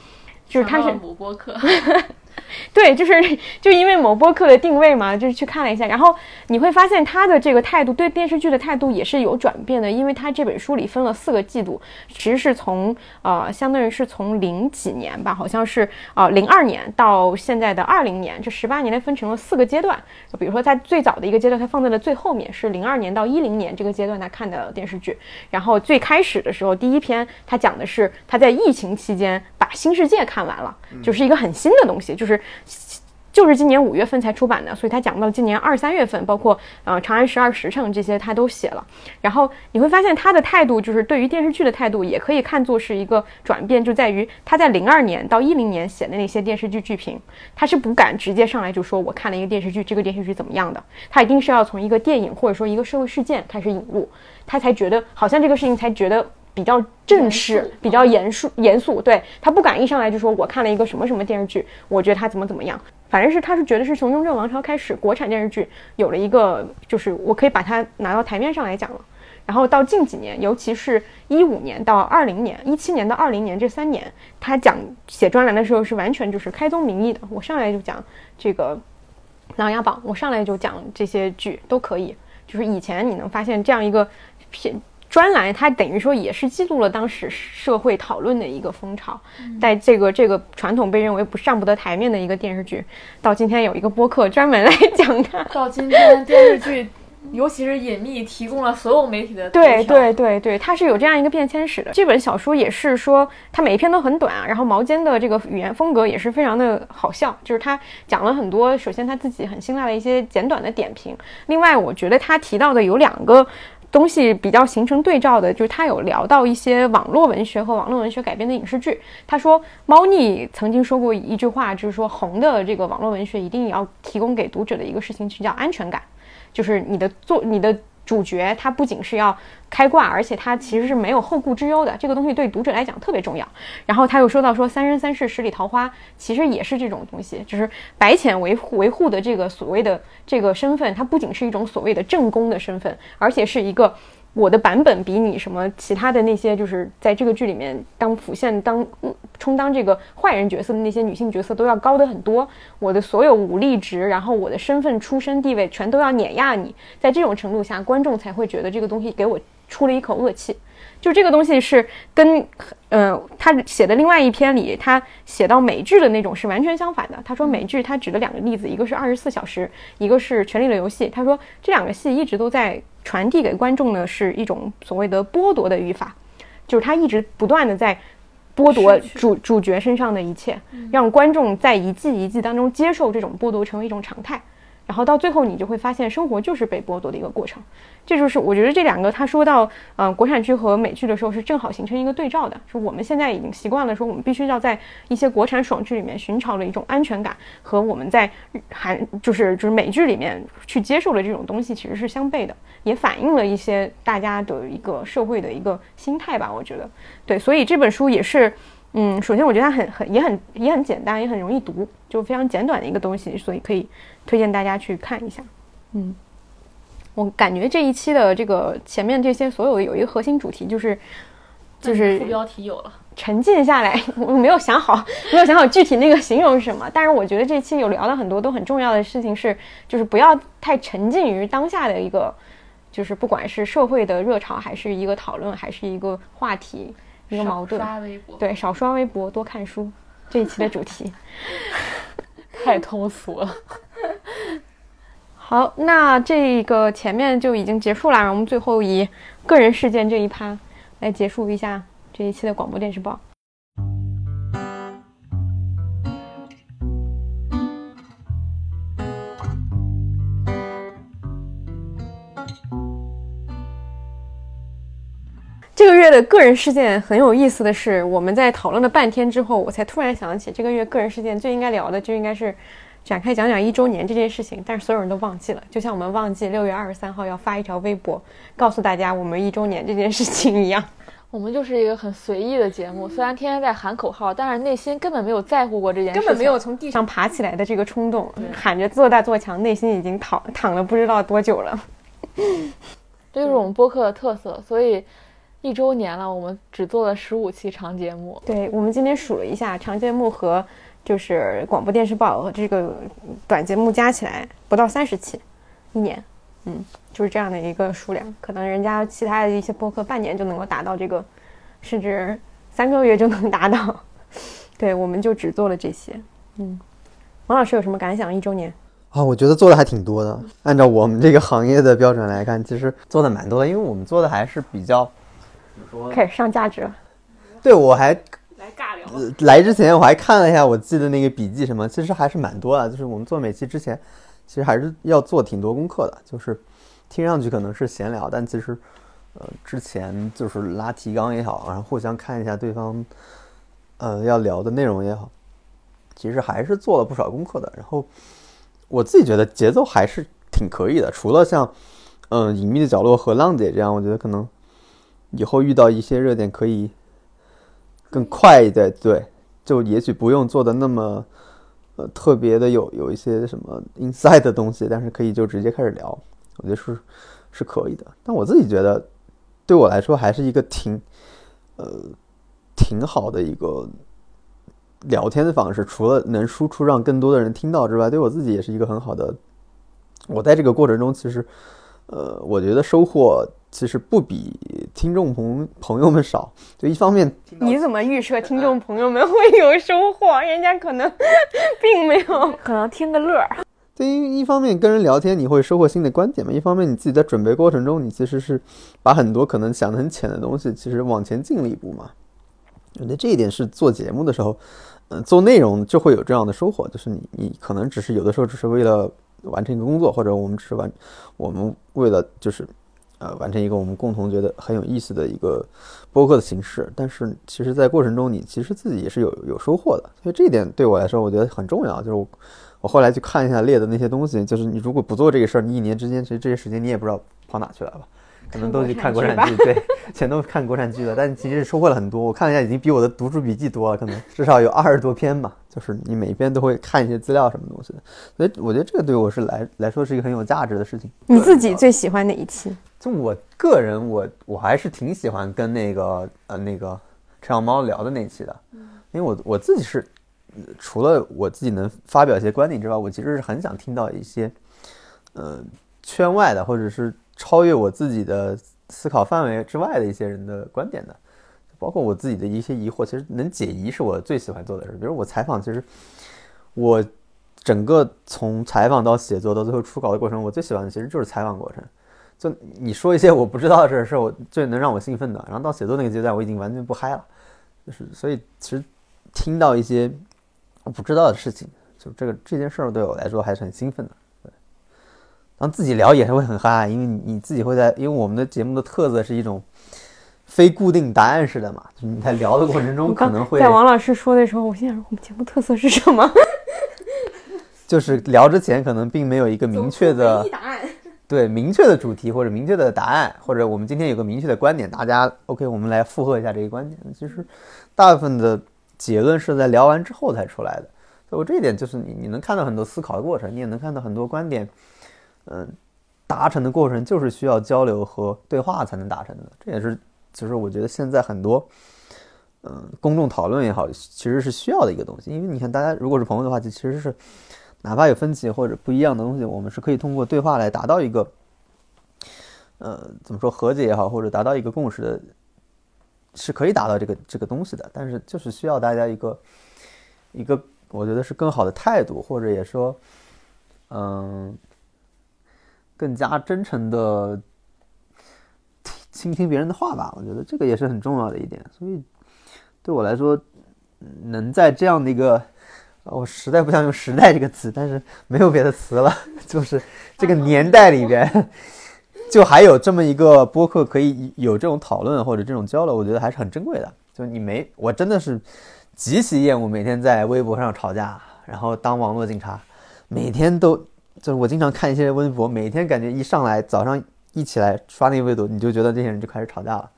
就是他是补播课。*laughs* *laughs* 对，就是就因为某播客的定位嘛，就是去看了一下，然后你会发现他的这个态度，对电视剧的态度也是有转变的，因为他这本书里分了四个季度，其实是从呃，相当于是从零几年吧，好像是啊零二年到现在的二零年，这十八年来分成了四个阶段。比如说在最早的一个阶段，他放在了最后面，是零二年到一零年这个阶段他看的电视剧。然后最开始的时候，第一篇他讲的是他在疫情期间把《新世界》看完了，就是一个很新的东西，就是。就是今年五月份才出版的，所以他讲到今年二三月份，包括呃《长安十二时辰》这些他都写了。然后你会发现他的态度，就是对于电视剧的态度，也可以看作是一个转变，就在于他在零二年到一零年写的那些电视剧剧评，他是不敢直接上来就说我看了一个电视剧，这个电视剧怎么样的，他一定是要从一个电影或者说一个社会事件开始引入，他才觉得好像这个事情才觉得。比较正式，比较严肃，严肃。对他不敢一上来就说我看了一个什么什么电视剧，我觉得他怎么怎么样。反正是他是觉得是从雍正王朝开始，国产电视剧有了一个，就是我可以把它拿到台面上来讲了。然后到近几年，尤其是一五年到二零年，一七年到二零年这三年，他讲写专栏的时候是完全就是开宗明义的，我上来就讲这个《琅琊榜》，我上来就讲这些剧都可以。就是以前你能发现这样一个片。专栏，它等于说也是记录了当时社会讨论的一个风潮，在这个这个传统被认为不上不得台面的一个电视剧，到今天有一个播客专门来讲它。到今天电视剧，尤其是隐秘，提供了所有媒体的对对对对，它是有这样一个变迁史的。这本小说也是说，它每一篇都很短，然后毛尖的这个语言风格也是非常的好笑，就是他讲了很多，首先他自己很辛辣的一些简短的点评，另外我觉得他提到的有两个。东西比较形成对照的，就是他有聊到一些网络文学和网络文学改编的影视剧。他说，猫腻曾经说过一句话，就是说红的这个网络文学一定要提供给读者的一个事情，就叫安全感，就是你的作你的。主角他不仅是要开挂，而且他其实是没有后顾之忧的。这个东西对读者来讲特别重要。然后他又说到说“三生三世十里桃花”，其实也是这种东西，就是白浅维护维护的这个所谓的这个身份，它不仅是一种所谓的正宫的身份，而且是一个。我的版本比你什么其他的那些，就是在这个剧里面当辅线、当充当这个坏人角色的那些女性角色都要高的很多。我的所有武力值，然后我的身份、出身、地位，全都要碾压你。在这种程度下，观众才会觉得这个东西给我出了一口恶气。就这个东西是跟，呃，他写的另外一篇里，他写到美剧的那种是完全相反的。他说美剧他举了两个例子，一个是二十四小时，一个是权力的游戏。他说这两个戏一直都在。传递给观众的是一种所谓的剥夺的语法，就是他一直不断的在剥夺主主角身上的一切，让观众在一季一季当中接受这种剥夺成为一种常态。然后到最后，你就会发现，生活就是被剥夺的一个过程。这就是我觉得这两个他说到，嗯，国产剧和美剧的时候，是正好形成一个对照的。是我们现在已经习惯了说，我们必须要在一些国产爽剧里面寻找的一种安全感，和我们在韩就是就是美剧里面去接受的这种东西，其实是相悖的，也反映了一些大家的一个社会的一个心态吧。我觉得，对，所以这本书也是。嗯，首先我觉得它很很也很也很简单，也很容易读，就非常简短的一个东西，所以可以推荐大家去看一下。嗯，我感觉这一期的这个前面这些所有的有一个核心主题，就是就是副标题有了，沉浸下来。*laughs* 我没有想好，没有想好具体那个形容是什么，但是我觉得这期有聊了很多都很重要的事情，是就是不要太沉浸于当下的一个，就是不管是社会的热潮，还是一个讨论，还是一个话题。一个矛盾，对，少刷微博，多看书。这一期的主题 *laughs* 太通俗了。好，那这个前面就已经结束了，我们最后以个人事件这一趴来结束一下这一期的广播电视报。月的个人事件很有意思的是，我们在讨论了半天之后，我才突然想起，这个月个人事件最应该聊的就应该是展开讲讲一周年这件事情。但是所有人都忘记了，就像我们忘记 *laughs* 六月二十三号要发一条微博，告诉大家我们一周年这件事情一样。我们就是一个很随意的节目，虽然天天在喊口号，但是内心根本没有在乎过这件事，根本没有从地上爬起来的这个冲动，喊着做大做强，内心已经躺躺了不知道多久了。*laughs* 这就是我们播客的特色，所以。一周年了，我们只做了十五期长节目。对，我们今天数了一下，长节目和就是广播电视报这个短节目加起来不到三十期，一年，嗯，就是这样的一个数量。可能人家其他的一些播客半年就能够达到这个，甚至三个月就能达到。*laughs* 对，我们就只做了这些。嗯，王老师有什么感想？一周年啊，我觉得做的还挺多的。按照我们这个行业的标准来看，其实做的蛮多的，因为我们做的还是比较。开始上价值了，对我还来尬聊，来之前我还看了一下我记的那个笔记，什么其实还是蛮多的。就是我们做每期之前，其实还是要做挺多功课的。就是听上去可能是闲聊，但其实呃之前就是拉提纲也好，然后互相看一下对方呃要聊的内容也好，其实还是做了不少功课的。然后我自己觉得节奏还是挺可以的，除了像嗯隐秘的角落和浪姐这样，我觉得可能以后遇到一些热点可以。更快一点，对，就也许不用做的那么，呃，特别的有有一些什么 inside 的东西，但是可以就直接开始聊，我觉得是是可以的。但我自己觉得，对我来说还是一个挺，呃，挺好的一个聊天的方式。除了能输出让更多的人听到之外，对我自己也是一个很好的。我在这个过程中，其实，呃，我觉得收获。其实不比听众朋朋友们少，*laughs* 就一方面，你怎么预设听众朋友们会有收获？人家可能 *laughs* 并没有，可能听个乐儿。对于一方面跟人聊天，你会收获新的观点嘛；一方面你自己在准备过程中，你其实是把很多可能想的很浅的东西，其实往前进了一步嘛。我觉得这一点是做节目的时候，嗯，做内容就会有这样的收获，就是你你可能只是有的时候只是为了完成一个工作，或者我们只是完，我们为了就是。呃，完成一个我们共同觉得很有意思的一个播客的形式，但是其实，在过程中，你其实自己也是有有收获的，所以这一点对我来说，我觉得很重要。就是我我后来去看一下列的那些东西，就是你如果不做这个事儿，你一年之间其实这些时间你也不知道跑哪去了吧。可能都去看国产剧，对，*laughs* 全都看国产剧了。但其实收获了很多，我看了一下，已经比我的读书笔记多了，可能至少有二十多篇吧。就是你每一篇都会看一些资料什么东西的，所以我觉得这个对我是来来说是一个很有价值的事情。你自己最喜欢哪一期？就我个人，我我还是挺喜欢跟那个呃那个陈小猫聊的那期的，因为我我自己是除了我自己能发表一些观点之外，我其实是很想听到一些呃圈外的或者是。超越我自己的思考范围之外的一些人的观点的，包括我自己的一些疑惑，其实能解疑是我最喜欢做的事。比如我采访，其实我整个从采访到写作到最后出稿的过程，我最喜欢的其实就是采访过程。就你说一些我不知道的事，是我最能让我兴奋的。然后到写作那个阶段，我已经完全不嗨了。就是所以，其实听到一些我不知道的事情，就这个这件事儿对我来说还是很兴奋的。然后自己聊也是会很嗨，因为你自己会在，因为我们的节目的特色是一种非固定答案式的嘛，就你在聊的过程中可能会。在王老师说的时候，我心想我们节目特色是什么？*laughs* 就是聊之前可能并没有一个明确的答案，对明确的主题或者明确的答案，或者我们今天有个明确的观点，大家 OK，我们来附和一下这个观点。其实大部分的结论是在聊完之后才出来的，所以我这一点就是你你能看到很多思考的过程，你也能看到很多观点。嗯，达成的过程就是需要交流和对话才能达成的，这也是其实我觉得现在很多嗯公众讨论也好，其实是需要的一个东西。因为你看，大家如果是朋友的话，就其实是哪怕有分歧或者不一样的东西，我们是可以通过对话来达到一个呃怎么说和解也好，或者达到一个共识的，是可以达到这个这个东西的。但是就是需要大家一个一个我觉得是更好的态度，或者也说嗯。更加真诚的倾听别人的话吧，我觉得这个也是很重要的一点。所以对我来说，能在这样的一个，我实在不想用“时代”这个词，但是没有别的词了，*laughs* 就是这个年代里边，*laughs* 就还有这么一个播客可以有这种讨论或者这种交流，我觉得还是很珍贵的。就你没，我真的是极其厌恶每天在微博上吵架，然后当网络警察，每天都。就是我经常看一些微博，每天感觉一上来早上一起来刷那个微博，你就觉得这些人就开始吵架了。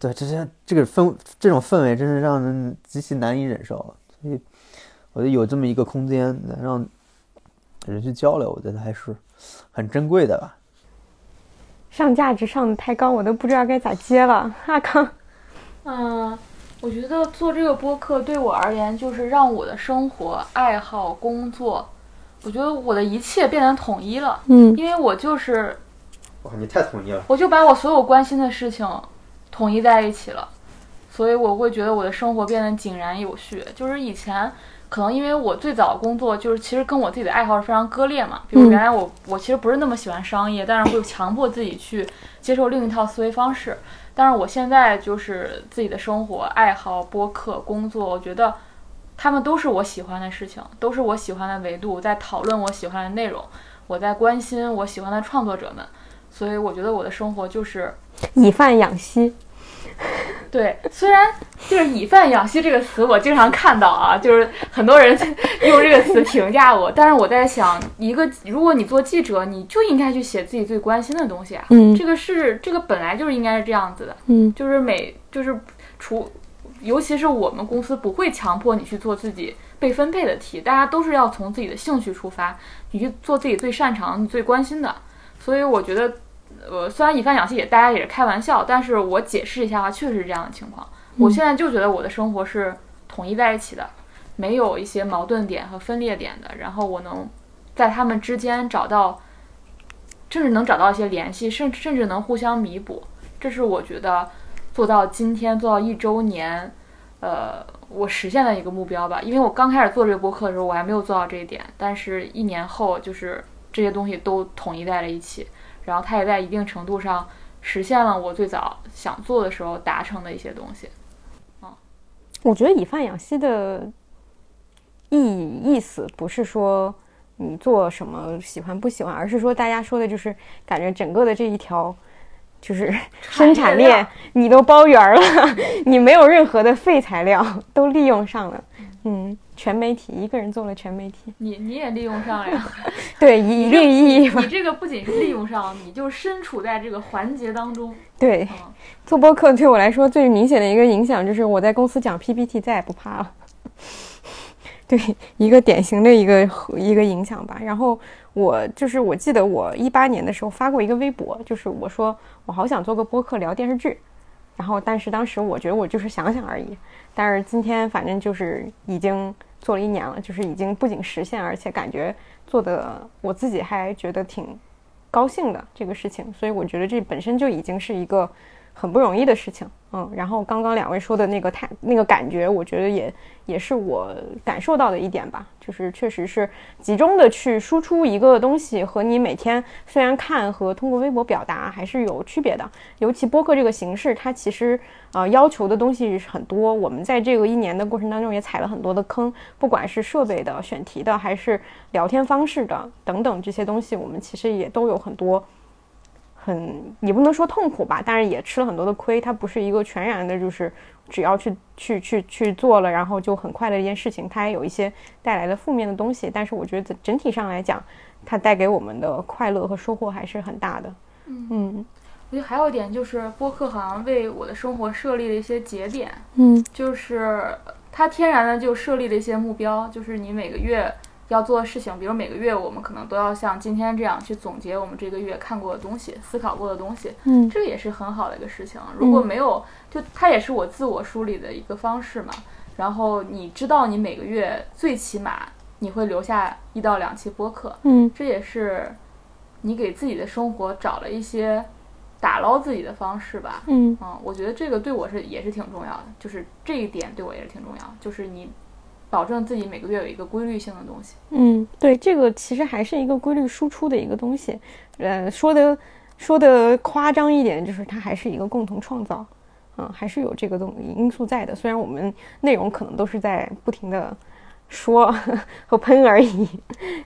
对，这些这个氛这种氛围真是让人极其难以忍受。所以我觉得有这么一个空间能让人去交流，我觉得还是很珍贵的吧。上价值上的太高，我都不知道该咋接了。阿康，嗯，我觉得做这个播客对我而言，就是让我的生活、爱好、工作。我觉得我的一切变得统一了，嗯，因为我就是，哇，你太统一了，我就把我所有关心的事情统一在一起了，所以我会觉得我的生活变得井然有序。就是以前可能因为我最早工作就是其实跟我自己的爱好是非常割裂嘛。比如原来我我其实不是那么喜欢商业，但是会强迫自己去接受另一套思维方式。但是我现在就是自己的生活、爱好、播客、工作，我觉得他们都是我喜欢的事情，都是我喜欢的维度，在讨论我喜欢的内容，我在关心我喜欢的创作者们。所以我觉得我的生活就是以饭养息。*laughs* 对，虽然就是“以饭养息”这个词，我经常看到啊，就是很多人用这个词评价我。但是我在想，一个如果你做记者，你就应该去写自己最关心的东西啊。嗯，这个是这个本来就是应该是这样子的。嗯，就是每就是除，尤其是我们公司不会强迫你去做自己被分配的题，大家都是要从自己的兴趣出发，你去做自己最擅长、你最关心的。所以我觉得。呃，虽然以饭养息也大家也是开玩笑，但是我解释一下的话，确实是这样的情况。我现在就觉得我的生活是统一在一起的，没有一些矛盾点和分裂点的。然后我能在他们之间找到，甚至能找到一些联系，甚甚至能互相弥补。这是我觉得做到今天做到一周年，呃，我实现的一个目标吧。因为我刚开始做这个播客的时候，我还没有做到这一点，但是一年后，就是这些东西都统一在了一起。然后它也在一定程度上实现了我最早想做的时候达成的一些东西。啊，我觉得以饭养息的意意思不是说你做什么喜欢不喜欢，而是说大家说的就是感觉整个的这一条就是生产链你都包圆了，*laughs* 你没有任何的废材料都利用上了，嗯。全媒体一个人做了全媒体，你你也利用上了呀？*laughs* 对，一定意义你这个不仅是利用上，你就身处在这个环节当中。对，做播客对我来说最明显的一个影响就是我在公司讲 PPT 再也不怕了。*laughs* 对，一个典型的一个一个影响吧。然后我就是我记得我一八年的时候发过一个微博，就是我说我好想做个播客聊电视剧，然后但是当时我觉得我就是想想而已。但是今天反正就是已经做了一年了，就是已经不仅实现，而且感觉做的我自己还觉得挺高兴的这个事情，所以我觉得这本身就已经是一个很不容易的事情。嗯，然后刚刚两位说的那个态那个感觉，我觉得也也是我感受到的一点吧，就是确实是集中的去输出一个东西，和你每天虽然看和通过微博表达还是有区别的。尤其播客这个形式，它其实呃要求的东西很多。我们在这个一年的过程当中也踩了很多的坑，不管是设备的、选题的，还是聊天方式的等等这些东西，我们其实也都有很多。很也不能说痛苦吧，但是也吃了很多的亏。它不是一个全然的，就是只要去去去去做了，然后就很快的一件事情。它也有一些带来的负面的东西，但是我觉得整体上来讲，它带给我们的快乐和收获还是很大的。嗯，我觉得还有一点就是播客好像为我的生活设立了一些节点。嗯，就是它天然的就设立了一些目标，就是你每个月。要做的事情，比如每个月我们可能都要像今天这样去总结我们这个月看过的东西、思考过的东西。嗯，这个也是很好的一个事情。如果没有，就它也是我自我梳理的一个方式嘛。然后你知道，你每个月最起码你会留下一到两期播客。嗯，这也是你给自己的生活找了一些打捞自己的方式吧。嗯，嗯，我觉得这个对我是也是挺重要的，就是这一点对我也是挺重要，就是你。保证自己每个月有一个规律性的东西。嗯，对，这个其实还是一个规律输出的一个东西。呃，说的说的夸张一点，就是它还是一个共同创造，嗯，还是有这个东因素在的。虽然我们内容可能都是在不停的说 *laughs* 和喷而已。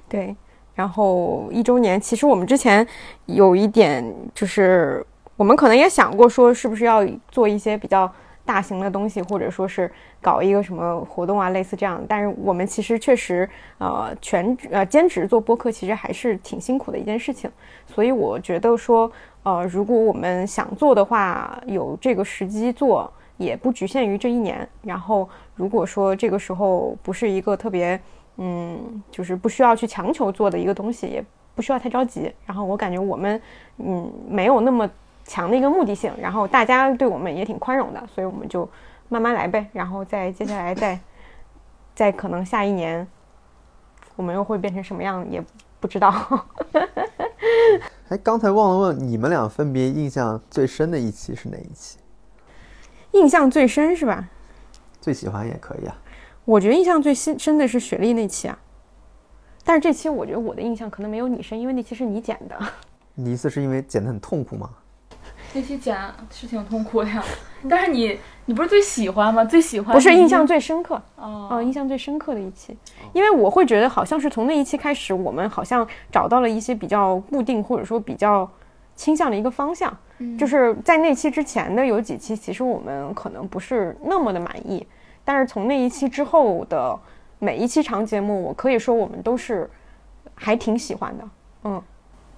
对，然后一周年，其实我们之前有一点就是，我们可能也想过说，是不是要做一些比较。大型的东西，或者说是搞一个什么活动啊，类似这样。但是我们其实确实，呃，全呃兼职做播客，其实还是挺辛苦的一件事情。所以我觉得说，呃，如果我们想做的话，有这个时机做，也不局限于这一年。然后，如果说这个时候不是一个特别，嗯，就是不需要去强求做的一个东西，也不需要太着急。然后我感觉我们，嗯，没有那么。强的一个目的性，然后大家对我们也挺宽容的，所以我们就慢慢来呗。然后再接下来再再可能下一年，我们又会变成什么样也不知道。*laughs* 哎，刚才忘了问你们俩分别印象最深的一期是哪一期？印象最深是吧？最喜欢也可以啊。我觉得印象最深深的是雪莉那期啊，但是这期我觉得我的印象可能没有你深，因为那期是你剪的。你意思是因为剪得很痛苦吗？那期剪是挺痛苦的呀，但是你你不是最喜欢吗？最喜欢不是印象最深刻哦哦，印象最深刻的一期，因为我会觉得好像是从那一期开始，我们好像找到了一些比较固定或者说比较倾向的一个方向。就是在那期之前的有几期，其实我们可能不是那么的满意，但是从那一期之后的每一期长节目，我可以说我们都是还挺喜欢的。嗯，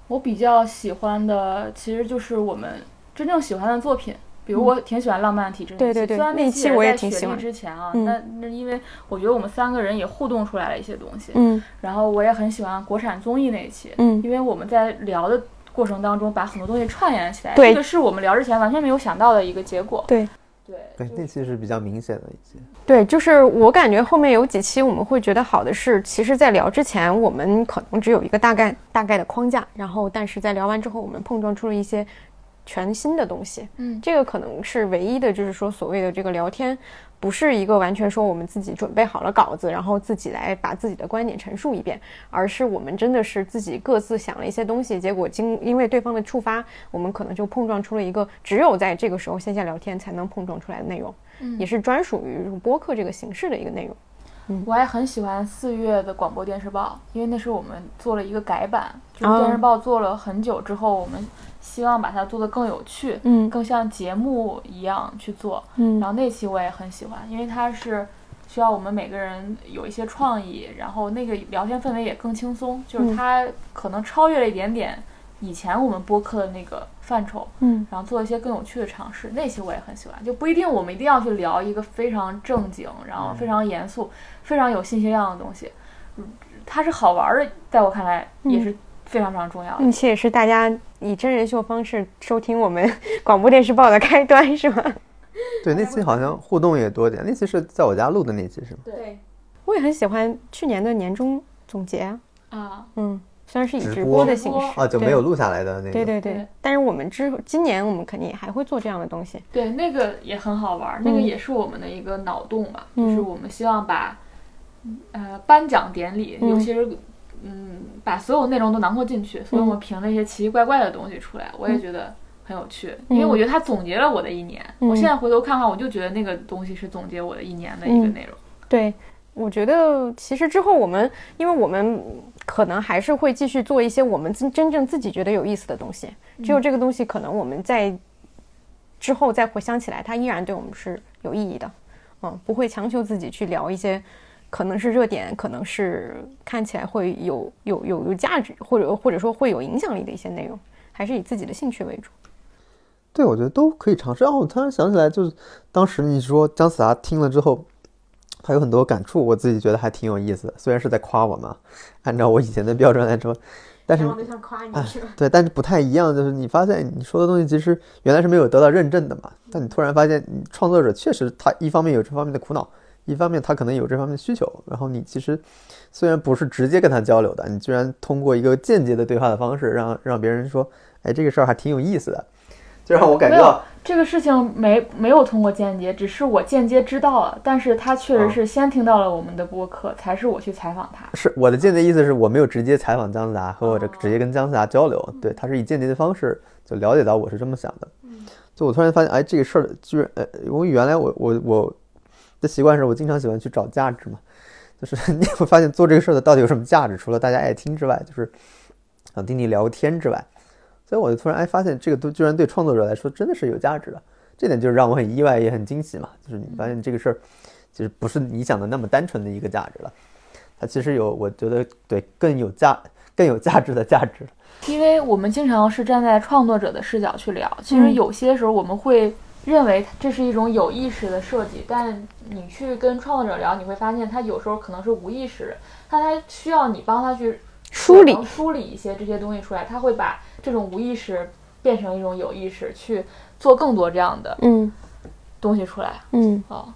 我比较喜欢的其实就是我们真正喜欢的作品，比如我挺喜欢《浪漫体质》对对对虽然那期我也在雪莉挺喜欢之前啊，嗯那那因为我觉得我们三个人也互动出来了一些东西，嗯然后我也很喜欢国产综艺那一期，嗯因为我们在聊的过程当中把很多东西串联起来，对这个是我们聊之前完全没有想到的一个结果。对对对，那期是比较明显的一期。对，就是我感觉后面有几期我们会觉得好的是，其实，在聊之前我们可能只有一个大概大概的框架，然后但是在聊完之后，我们碰撞出了一些全新的东西。嗯。这个可能是唯一的，就是说所谓的这个聊天，不是一个完全说我们自己准备好了稿子，然后自己来把自己的观点陈述一遍，而是我们真的是自己各自想了一些东西，结果经因为对方的触发，我们可能就碰撞出了一个只有在这个时候线下聊天才能碰撞出来的内容，嗯。也是专属于播客这个形式的一个内容。我还很喜欢四月的广播电视报，因为那是我们做了一个改版，就是哦。电视报做了很久之后，我们希望把它做得更有趣，嗯。更像节目一样去做。嗯。然后那期我也很喜欢，因为它是需要我们每个人有一些创意，然后那个聊天氛围也更轻松，就是它可能超越了一点点以前我们播客的那个范畴，嗯。然后做一些更有趣的尝试，那期我也很喜欢。就不一定我们一定要去聊一个非常正经，然后非常严肃、非常有信息量的东西，嗯它是好玩的，在我看来也是非常非常重要的。那期也是大家以真人秀方式收听我们 *laughs* 广播电视报的开端，是吗？*laughs* 对，那期好像互动也多点。那期是在我家录的那期是吗？对我也很喜欢去年的年终总结啊，啊，嗯，虽然是以直直播播的形式，啊，就没有录下来的那个。对对对对，但是我们之今年我们肯定还会做这样的东西。对，那个也很好玩儿，那个也是我们的一个脑洞嘛，就是我们希望把呃颁奖典礼，尤其是嗯把所有内容都囊括进去，所以我们评了一些奇奇怪怪的东西出来，我也觉得很有趣，因为我觉得它总结了我的一年。我现在回头看看，我就觉得那个东西是总结我的一年的一个内容。对，我觉得其实之后我们，因为我们可能还是会继续做一些我们真真正自己觉得有意思的东西，只有这个东西，可能我们在之后再回想起来，它依然对我们是有意义的。嗯，不会强求自己去聊一些可能是热点，可能是看起来会有有有有价值，或者或者说会有影响力的一些内容，还是以自己的兴趣为主。对，我觉得都可以尝试。哦，我突然想起来，就是当时你说姜思达听了之后，他有很多感触，我自己觉得还挺有意思的。虽然是在夸我嘛，按照我以前的标准来说，但是夸你？对，但是不太一样，就是你发现你说的东西其实原来是没有得到认证的嘛，但你突然发现，你创作者确实他一方面有这方面的苦恼，一方面他可能有这方面的需求，然后你其实虽然不是直接跟他交流的，你居然通过一个间接的对话的方式，让让别人说，哎，这个事儿还挺有意思的，就让我感觉到，这个事情没没有通过间接，只是我间接知道了，但是他确实是先听到了我们的播客，才是我去采访他。是我的间接意思是我没有直接采访姜思达和我这直接跟姜思达交流，对，他是以间接的方式就了解到我是这么想的，就我突然发现，哎，这个事儿居然，呃，因为原来我我我的习惯是我经常喜欢去找价值嘛，就是 *laughs* 你会发现做这个事儿的到底有什么价值，除了大家爱听之外，就是想听你聊天之外，所以我就突然哎发现这个都居然对创作者来说真的是有价值的，这点就是让我很意外也很惊喜嘛，就是你发现这个事儿其实不是你想的那么单纯的一个价值了。它其实有，我觉得对更有价、更有价值的价值。因为我们经常是站在创作者的视角去聊，其实有些时候我们会认为这是一种有意识的设计，但你去跟创作者聊，你会发现他有时候可能是无意识的，但他需要你帮他去梳理。梳理一些这些东西出来，他会把这种无意识变成一种有意识，去做更多这样的嗯。东西出来。嗯，哦，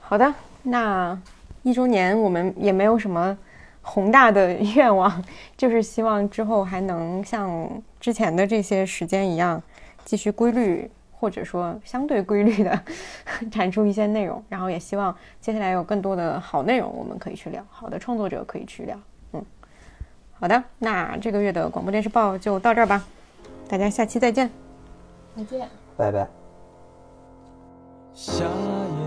好的，那一周年我们也没有什么宏大的愿望，就是希望之后还能像之前的这些时间一样，继续规律或者说相对规律的 *laughs* 产出一些内容然后也希望接下来有更多的好内容我们可以去聊好的创作者可以去聊嗯好的那这个月的广播电视报就到这儿吧大家下期再见。再见。拜拜。下一